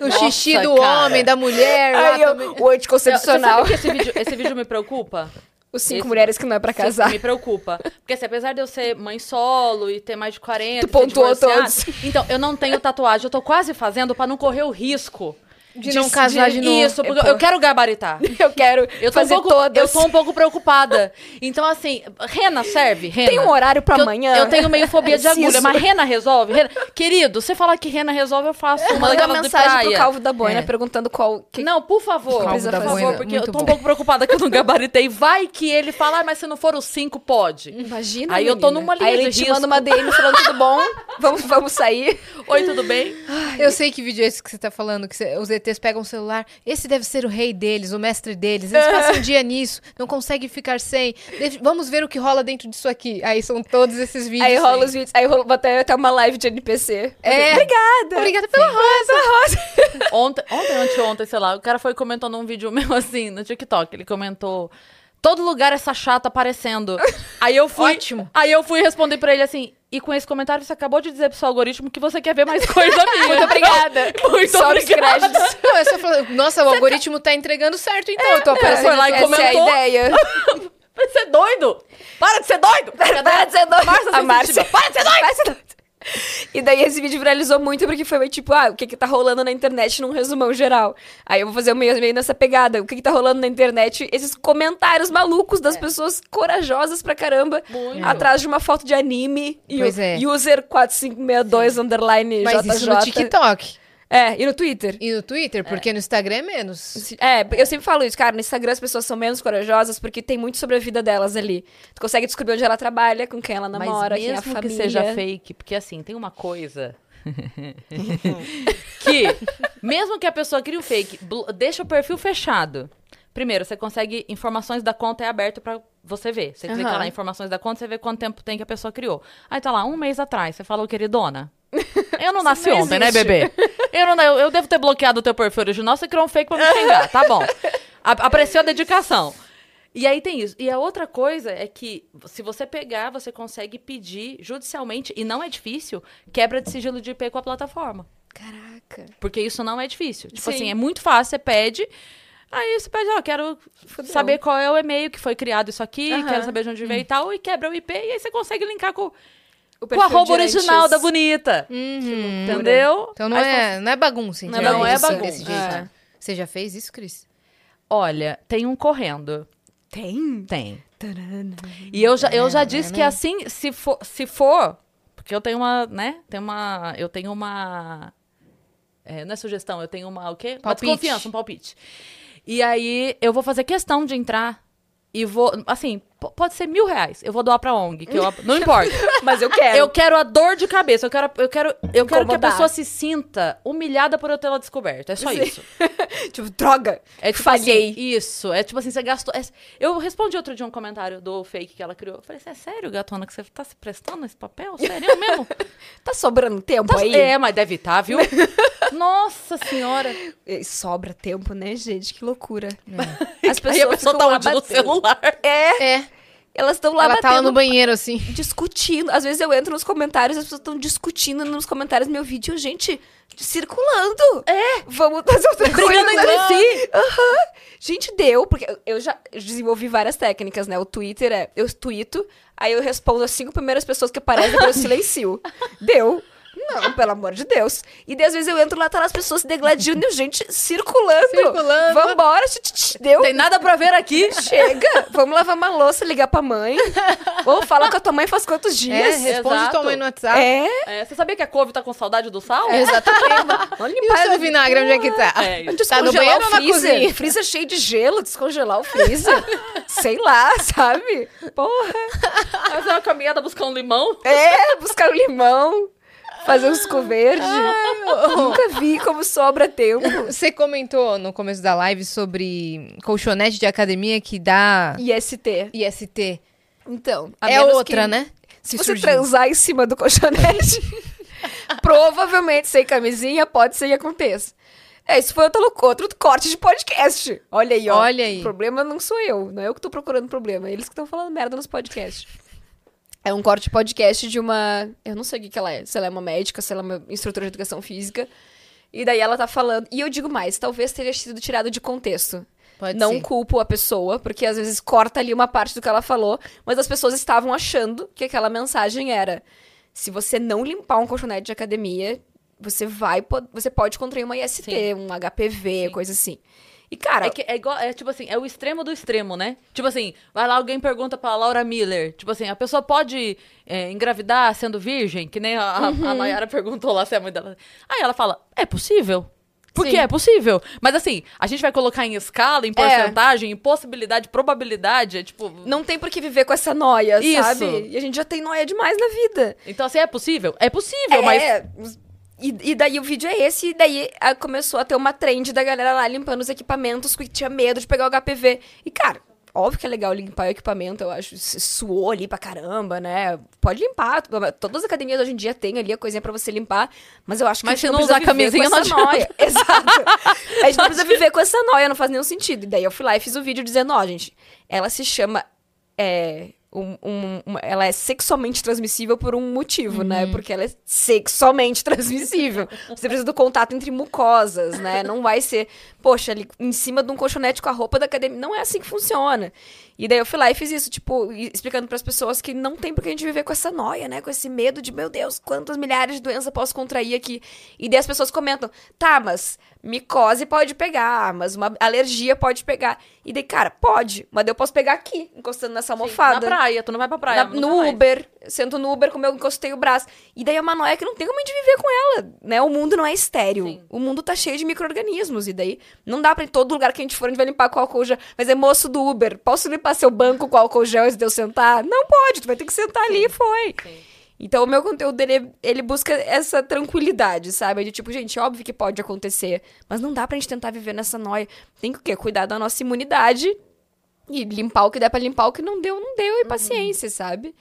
O Nossa, xixi do cara. homem, da mulher. lá Aí eu, também. o Você anticoncepcional. sabe que esse vídeo, esse vídeo me preocupa? Os cinco esse- mulheres que não é pra Sim, casar. me preocupa. Porque assim, apesar de eu ser mãe solo e ter mais de 40, Tu pontuou todos. Então, eu não tenho tatuagem, eu tô quase fazendo pra não correr o risco De não casar de novo. Isso, porque pô. eu quero gabaritar. Eu quero Eu tô, um fazer pouco, todas. eu tô um pouco preocupada. Então, assim, rena serve? Rena. Tem um horário pra eu- amanhã? Eu, tenho meio fobia de agulha, mas rena resolve? Rena- Querido, você falar que rena resolve, eu faço uma Manda de mensagem praia. pro calvo da boina É. perguntando qual. Que... Não, por favor. Calvo por da favor, boina, porque muito eu tô bom. um pouco preocupada que eu não gabaritei. Vai que ele fala, ah, mas se não for os cinco, pode. Imagina. Aí eu tô menina. numa linha Aí ele de te manda uma DM falando tudo bom, vamos, vamos sair. Oi, tudo bem? Eu sei que vídeo é esse que você tá falando, que cê- os ETs pegam o celular. Esse deve ser o rei deles, o mestre deles. Eles passam um dia nisso, não conseguem ficar sem. Deixa- vamos ver o que rola dentro disso aqui. Aí são todos esses vídeos. Aí rola os vídeos. Aí rola até, até uma live de NPC. É. Obrigada. Obrigada pela rosa. Ontem, ontem, anteontem, sei lá, o cara foi comentando um vídeo meu assim no TikTok. Ele comentou. Todo lugar essa chata aparecendo. Aí eu fui. Ótimo. Aí eu fui responder pra ele assim. E com esse comentário, você acabou de dizer pro seu algoritmo que você quer ver mais coisa minha. Muito obrigada. Muito Sobe os obrigada. créditos. Não, é só nossa, o algoritmo tá entregando certo, então. eu tô aparecendo. foi lá e aqui. Essa é a comentou. ideia. Você é doido! Para de ser doido! Para de ser doido. Márcia A Márcia. Sensitiva, Para de ser doido! E daí esse vídeo viralizou muito porque foi meio tipo, ah, o que que tá rolando na internet num resumão geral. Aí eu vou fazer meio, meio nessa pegada. O que que tá rolando na internet? Esses comentários malucos das pessoas corajosas pra caramba. Muito. Atrás de uma foto de anime. E Pois o é. user 4562 underline Mas JJ. isso no TikTok. É, e no Twitter. E no Twitter, porque no Instagram é menos. É, eu sempre falo isso, cara. No Instagram as pessoas são menos corajosas porque tem muito sobre a vida delas ali. Tu consegue descobrir onde ela trabalha, com quem ela namora, quem é a mesmo que família. seja fake, porque assim, tem uma coisa que, mesmo que a pessoa crie o fake, deixa o perfil fechado. Primeiro, você consegue, informações da conta é aberto pra você ver. Você clica lá, informações da conta, você vê quanto tempo tem que a pessoa criou. Aí tá lá, um mês atrás, você falou, queridona. Eu não nasci não ontem, né, existe. bebê? Eu, não, eu, eu devo ter bloqueado o teu perfil original, você criou um fake pra me xingar, tá bom. A- Apreciou a dedicação. E aí tem isso. E a outra coisa é que, se você pegar, você consegue pedir judicialmente, e não é difícil, quebra de sigilo de IP com a plataforma. Caraca. Porque isso não é difícil. Tipo Sim. assim, é muito fácil, você pede. Aí você pede, ó, quero Fudeu. saber qual é o e-mail que foi criado isso aqui, quero saber de onde veio e tal, e quebra o IP, e aí você consegue linkar com, O com a perfil arroba de original da bonita. Uhum. Entendeu? Então não Aí é, não é bagunça, Não, entendeu? não é bagunça. Desse jeito. É. Você já fez isso, Cris? Olha, tem um correndo. Tem? Tem. E eu já, eu já disse que assim, se for, se for, porque eu tenho uma, né? Tem uma, eu tenho uma, é, não é sugestão, eu tenho uma, o quê? Uma Palpite. desconfiança, um palpite. E aí eu vou fazer questão de entrar e vou, assim, pode ser mil reais, eu vou doar pra ONG, que eu, não importa. Mas eu quero. Eu quero a dor de cabeça, eu quero, eu quero, eu quero que a pessoa se sinta humilhada por eu tê-la descoberto. É só Sim. isso. tipo, droga. É tipo Falhei. assim, isso. É tipo assim, você gastou. é- eu respondi outro dia um comentário do fake que ela criou. Eu falei, "Cê é sério, gatona, que você tá se prestando esse papel? Sério mesmo? Tá sobrando tempo Tá- aí? É, mas deve estar, viu? Nossa senhora. Sobra tempo, né, gente? Que loucura. As As pessoas Aí a pessoa tá onde? No celular. É, É. elas estão lá Ela tá lá batendo, no banheiro, assim. discutindo. Às vezes eu entro nos comentários, as pessoas estão discutindo nos comentários do meu vídeo. Gente, circulando. É. Vamos fazer outra Brigando coisa. entre si. Gente, deu, porque eu- já desenvolvi várias técnicas, né? O Twitter é, eu tweeto, aí eu respondo as cinco primeiras pessoas que aparecem, depois eu silencio. Deu. Não, pelo amor de Deus. E daí, às vezes eu entro lá, tá lá as pessoas se degladiando e gente circulando. Circulando. Vambora, tch, deu. Tem nada pra ver aqui. Chega, vamos lavar uma louça, ligar pra mãe. Ou fala com a tua mãe faz quantos É, dias. responde exato. tua mãe no WhatsApp. É, É, você sabia que a couve tá com saudade do sal? É, exatamente. vamos E o seu vinagre, onde é que tá? É, Tá no banheiro o ou na freezer. cozinha? Freezer cheio de gelo, descongelar o freezer. Sei lá, sabe? Porra. Fazer uma caminhada buscar um limão. É, buscar o limão, fazer um suco verde. Nunca vi como sobra tempo. Você comentou no começo da live sobre colchonete de academia que dá IST. IST. Então, É outra, que- né? Se que você transar em cima do colchonete, provavelmente sem camisinha, pode ser que aconteça. É, isso foi outro, outro corte de podcast. Olha aí, ó. Olha aí. O problema não sou eu, não é eu que tô procurando problema, é eles que estão falando merda nos podcasts. É um corte podcast de uma. Eu não sei o que, que ela é. Se ela é uma médica, se ela é uma instrutora de educação física. E daí ela tá falando. E eu digo mais, talvez tenha sido tirado de contexto. Pode não ser. culpo a pessoa, porque às vezes corta ali uma parte do que ela falou, mas as pessoas estavam achando que aquela mensagem era: se você não limpar um colchonete de academia, você vai, você pode contrair uma IST, Sim. um HPV, coisa assim. E cara, É, que é igual, é tipo assim, é o extremo do extremo, né? Tipo assim, vai lá, alguém pergunta pra Laura Miller. Tipo assim, a pessoa pode é, engravidar sendo virgem? Que nem a, Uhum. a Mayara perguntou lá se é a mãe dela. Aí ela fala, é possível. Porque Sim. é possível. Mas assim, a gente vai colocar em escala, em porcentagem, em possibilidade, probabilidade, é tipo... não tem por que viver com essa noia, Isso. sabe? E a gente já tem noia demais na vida. Então assim, é possível? É possível, mas... É, os- e, e daí o vídeo é esse, e daí ah, começou a ter uma trend da galera lá limpando os equipamentos que tinha medo de pegar o HPV. E, cara, óbvio que é legal limpar o equipamento, eu acho. Suou ali pra caramba, né? Pode limpar. Todas as academias hoje em dia têm ali a coisinha pra você limpar, mas eu acho que Mas a gente não, não precisa usar viver camisinha, com essa noia. Exato. A gente não precisa viver com essa noia, não faz nenhum sentido. E daí eu fui lá e fiz o vídeo dizendo, ó, gente, ela se chama. É, um- um- uma- ela é sexualmente transmissível por um motivo, né? Porque ela é sexualmente transmissível. Você precisa do contato entre mucosas, né? Não vai ser, poxa, ali em cima de um colchonete com a roupa da academia. Não é assim que funciona. E daí eu fui lá e fiz isso, tipo, explicando pras pessoas que não tem por que a gente viver com essa noia, né? Com esse medo de, meu Deus, quantas milhares de doenças eu posso contrair aqui. E daí as pessoas comentam, tá, mas micose pode pegar, mas uma alergia pode pegar. E daí, cara, pode, mas daí eu posso pegar aqui, encostando nessa Sim, almofada. Na praia, tu não vai pra praia. Na- no. Uber, sento no Uber como eu encostei o braço. E daí é uma noia que não tem como a gente viver com ela, né? O mundo não é estéreo. Sim. O mundo tá cheio de micro-organismos. E daí não dá pra em todo lugar que a gente for, a gente vai limpar com álcool gel. Mas é moço do Uber, posso limpar seu banco com álcool gel antes de eu sentar? Não pode, tu vai ter que sentar ali e foi. Sim. Então o meu conteúdo dele, ele busca essa tranquilidade, sabe? De tipo, gente, óbvio que pode acontecer, mas não dá pra gente tentar viver nessa noia. Tem que o quê? Cuidar da nossa imunidade e limpar o que der pra limpar, o que não deu, não deu, e paciência, sabe?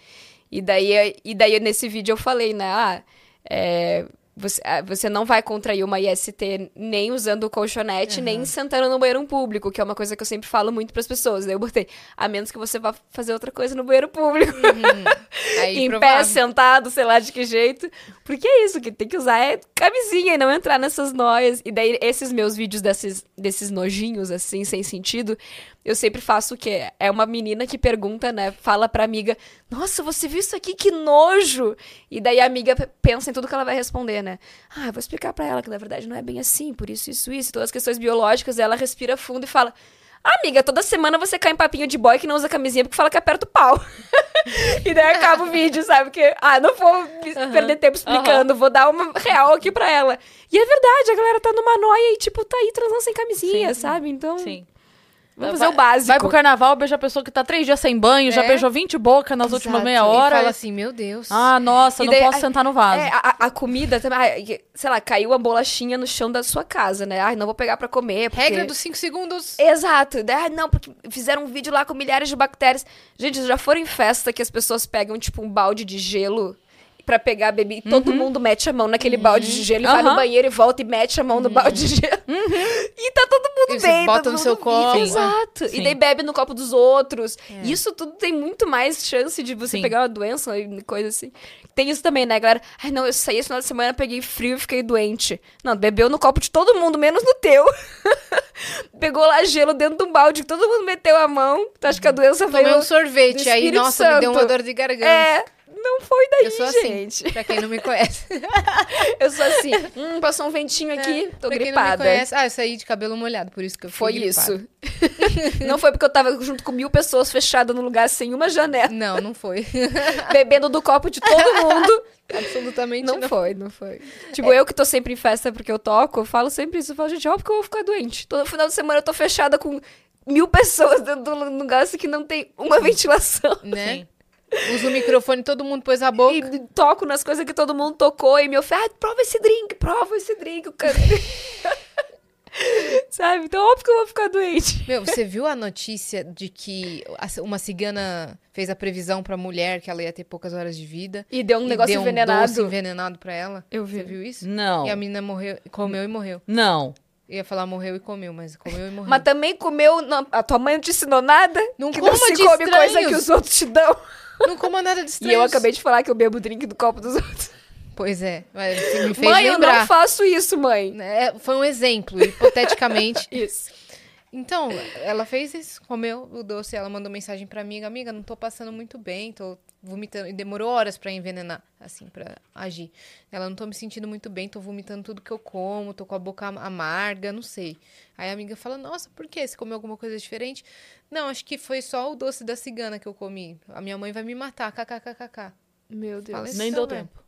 E daí, e daí nesse vídeo eu falei, né? Ah, é, você, ah, você não vai contrair uma IST nem usando o colchonete, nem sentando no banheiro público, que é uma coisa que eu sempre falo muito pras pessoas. Daí eu botei, a menos que você vá fazer outra coisa no banheiro público. Aí, em pé, provável. sentado, sei lá de que jeito. Porque é isso, que tem que usar é camisinha e não entrar nessas noias. E daí, esses meus vídeos desses, desses nojinhos, assim, sem sentido, eu sempre faço o quê? É uma menina que pergunta, né? Fala pra amiga, nossa, você viu isso aqui? Que nojo! E daí a amiga pensa em tudo que ela vai responder, né? Ah, eu vou explicar pra ela que na verdade não é bem assim, por isso, isso, isso. Todas as questões biológicas, ela respira fundo e fala... Amiga, toda semana você cai em papinho de boy que não usa camisinha porque fala que aperta o pau. e daí acaba o vídeo, sabe? Porque, ah, não vou me- perder tempo explicando, vou dar uma real aqui pra ela. E é verdade, a galera tá numa noia e, tipo, tá aí transando sem camisinha, Sim. sabe? Então, Sim. Vamos Vai- fazer o básico. Vai pro carnaval, beija a pessoa que tá três dias sem banho, já É. beijou 20 bocas nas últimas Exato. meia E hora. fala assim, meu Deus. Ah, nossa, E não daí, posso a- sentar no vaso. É, a, a comida também, e- sei lá, caiu a bolachinha no chão da sua casa, né? Ai, não vou pegar pra comer. Porque... Regra dos 5 segundos. Exato. Daí, Ah, não, porque fizeram um vídeo lá com milhares de bactérias. Gente, já foram em festa que as pessoas pegam, tipo, um balde de gelo pra pegar a bebida e todo mundo mete a mão naquele balde de gelo e vai no banheiro e volta e mete a mão no balde de gelo. E tá todo mundo E você bem. bota todo no seu copo. Exato. Sim. E daí bebe no copo dos outros. É. Isso tudo tem muito mais chance de você Sim. pegar uma doença e coisa assim. Tem isso também, né, galera? Ai, não, eu saí esse final de semana, peguei frio e fiquei doente. Não, bebeu no copo de todo mundo, menos no teu. Pegou lá gelo dentro de um balde, todo mundo meteu a mão. Tu acha que a doença Tomei veio... um sorvete, aí, nossa, me deu uma Santo. dor de garganta. É, Não foi daí, Eu sou assim. gente. Pra quem não me conhece. Eu sou assim, hum, passou um ventinho aqui, tô pra quem não me gripada. conhece. Ah, eu saí de cabelo molhado, por isso que eu Foi fiquei gripada. isso. não foi porque eu tava junto com mil pessoas fechada num lugar sem uma janela, Não, não foi. bebendo do copo de todo mundo. Absolutamente Não, não. foi, não foi. Tipo, eu que tô sempre em festa porque eu toco, eu falo sempre isso. Eu falo, gente, óbvio que eu vou ficar doente. Todo final de semana eu tô fechada com mil pessoas dentro do lugar assim que não tem uma ventilação. Né? Sim. Usa o microfone, todo mundo pôs a boca. E toco nas coisas que todo mundo tocou e me oferece, ah, prova esse drink, prova esse drink. Sabe? Então, óbvio que eu vou ficar doente. Meu, você viu a notícia de que uma cigana fez a previsão pra mulher que ela ia ter poucas horas de vida? E deu um e negócio deu um envenenado. doce envenenado pra ela? Eu vi. Você viu isso? Não. E a menina morreu, comeu e morreu. Não. Eu ia falar morreu e comeu, mas comeu e morreu. Mas também comeu. não- a tua mãe não te ensinou nada? Não que coma não se de come coisa estranhos. que os outros te dão. Não coma nada de E estranho. eu acabei de falar que eu bebo drink do copo dos outros. Pois é, mas você me fez mãe, eu lembrar. não faço isso, mãe. É, foi um exemplo, hipoteticamente. Isso. Então, ela fez isso, comeu o doce, ela mandou mensagem pra amiga, amiga, não tô passando muito bem, tô vomitando, e demorou horas pra envenenar, assim, pra agir. Ela, não tô me sentindo muito bem, tô vomitando tudo que eu como, tô com a boca am- amarga, não sei. Aí a amiga fala, nossa, por quê? Você comeu alguma coisa diferente? Não, acho que foi só o doce da cigana que eu comi. A minha mãe vai me matar, kkkk. Meu Deus. Falei, Nem deu tempo.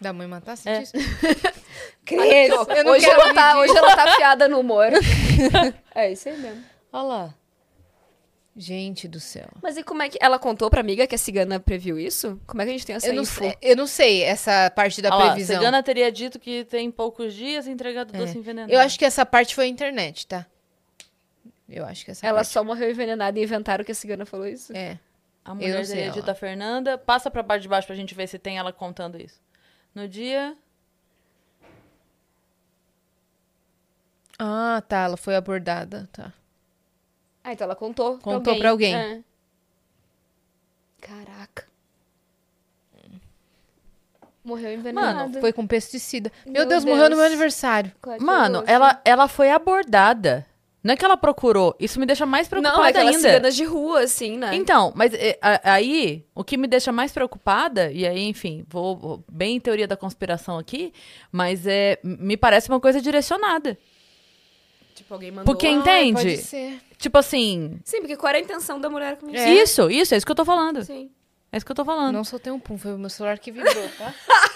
Da mãe matar, você É. Credo. Eu não hoje, quero ela tá, hoje ela tá afiada no humor. é isso aí mesmo. Olha lá. Gente do céu. Mas e como é que. Ela contou pra amiga que a cigana previu isso? Como é que a gente tem essa Eu não, info? sei, eu não sei essa parte da Olha lá, previsão. Cigana teria dito que tem poucos dias entregado doce envenenado. Eu acho que essa parte foi a internet, tá? Eu acho que essa Ela parte... só morreu envenenada e inventaram que a cigana falou isso? É. A mulher teria dito a Fernanda. Passa pra parte de baixo pra gente ver se tem ela contando isso. No dia... Ah, tá. Ela foi abordada, tá. Ah, então ela contou. Contou pra alguém. É. Caraca. Morreu envenenada. Foi com pesticida. Meu, Meu Deus, morreu no Deus. meu aniversário. Que Mano, horror. ela, ela foi abordada. Não é que ela procurou. Isso me deixa mais preocupada Não, é ainda. ciganas de rua, assim, né? Então, mas é, a- aí, o que me deixa mais preocupada, e aí, enfim, vou, vou bem em teoria da conspiração aqui, mas é, me parece uma coisa direcionada. Tipo, alguém mandou. Porque Ah, entende? pode ser. Tipo assim, Sim, porque qual era a intenção da mulher com isso? É. isso, isso, é isso que eu tô falando. Sim. É isso que eu tô falando. Não soltei um pum, foi o meu celular que vibrou, tá?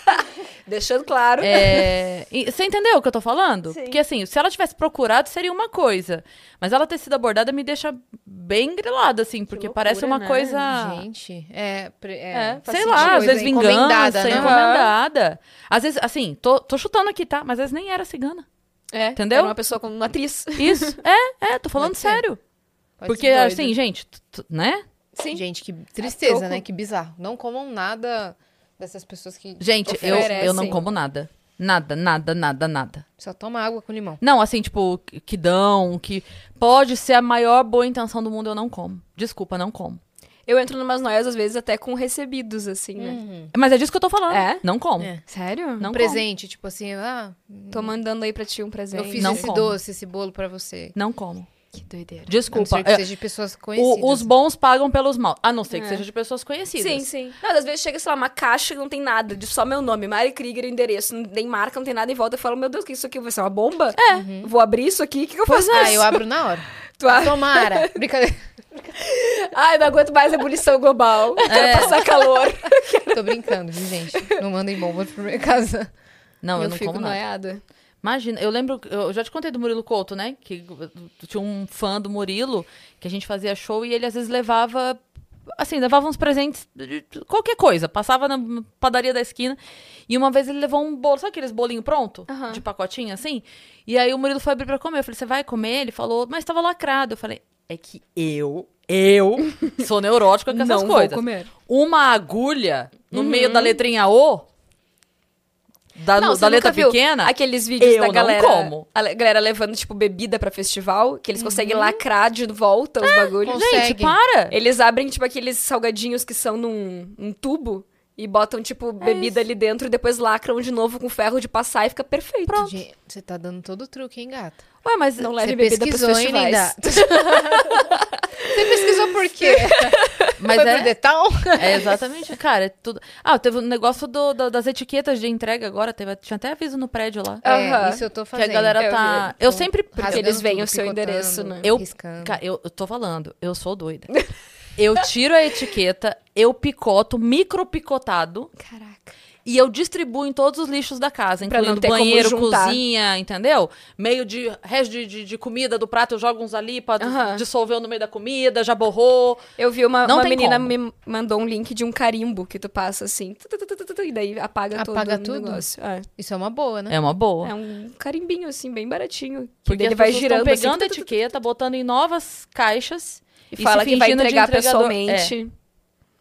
Deixando claro. É, e você entendeu o que eu tô falando? Sim. Porque assim, se ela tivesse procurado, seria uma coisa. Mas ela ter sido abordada me deixa bem grilada, assim, porque loucura, parece uma né? coisa. Gente, é... é, É, sei lá, às vezes encomendada, vingança, né? encomendada. Às vezes, assim, tô, tô chutando aqui, tá? Mas às vezes nem era cigana. É, Entendeu? Era uma pessoa com uma atriz. Isso, é, é, tô falando Pode sério. Pode Porque, assim, gente, né? Sim. Gente, que tristeza, troco. né? Que bizarro. Não comam nada dessas pessoas que Gente, eu, Oferecem. eu não como nada. Nada, nada, nada, nada. só toma água com limão. Não, assim, tipo, que dão, que pode ser a maior boa intenção do mundo, eu não como. Desculpa, não como. Eu entro numas noias, às vezes, até com recebidos, assim, né? Mas é disso que eu tô falando. É? Não como. É. Sério? Não um presente, tipo assim, ah, Tô mandando aí pra ti um presente. eu fiz Não esse como. doce, esse bolo pra você. Não como. Que doideira. A não Desculpa. ser que é, seja de pessoas conhecidas. o- os bons pagam pelos maus. A não ser que É. seja de pessoas conhecidas. Sim, sim. Não, às vezes chega, sei lá, uma caixa que não tem nada, de só meu nome, Mari Krieger, endereço, não tem marca, não tem nada em volta. Eu falo, meu Deus, que isso aqui vai ser uma bomba? É. Vou abrir isso aqui, o que, que eu faço? Ah, eu abro na hora. Tu? Tomara. Brincadeira. Ai, não aguento mais a ebulição global. É. Quero passar calor. Tô brincando, gente? Não mandem bombas pra minha casa. Não, eu, eu não fico como nada. Imagina, eu lembro, eu já te contei do Murilo Couto, né? Que tinha um fã do Murilo, que a gente fazia show e ele às vezes levava, assim, levava uns presentes, qualquer coisa, passava na padaria da esquina e uma vez ele levou um bolo, sabe aqueles bolinhos pronto? Aham. De pacotinho assim? E aí o Murilo foi abrir pra comer, eu falei, você vai comer? Ele falou, mas tava lacrado. Eu falei, é que eu, eu sou neurótico com essas Não vou coisas. comer. Uma agulha no meio da letrinha O, da, Não, da letra pequena, Aqueles vídeos eu da não galera. como. A le- galera levando, tipo, bebida pra festival, que eles conseguem lacrar de volta os bagulhos. com- Gente, consegue. para! Eles abrem, tipo, aqueles salgadinhos que são num, num tubo e botam, tipo, bebida ali dentro e depois lacram de novo com ferro de passar e fica perfeito. Gente, você tá dando todo o truque, hein, gata? Ué, mas Não Você leve bebida pros festivais. Linda? Você pesquisou por quê? Mas Foi é, Detal? é exatamente, cara, é tudo. Ah, teve um negócio do, do- das etiquetas de entrega agora, teve, tinha até aviso no prédio lá. É, Aham. isso eu tô Que fazendo. a galera Eu tá. Eu sempre. Porque eles veem o seu endereço, né? Eu, riscando. Cara, eu, eu tô falando, eu sou doida. Eu tiro a etiqueta, eu picoto, micropicotado, Caraca. e eu distribuo em todos os lixos da casa, incluindo banheiro, cozinha, entendeu? Meio de resto de, de, de comida do prato, eu jogo uns ali pra dissolver no meio da comida, já borrou. Eu vi uma, Não uma menina como. me mandou um link de um carimbo que tu passa assim, tu, tu, tu, tu, tu, tu, e daí apaga, Apaga todo o tudo? negócio. É. Isso é uma boa, né? É uma boa. É um carimbinho assim, bem baratinho. Que Porque ele vai girando estão assim, pegando a tu, tu, tu, tu, etiqueta, botando em novas caixas e fala que vai entregar pessoalmente.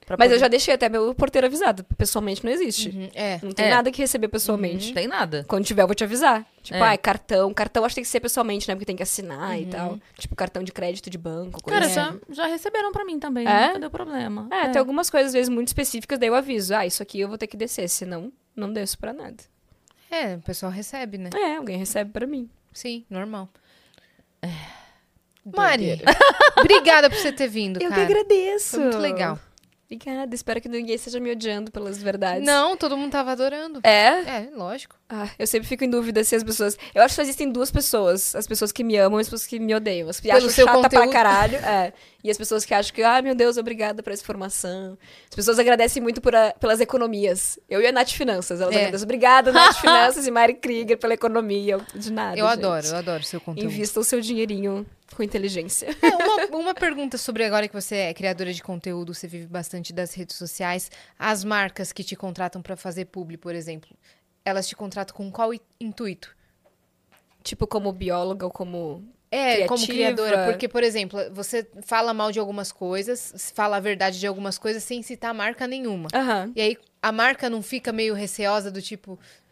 pra Mas eu poder- já deixei até meu porteiro avisado. Pessoalmente não existe. Uhum, É. Não tem É. nada que receber pessoalmente. Não tem nada. Quando tiver, eu vou te avisar. Tipo, É. ah, é cartão. Cartão acho que tem que ser pessoalmente, né? Porque tem que assinar e tal. Tipo, cartão de crédito de banco, coisa Cara, assim. já, já receberam pra mim também, É? nunca deu problema. É, tem algumas coisas, às vezes, muito específicas, daí eu aviso. Ah, isso aqui eu vou ter que descer, senão não desço pra nada. É, o pessoal recebe, né? É, alguém recebe pra mim. Sim, normal. Mari, obrigada por você ter vindo, Eu que cara. agradeço. Foi muito legal. Obrigada, espero que ninguém esteja me odiando pelas verdades. Não, todo mundo tava adorando. É? É, lógico. Ah, eu sempre fico em dúvida se as pessoas. Eu acho que existem duas pessoas: as pessoas que me amam e as pessoas que me odeiam. As que Pelo acham seu chata conteúdo. pra caralho. É. E as pessoas que acham que, ah, meu Deus, obrigada por essa informação. As pessoas agradecem muito por a- pelas economias. Eu e a Nath Finanças. Elas É. agradecem. Obrigada, Nath Finanças e Mari Krieger pela economia. De nada. eu gente. adoro, eu adoro seu conteúdo. Invista o seu dinheirinho com inteligência. É, uma, uma pergunta sobre agora que você é criadora de conteúdo, você vive bastante das redes sociais, as marcas que te contratam pra fazer publi, por exemplo, elas te contratam com qual intuito? tipo, como bióloga ou como. É, como Criativa. criadora, porque, por exemplo, você fala mal de algumas coisas, fala a verdade de algumas coisas sem citar marca nenhuma. Aham. E aí a marca não fica meio receosa do tipo, "Você quer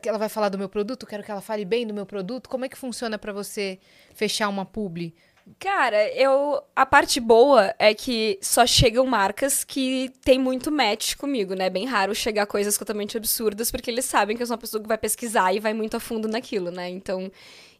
que ela vai falar do meu produto, quero que ela fale bem do meu produto. Como é que funciona pra você fechar uma publi? Cara, eu. A parte boa é que só chegam marcas que tem muito match comigo, né? É bem raro chegar coisas totalmente absurdas, porque eles sabem que eu sou uma pessoa que vai pesquisar e vai muito a fundo naquilo, né? Então,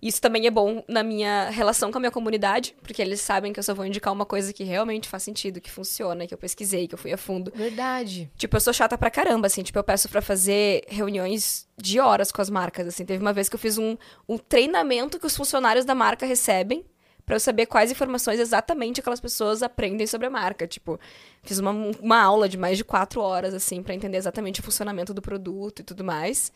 isso também é bom na minha relação com a minha comunidade, porque eles sabem que eu só vou indicar uma coisa que realmente faz sentido, que funciona, que eu pesquisei, que eu fui a fundo. Verdade. Tipo, eu sou chata pra caramba, assim. Tipo, eu peço pra fazer reuniões de horas com as marcas, assim. Teve uma vez que eu fiz um, um treinamento que os funcionários da marca recebem pra eu saber quais informações exatamente aquelas pessoas aprendem sobre a marca. Tipo, fiz uma, uma aula de mais de quatro horas, assim, pra entender exatamente o funcionamento do produto e tudo mais.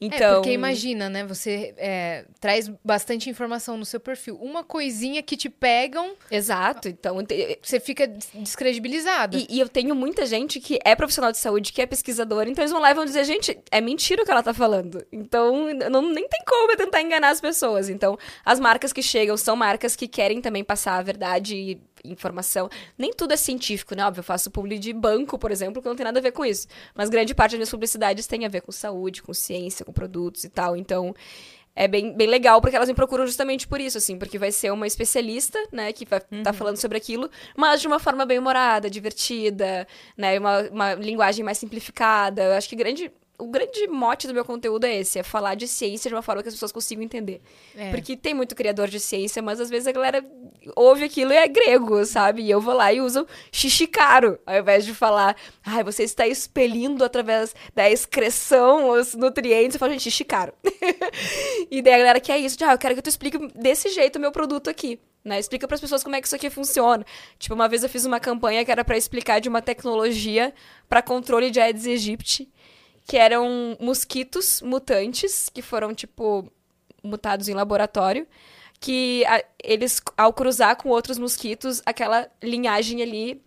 Então... É, porque imagina, né? Você é, traz bastante informação no seu perfil. Uma coisinha que te pegam, Exato. Então, você fica des- descredibilizado. E, e eu tenho muita gente que é profissional de saúde, que é pesquisadora, então eles vão lá e vão dizer, gente, é mentira o que ela tá falando. Então, não, nem tem como eu tentar enganar as pessoas. Então, as marcas que chegam são marcas que querem também passar a verdade e informação. Nem tudo é científico, né? Óbvio, eu faço publi de banco, por exemplo, que não tem nada a ver com isso. Mas grande parte das minhas publicidades tem a ver com saúde, com ciência, com produtos e tal. Então, é bem, bem legal, porque elas me procuram justamente por isso, assim, porque vai ser uma especialista, né, que vai estar falando sobre aquilo, mas de uma forma bem humorada, divertida, né, uma, uma linguagem mais simplificada. Eu acho que grande, o grande mote do meu conteúdo é esse, é falar de ciência de uma forma que as pessoas consigam entender. É. Porque tem muito criador de ciência, mas às vezes a galera ouve aquilo e é grego, sabe? E eu vou lá e uso xixicaro, ao invés de falar, ai, você está expelindo através da excreção os nutrientes. Eu falo, gente, xixicaro. e daí a galera quer isso, de, ah, eu quero que tu explique desse jeito o meu produto aqui. Né? Explica para as pessoas como é que isso aqui funciona. Tipo, uma vez eu fiz uma campanha que era para explicar de uma tecnologia para controle de Aedes aegypti, que eram mosquitos mutantes que foram tipo mutados em laboratório, que a- eles ao cruzar com outros mosquitos, aquela linhagem ali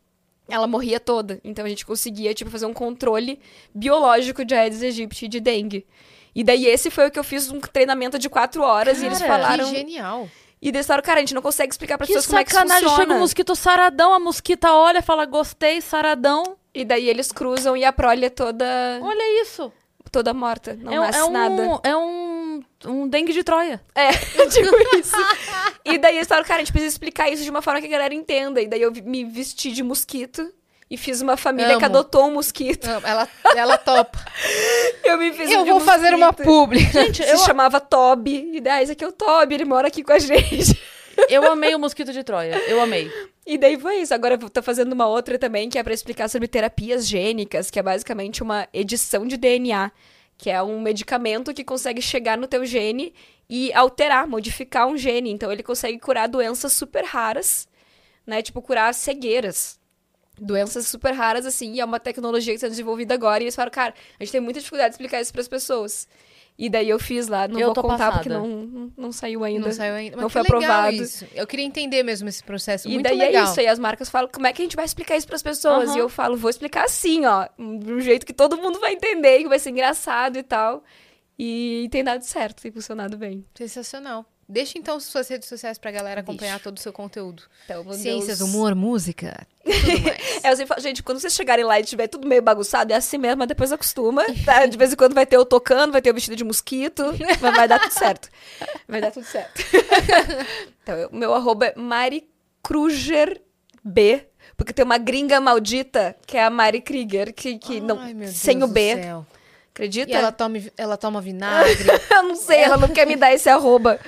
ela morria toda. Então a gente conseguia tipo fazer um controle biológico de Aedes aegypti e de dengue. E daí esse foi o que eu fiz um treinamento de quatro horas e eles Cara, falaram Que genial. e eles falaram, cara, a gente não consegue explicar para Que pessoas como é que isso sacanagem, funciona. chega um mosquito saradão, a mosquita olha, fala gostei, saradão. E daí eles cruzam e a prole é toda Olha isso. toda morta, não é, nasce é um, nada. É um, um dengue de Troia. É, tipo isso. E daí eles falaram, cara, a gente precisa explicar isso de uma forma que a galera entenda. E daí eu me vesti de mosquito e fiz uma família que Amo. adotou um mosquito. Não, Ela, ela topa. Eu me fiz Eu vou fazer uma mosquito. publi. Gente, se chamava Toby. E daí, esse aqui é o Toby, ele mora aqui com a gente. Eu amei o mosquito de Troia. Eu amei. E daí foi isso. Agora eu tô fazendo uma outra também, que é pra explicar sobre terapias gênicas, que é basicamente uma edição de DNA, que é um medicamento que consegue chegar no teu gene e alterar, modificar um gene. Então ele consegue curar doenças super raras, né? Tipo, curar cegueiras. Doenças super raras, assim, e é uma tecnologia que está desenvolvida agora. E eles falaram, cara, a gente tem muita dificuldade de explicar isso para as pessoas. E daí eu fiz lá, não Eu vou contar passada. porque não, não, não saiu ainda. Não saiu ainda. Mas Não foi aprovado. Isso. Eu queria entender mesmo esse processo. E Muito daí legal. é isso, aí as marcas falam, como é que a gente vai explicar isso pras pessoas? Aham. E eu falo, vou explicar assim, ó, de um jeito que todo mundo vai entender, que vai ser engraçado e tal. E tem dado certo, tem funcionado bem. Sensacional. Deixa então suas redes sociais pra galera acompanhar Deixo. todo o seu conteúdo. Então, Ciências, Deus. humor, música, e tudo mais. É, eu sempre falo, gente, quando vocês chegarem lá e tiver tudo meio bagunçado, é assim mesmo, mas depois acostuma, tá? De vez em quando vai ter eu tocando, vai ter o vestido de mosquito, mas vai dar tudo certo. Vai dar tudo certo. então, eu- meu arroba é maricrugerb, porque tem uma gringa maldita, que é a Mari Krieger, que, que não, Ai, meu sem o B. do céu. Acredita? E ela toma, ela toma vinagre. eu não sei, ela não quer me dar esse arroba.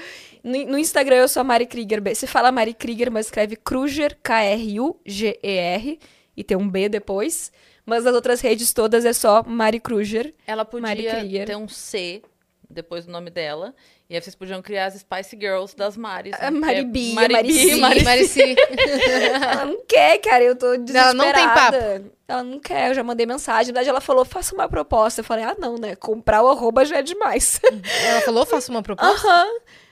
No, Instagram eu sou a Mari Krieger. Se fala Mari Krieger, mas escreve Kruger, K-R-U-G-E-R, e tem um B depois. Mas nas outras redes todas é só Mari Kruger. Ela Mari podia Krieger. ter um C depois do nome dela. E aí vocês podiam criar as Spice Girls das Maris. A né? Mari Que é Bia, Mari Mari. Mari Marici. Ela não quer, cara, eu tô desesperada. Ela não tem papo. Ela não quer, eu já mandei mensagem. Na verdade, ela falou, faça uma proposta. Eu falei, ah, não, né? Comprar o arroba já é demais. Ela falou, faça uma proposta. Aham.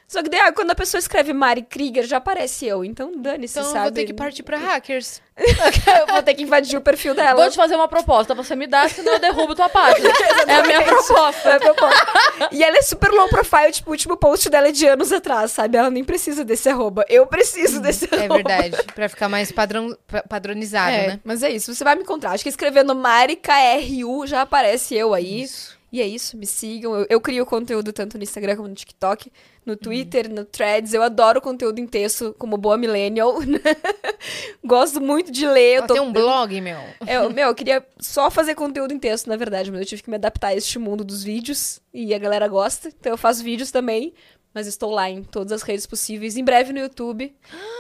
Só que daí, ah, quando a pessoa escreve Mari Krieger, já aparece eu. Então, dane-se, Então eu sabe? vou ter que partir pra hackers. eu vou ter que invadir o perfil dela. Vou te fazer uma proposta. Você me dá, senão eu derrubo tua página. é a minha proposta. É proposta. e ela é super low profile, tipo, o último post dela é de anos atrás, sabe? Ela nem precisa desse arroba. Eu preciso desse É arroba. verdade. Pra ficar mais padrão, pa- padronizado, É, né? mas é isso, você vai me encontrar. Acho que escrevendo Mari KRU já aparece eu aí. Isso. E é isso, me sigam. Eu, eu crio conteúdo tanto no Instagram como no TikTok, no Uhum. Twitter, no Threads. Eu adoro conteúdo em texto, como boa millennial. Gosto muito de ler. Eu tô- tem um blog, meu. Eu, meu, eu queria só fazer conteúdo em texto, na verdade, mas eu tive que me adaptar a este mundo dos vídeos e a galera gosta, então eu faço vídeos também, mas estou lá em todas as redes possíveis, em breve no YouTube.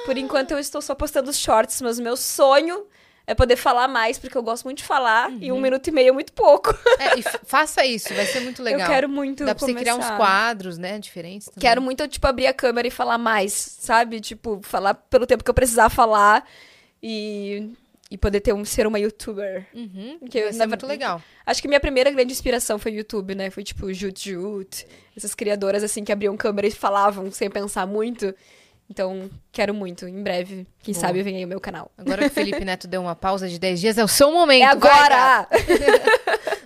Por enquanto eu estou só postando os shorts, mas o meu sonho é poder falar mais, porque eu gosto muito de falar e um minuto e meio é muito pouco. É, e faça isso, vai ser muito legal. Eu quero muito Dá pra você criar uns começar. quadros, né, diferentes. também. Quero muito, tipo, abrir a câmera e falar mais, sabe? Tipo, falar pelo tempo que eu precisar falar e, e poder ter um, ser uma youtuber. Uhum, Que eu, na muito legal. Acho que minha primeira grande inspiração foi o YouTube, né? Foi tipo Jut Jut, essas criadoras assim que abriam câmera e falavam sem pensar muito. Então, quero muito. Em breve, quem Boa. sabe vem aí o meu canal. Agora que o Felipe Neto deu uma pausa de 10 dias, é o seu momento. é agora!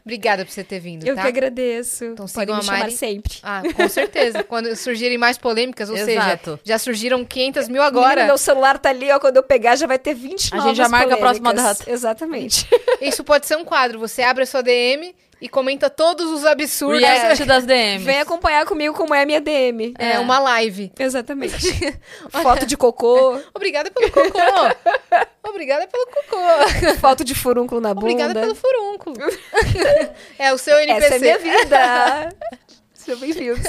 Obrigada por você ter vindo, Eu tá? que agradeço. Então Podem me a chamar sempre. Ah, com certeza. Quando surgirem mais polêmicas, ou Exato. seja, já surgiram 500 mil Agora, agora. meu celular tá ali, ó. Quando eu pegar, já vai ter 20 A novas gente já marca a próxima polêmicas. data. Exatamente. Isso pode ser um quadro. Você abre a sua DM e comenta todos os absurdos. React das DMs. Vem acompanhar comigo como é a minha DM. É, uma live. Exatamente. Foto de cocô, Obrigada pelo cocô. Obrigada pelo cocô. foto de furúnculo na bunda. Obrigada pelo furúnculo. é o seu NPC. Essa é minha vida. Sejam bem-vindos.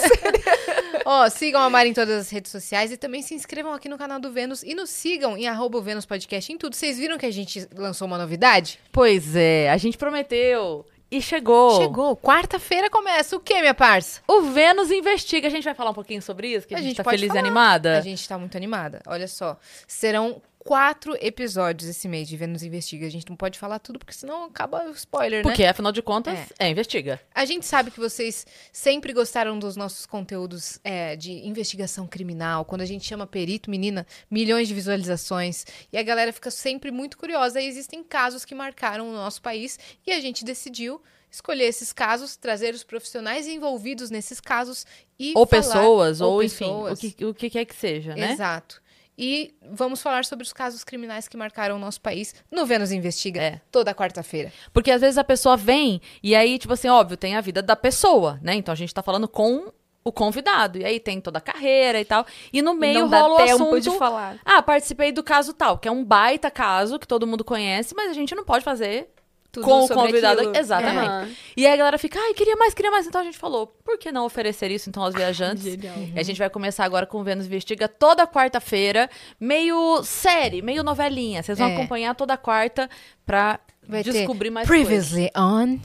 Ó, sigam a Mari em todas as redes sociais e também se inscrevam aqui no canal do Vênus e nos sigam em arroba Vênus Podcast em tudo. Vocês viram que a gente lançou uma novidade? Pois é, a gente prometeu. E chegou. Chegou. Quarta-feira começa. O que, minha parça? O Vênus Investiga. A gente vai falar um pouquinho sobre isso? Que a, A gente, gente tá feliz falar. e animada? A gente tá muito animada. Olha só. Serão quatro episódios esse mês de Vênus Investiga. A gente não pode falar tudo, porque senão acaba o spoiler, né? Porque, afinal de contas, é, Investiga. A gente sabe que vocês sempre gostaram dos nossos conteúdos é, de investigação criminal. Quando a gente chama perito, menina, milhões de visualizações. E a galera fica sempre muito curiosa. E existem casos que marcaram o nosso país e a gente decidiu escolher esses casos, trazer os profissionais envolvidos nesses casos e Ou falar- pessoas, ou, ou enfim, pessoas. o que, o que quer que seja, né? Exato. E vamos falar sobre os casos criminais que marcaram o nosso país no Vênus Investiga É. toda quarta-feira. Porque às vezes a pessoa vem e aí, tipo assim, óbvio, tem a vida da pessoa, né? Então a gente tá falando com o convidado. E aí tem toda a carreira e tal. E no meio não dá rola o assunto. de falar. Ah, participei do caso tal, que é um baita caso que todo mundo conhece, mas a gente não pode fazer Tudo com o convidado. aquilo. Exatamente. E aí a galera fica, ai, queria mais, queria mais. Então a gente falou, por que não oferecer isso então aos viajantes? Genial. E a gente vai começar agora com o Vênus Investiga toda quarta-feira, meio série, meio novelinha. Vocês vão É. acompanhar toda quarta pra Vai ter descobrir mais. Previously on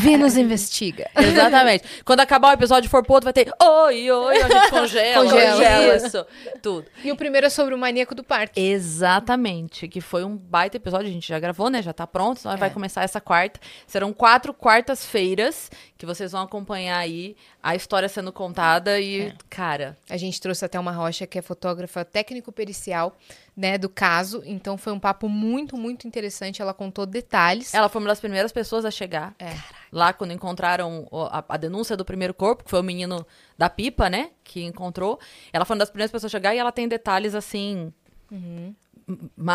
Venus Investiga. Exatamente. Quando acabar o episódio e for pro outro, vai ter oi, oi, a gente congela. Congela. Isso, tudo. E o primeiro é sobre o maníaco do parque. Exatamente, que foi um baita episódio, a gente já gravou, né? Já tá pronto, então É. vai começar essa quarta. Serão quatro quartas-feiras que vocês vão acompanhar aí a história sendo contada e, É. cara, A gente trouxe até uma rocha que é fotógrafa técnico-pericial, né, do caso. Então foi um papo muito, muito interessante. Ela contou detalhes. ela foi uma das primeiras pessoas a chegar. É. Lá quando encontraram a, a denúncia do primeiro corpo, que foi o menino da pipa, né? Que encontrou. Ela foi uma das primeiras pessoas a chegar e ela tem detalhes assim. Uhum.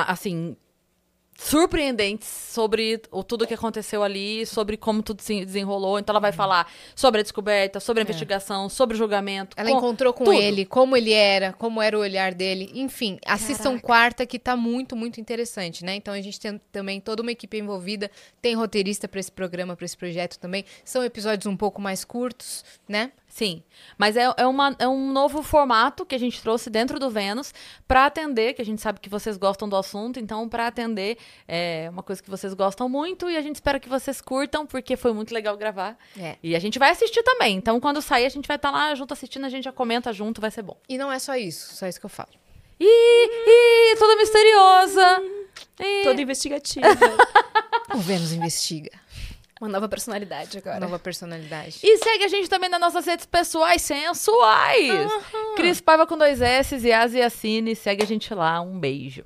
assim. Surpreendentes sobre o, tudo que aconteceu ali, sobre como tudo se desenrolou. Então ela vai falar sobre a descoberta, sobre a investigação, sobre o julgamento. É. Ela com- encontrou com tudo. ele, como ele era, como era o olhar dele. Enfim, assistam quarta que tá muito, muito interessante, né? Então a gente tem também toda uma equipe envolvida, tem roteirista pra esse programa, pra esse projeto também. São episódios um pouco mais curtos, né? Sim, mas é, é, uma, é um novo formato que a gente trouxe dentro do Vênus para atender, que a gente sabe que vocês gostam do assunto, então para atender é uma coisa que vocês gostam muito e a gente espera que vocês curtam, porque foi muito legal gravar. É. E a gente vai assistir também, então quando sair a gente vai estar lá junto assistindo, a gente já comenta junto, vai ser bom. E não é só isso, só isso que eu falo. Ih, ih, toda misteriosa. Ih. Toda investigativa. O Vênus investiga. Uma nova personalidade agora. Nova personalidade. E segue a gente também nas nossas redes pessoais sensuais. Cris Paiva com dois S e Asiacine. Segue a gente lá. Um beijo.